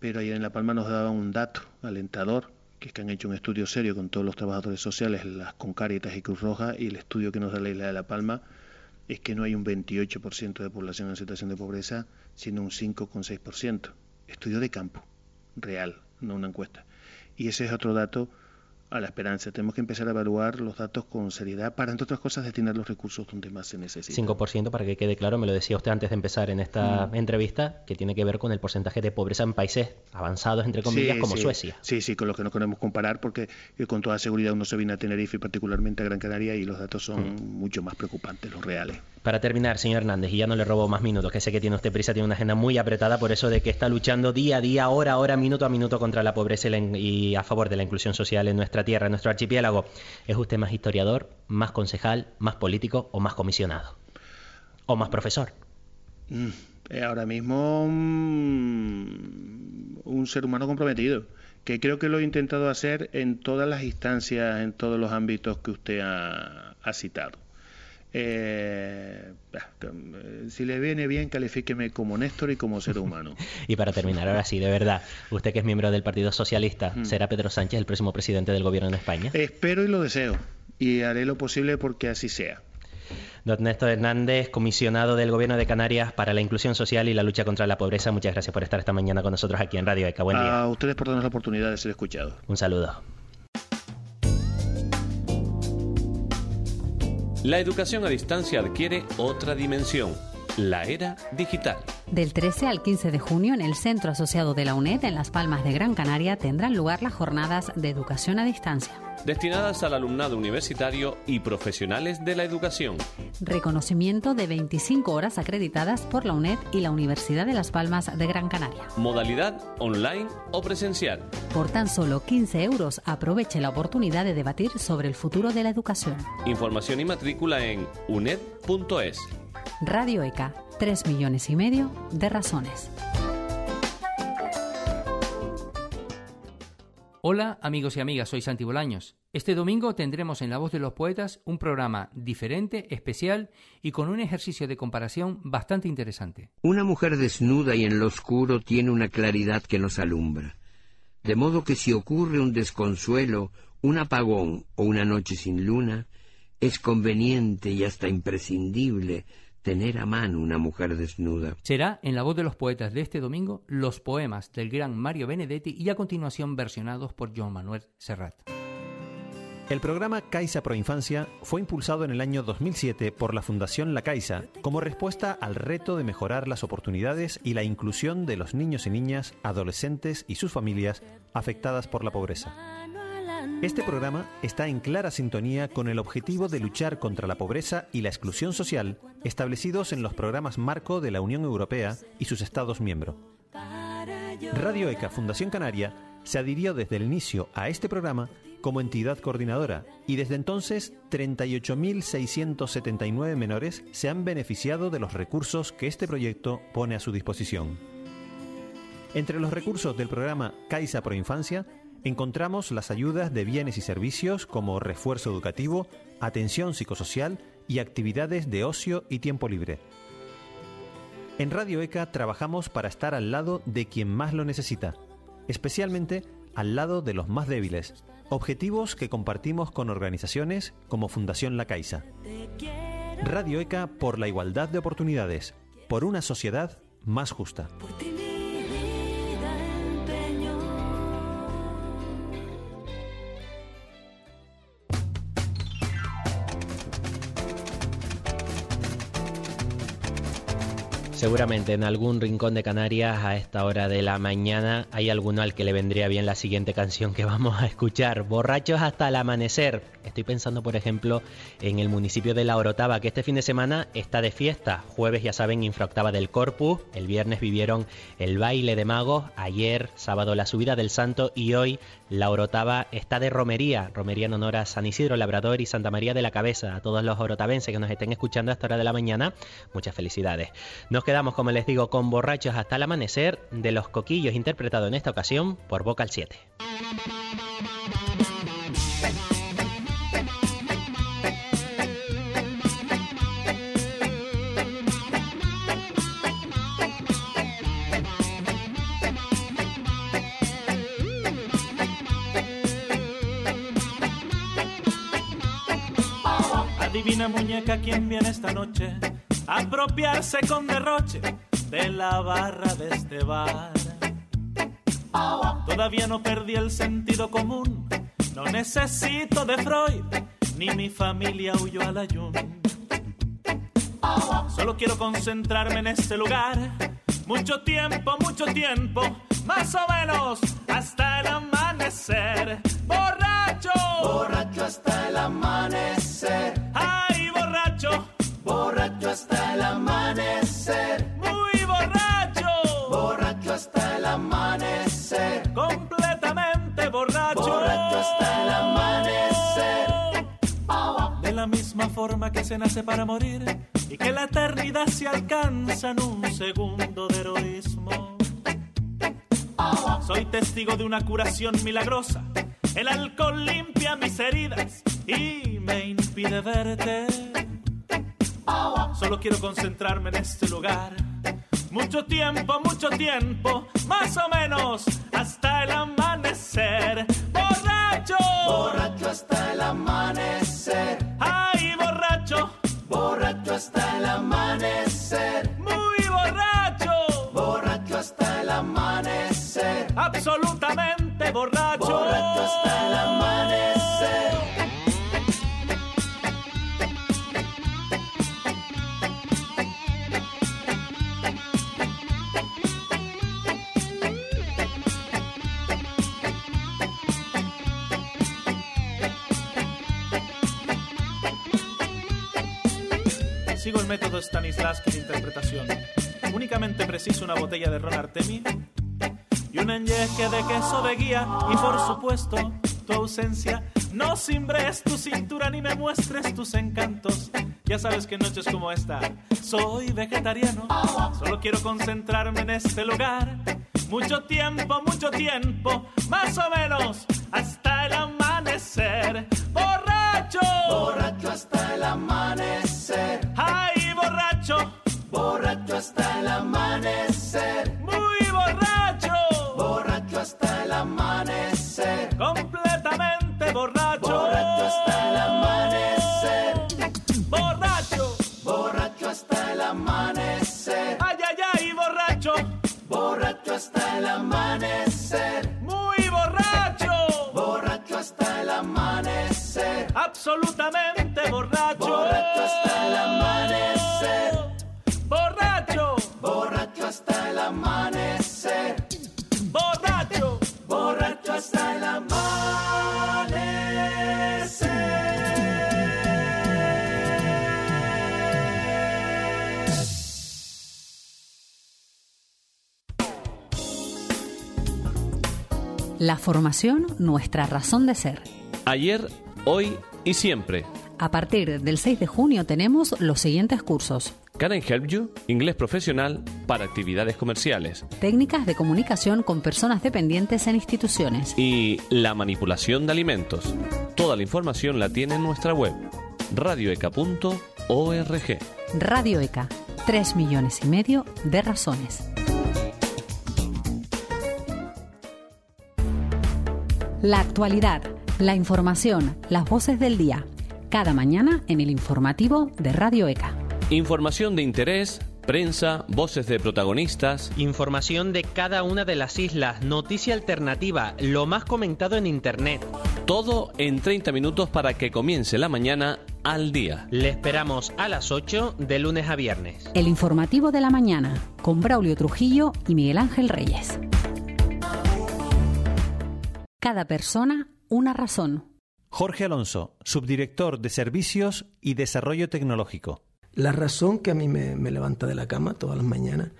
Pero ayer en La Palma nos daba un dato alentador, que es que han hecho un estudio serio con todos los trabajadores sociales, las con Cáritas y Cruz Roja, y el estudio que nos da la isla de La Palma es que no hay un 28% de población en situación de pobreza, sino un 5,6%. Estudio de campo, real, no una encuesta. Y ese es otro dato a la esperanza. Tenemos que empezar a evaluar los datos con seriedad para, entre otras cosas, destinar los recursos donde más se necesitan. 5% para que quede claro, me lo decía usted antes de empezar en esta mm. entrevista, que tiene que ver con el porcentaje de pobreza en países avanzados, entre comillas, sí, como sí. Suecia. Sí, sí, con los que no queremos comparar, porque eh, con toda seguridad uno se viene a Tenerife y particularmente a Gran Canaria y los datos son mm. mucho más preocupantes, los reales. Para terminar, señor Hernández, y ya no le robo más minutos, que sé que tiene usted prisa, tiene una agenda muy apretada, por eso de que está luchando día a día, hora a hora, minuto a minuto contra la pobreza y a favor de la inclusión social en nuestra tierra, en nuestro archipiélago. ¿Es usted más historiador, más concejal, más político o más comisionado? ¿O más profesor? Mm, ahora mismo mm, un ser humano comprometido, que creo que lo he intentado hacer en todas las instancias, en todos los ámbitos que usted ha citado. Eh, si le viene bien, califíqueme como Néstor y como ser humano. y para terminar, ahora sí, de verdad, usted que es miembro del Partido Socialista, Mm. ¿será Pedro Sánchez el próximo presidente del gobierno en España? Espero y lo deseo, y haré lo posible porque así sea. Don Néstor Hernández, comisionado del Gobierno de Canarias para la inclusión social y la lucha contra la pobreza, muchas gracias por estar esta mañana con nosotros aquí en Radio ECA. Buen día. A ustedes por darnos la oportunidad de ser escuchados. Un saludo. La educación a distancia adquiere otra dimensión, la era digital. Del 13 al 15 de junio, en el Centro Asociado de la UNED, en Las Palmas de Gran Canaria, tendrán lugar las jornadas de educación a distancia. Destinadas al alumnado universitario y profesionales de la educación. Reconocimiento de 25 horas acreditadas por la UNED y la Universidad de Las Palmas de Gran Canaria. Modalidad online o presencial. Por tan solo 15 euros, aproveche la oportunidad de debatir sobre el futuro de la educación. Información y matrícula en uned.es. Radio ECA, 3 millones y medio de razones. Hola amigos y amigas, soy Santi Bolaños. Este domingo tendremos en La Voz de los Poetas un programa diferente, especial y con un ejercicio de comparación bastante interesante. Una mujer desnuda y en lo oscuro tiene una claridad que nos alumbra. De modo que si ocurre un desconsuelo, un apagón o una noche sin luna, es conveniente y hasta imprescindible tener a mano una mujer desnuda. Será en la voz de los poetas de este domingo los poemas del gran Mario Benedetti y a continuación versionados por Joan Manuel Serrat. El programa Caixa Proinfancia fue impulsado en el año 2007 por la Fundación La Caixa como respuesta al reto de mejorar las oportunidades y la inclusión de los niños y niñas, adolescentes y sus familias afectadas por la pobreza. Este programa está en clara sintonía con el objetivo de luchar contra la pobreza y la exclusión social establecidos en los programas marco de la Unión Europea y sus Estados miembros. Radio ECA Fundación Canaria se adhirió desde el inicio a este programa como entidad coordinadora y desde entonces 38.679 menores se han beneficiado de los recursos que este proyecto pone a su disposición. Entre los recursos del programa Caixa Pro Infancia encontramos las ayudas de bienes y servicios como refuerzo educativo, atención psicosocial y actividades de ocio y tiempo libre. En Radio ECA trabajamos para estar al lado de quien más lo necesita, especialmente al lado de los más débiles, objetivos que compartimos con organizaciones como Fundación La Caixa. Radio ECA por la igualdad de oportunidades, por una sociedad más justa. Seguramente en algún rincón de Canarias a esta hora de la mañana hay alguno al que le vendría bien la siguiente canción que vamos a escuchar. Borrachos hasta el amanecer. Estoy pensando, por ejemplo, en el municipio de La Orotava, que este fin de semana está de fiesta. Jueves, ya saben, infractaba del Corpus. El viernes vivieron el baile de magos. Ayer, sábado, la subida del Santo. Y hoy, La Orotava está de romería. Romería en honor a San Isidro Labrador y Santa María de la Cabeza. A todos los orotavenses que nos estén escuchando a esta hora de la mañana, muchas felicidades. Nos quedamos, como les digo, con borrachos hasta el amanecer de los coquillos interpretado en esta ocasión por Vocal 7. Adivina muñeca quién viene esta noche a apropiarse con derroche de la barra de este bar. Todavía no perdí el sentido común, no necesito de Freud, ni mi familia huyó al ayun. Solo quiero concentrarme en este lugar, mucho tiempo, mucho tiempo, más o menos hasta el amanecer. Borracho, borracho hasta el amanecer. Ay, borracho, borracho hasta el amanecer. Muy borracho, borracho hasta el amanecer. Completamente borracho, borracho hasta el amanecer. De la misma forma que se nace para morir y que la eternidad se alcanza en un segundo de heroísmo. Soy testigo de una curación milagrosa. El alcohol limpia mis heridas y me impide verte. Solo quiero concentrarme en este lugar. Mucho tiempo, mucho tiempo, más o menos hasta el amanecer. Borracho, borracho hasta el amanecer. Ay, borracho, borracho hasta el amanecer. Borracho, borracho hasta el amanecer. Sigo el método Stanislavski de interpretación. Únicamente preciso una botella de ron Artemi y un enyeque de queso de guía y por supuesto tu ausencia. No cimbres tu cintura ni me muestres tus encantos. Ya sabes que en noches como esta soy vegetariano. Solo quiero concentrarme en este lugar. Mucho tiempo, mucho tiempo, más o menos hasta el amanecer. Borracho, borracho hasta el amanecer. Ay, borracho, borracho hasta el amanecer. Absolutamente borracho. Borracho hasta el amanecer. Borracho. Borracho hasta el amanecer. Borracho. Borracho hasta el amanecer. La formación, nuestra razón de ser. Ayer, hoy y siempre. A partir del 6 de junio tenemos los siguientes cursos. Karen Help You, inglés profesional para actividades comerciales. Técnicas de comunicación con personas dependientes en instituciones. Y la manipulación de alimentos. Toda la información la tiene en nuestra web, radioeca.org. Radio ECA, 3 millones y medio de razones. La actualidad, la información, las voces del día. Cada mañana en el informativo de Radio ECA. Información de interés, prensa, voces de protagonistas. Información de cada una de las islas, noticia alternativa, lo más comentado en Internet. Todo en 30 minutos para que comience la mañana al día. Le esperamos a las 8 de lunes a viernes. El informativo de la mañana con Braulio Trujillo y Miguel Ángel Reyes. Cada persona, una razón. Jorge Alonso, subdirector de Servicios y Desarrollo Tecnológico. La razón que a mí me, me levanta de la cama todas las mañanas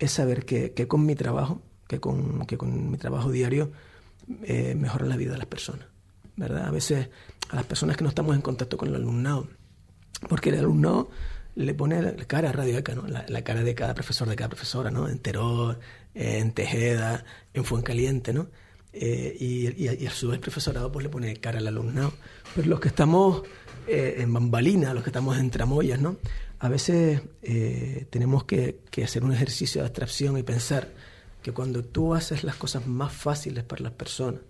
es saber que, que con mi trabajo, que con, que con mi trabajo diario, eh, mejora la vida de las personas. ¿verdad? A veces a las personas que no estamos en contacto con el alumnado, porque el alumnado le pone la cara a Radio ECA, ¿no? la, la, cara de cada profesor, de cada profesora, ¿no? en Teror, en Tejeda, en Fuencaliente, ¿no? Eh, y, y, y, a su vez el profesorado pues le pone cara al alumnado. Pero los que estamos eh, en bambalina, los que estamos en tramoyas, ¿no? A veces eh, tenemos que, que, hacer un ejercicio de abstracción y pensar que cuando tú haces las cosas más fáciles para las personas,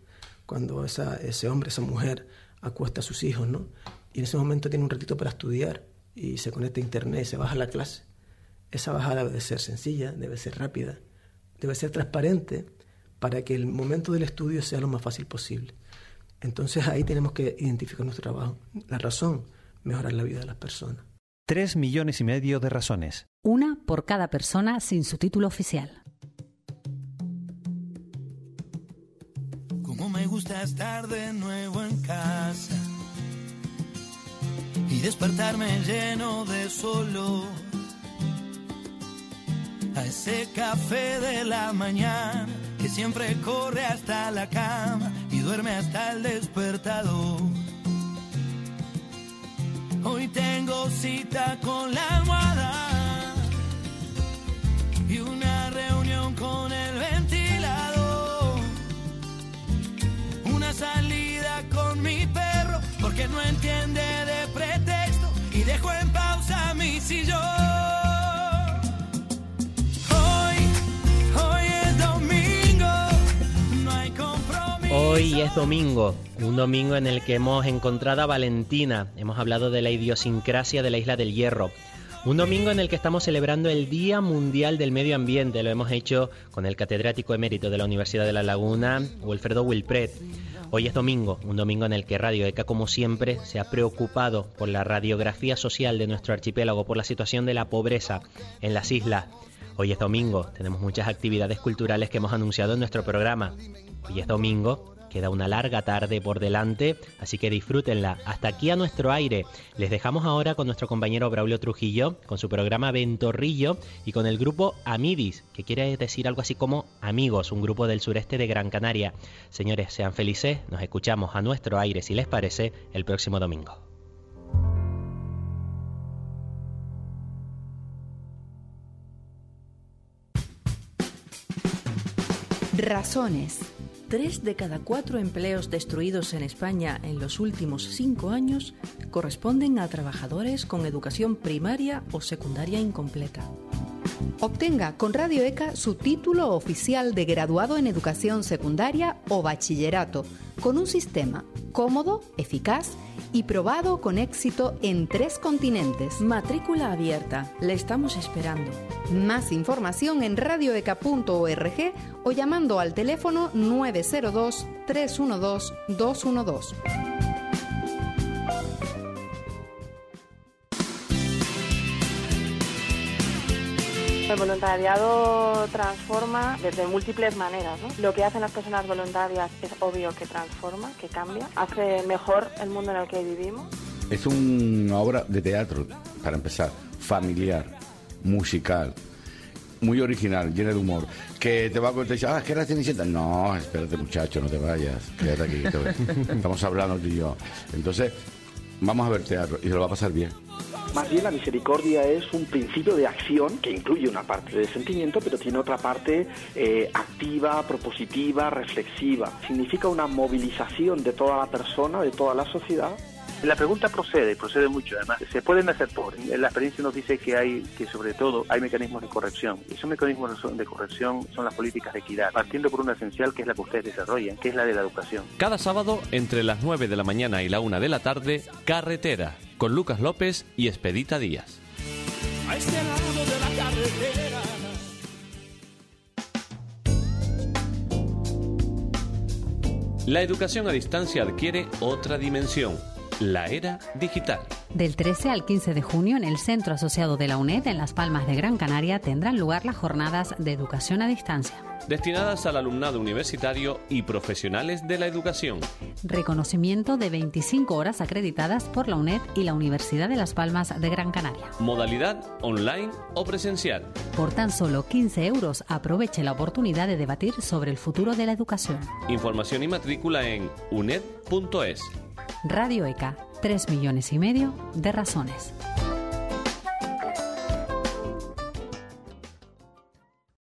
cuando esa, ese hombre, esa mujer acuesta a sus hijos, ¿no? Y en ese momento tiene un ratito para estudiar y se conecta a internet se baja a la clase. Esa bajada debe ser sencilla, debe ser rápida, debe ser transparente para que el momento del estudio sea lo más fácil posible. Entonces ahí tenemos que identificar nuestro trabajo. La razón, mejorar la vida de las personas. Tres millones y medio de razones. Una por cada persona sin su título oficial. Como me gusta estar de nuevo en casa y despertarme lleno de solo a ese café de la mañana que siempre corre hasta la cama y duerme hasta el despertador. Hoy tengo cita con la almohada y una Hoy es domingo, un domingo en el que hemos encontrado a Valentina, hemos hablado de la idiosincrasia de la isla del Hierro. Un domingo en el que estamos celebrando el Día Mundial del Medio Ambiente, lo hemos hecho con el catedrático emérito de la Universidad de La Laguna, Wilfredo Wilpret. Hoy es domingo, un domingo en el que Radio ECA, como siempre, se ha preocupado por la radiografía social de nuestro archipiélago, por la situación de la pobreza en las islas. Hoy es domingo, tenemos muchas actividades culturales que hemos anunciado en nuestro programa. Hoy es domingo, queda una larga tarde por delante, así que disfrútenla. Hasta aquí a nuestro aire. Les dejamos ahora con nuestro compañero Braulio Trujillo, con su programa Ventorrillo y con el grupo Amidis, que quiere decir algo así como Amigos, un grupo del sureste de Gran Canaria. Señores, sean felices, nos escuchamos a nuestro aire, si les parece, el próximo domingo. Razones. Tres de cada cuatro empleos destruidos en España en los últimos cinco años corresponden a trabajadores con educación primaria o secundaria incompleta. Obtenga con Radio ECA su título oficial de graduado en educación secundaria o bachillerato, con un sistema cómodo, eficaz y probado con éxito en tres continentes. Matrícula abierta. Le estamos esperando. Más información en radioeca.org o llamando al teléfono 902 312 212. El voluntariado transforma desde múltiples maneras. ¿no? Lo que hacen las personas voluntarias es obvio que transforma, que cambia, hace mejor el mundo en el que vivimos. Es una obra de teatro, para empezar, familiar, musical, muy original, llena de humor. Que te va a contar, ah, ¿qué era Cenicienta? No, espérate muchacho, no te vayas, quédate aquí. te- Estamos hablando tú y yo. Entonces, vamos a ver teatro y se lo va a pasar bien. Más bien la misericordia es un principio de acción que incluye una parte de sentimiento, pero tiene otra parte eh, activa, propositiva, reflexiva. Significa una movilización de toda la persona, de toda la sociedad. La pregunta procede, procede mucho además. Se pueden hacer por. La experiencia nos dice que hay, que sobre todo hay mecanismos de corrección. Y esos mecanismos de corrección son las políticas de equidad, partiendo por una esencial que es la que ustedes desarrollan, que es la de la educación. Cada sábado, entre las 9 de la mañana y la 1 de la tarde, Carretera, con Lucas López y Expedita Díaz. A este lado de la carretera. La educación a distancia adquiere otra dimensión, la era digital. Del 13 al 15 de junio en el Centro Asociado de la UNED en Las Palmas de Gran Canaria tendrán lugar las jornadas de educación a distancia. destinadas al alumnado universitario y profesionales de la educación. Reconocimiento de 25 horas acreditadas por la UNED y la Universidad de Las Palmas de Gran Canaria. Modalidad online o presencial. Por tan solo 15 euros aproveche la oportunidad de debatir sobre el futuro de la educación. Información y matrícula en uned.es. Radio ECA, 3 millones y medio de razones.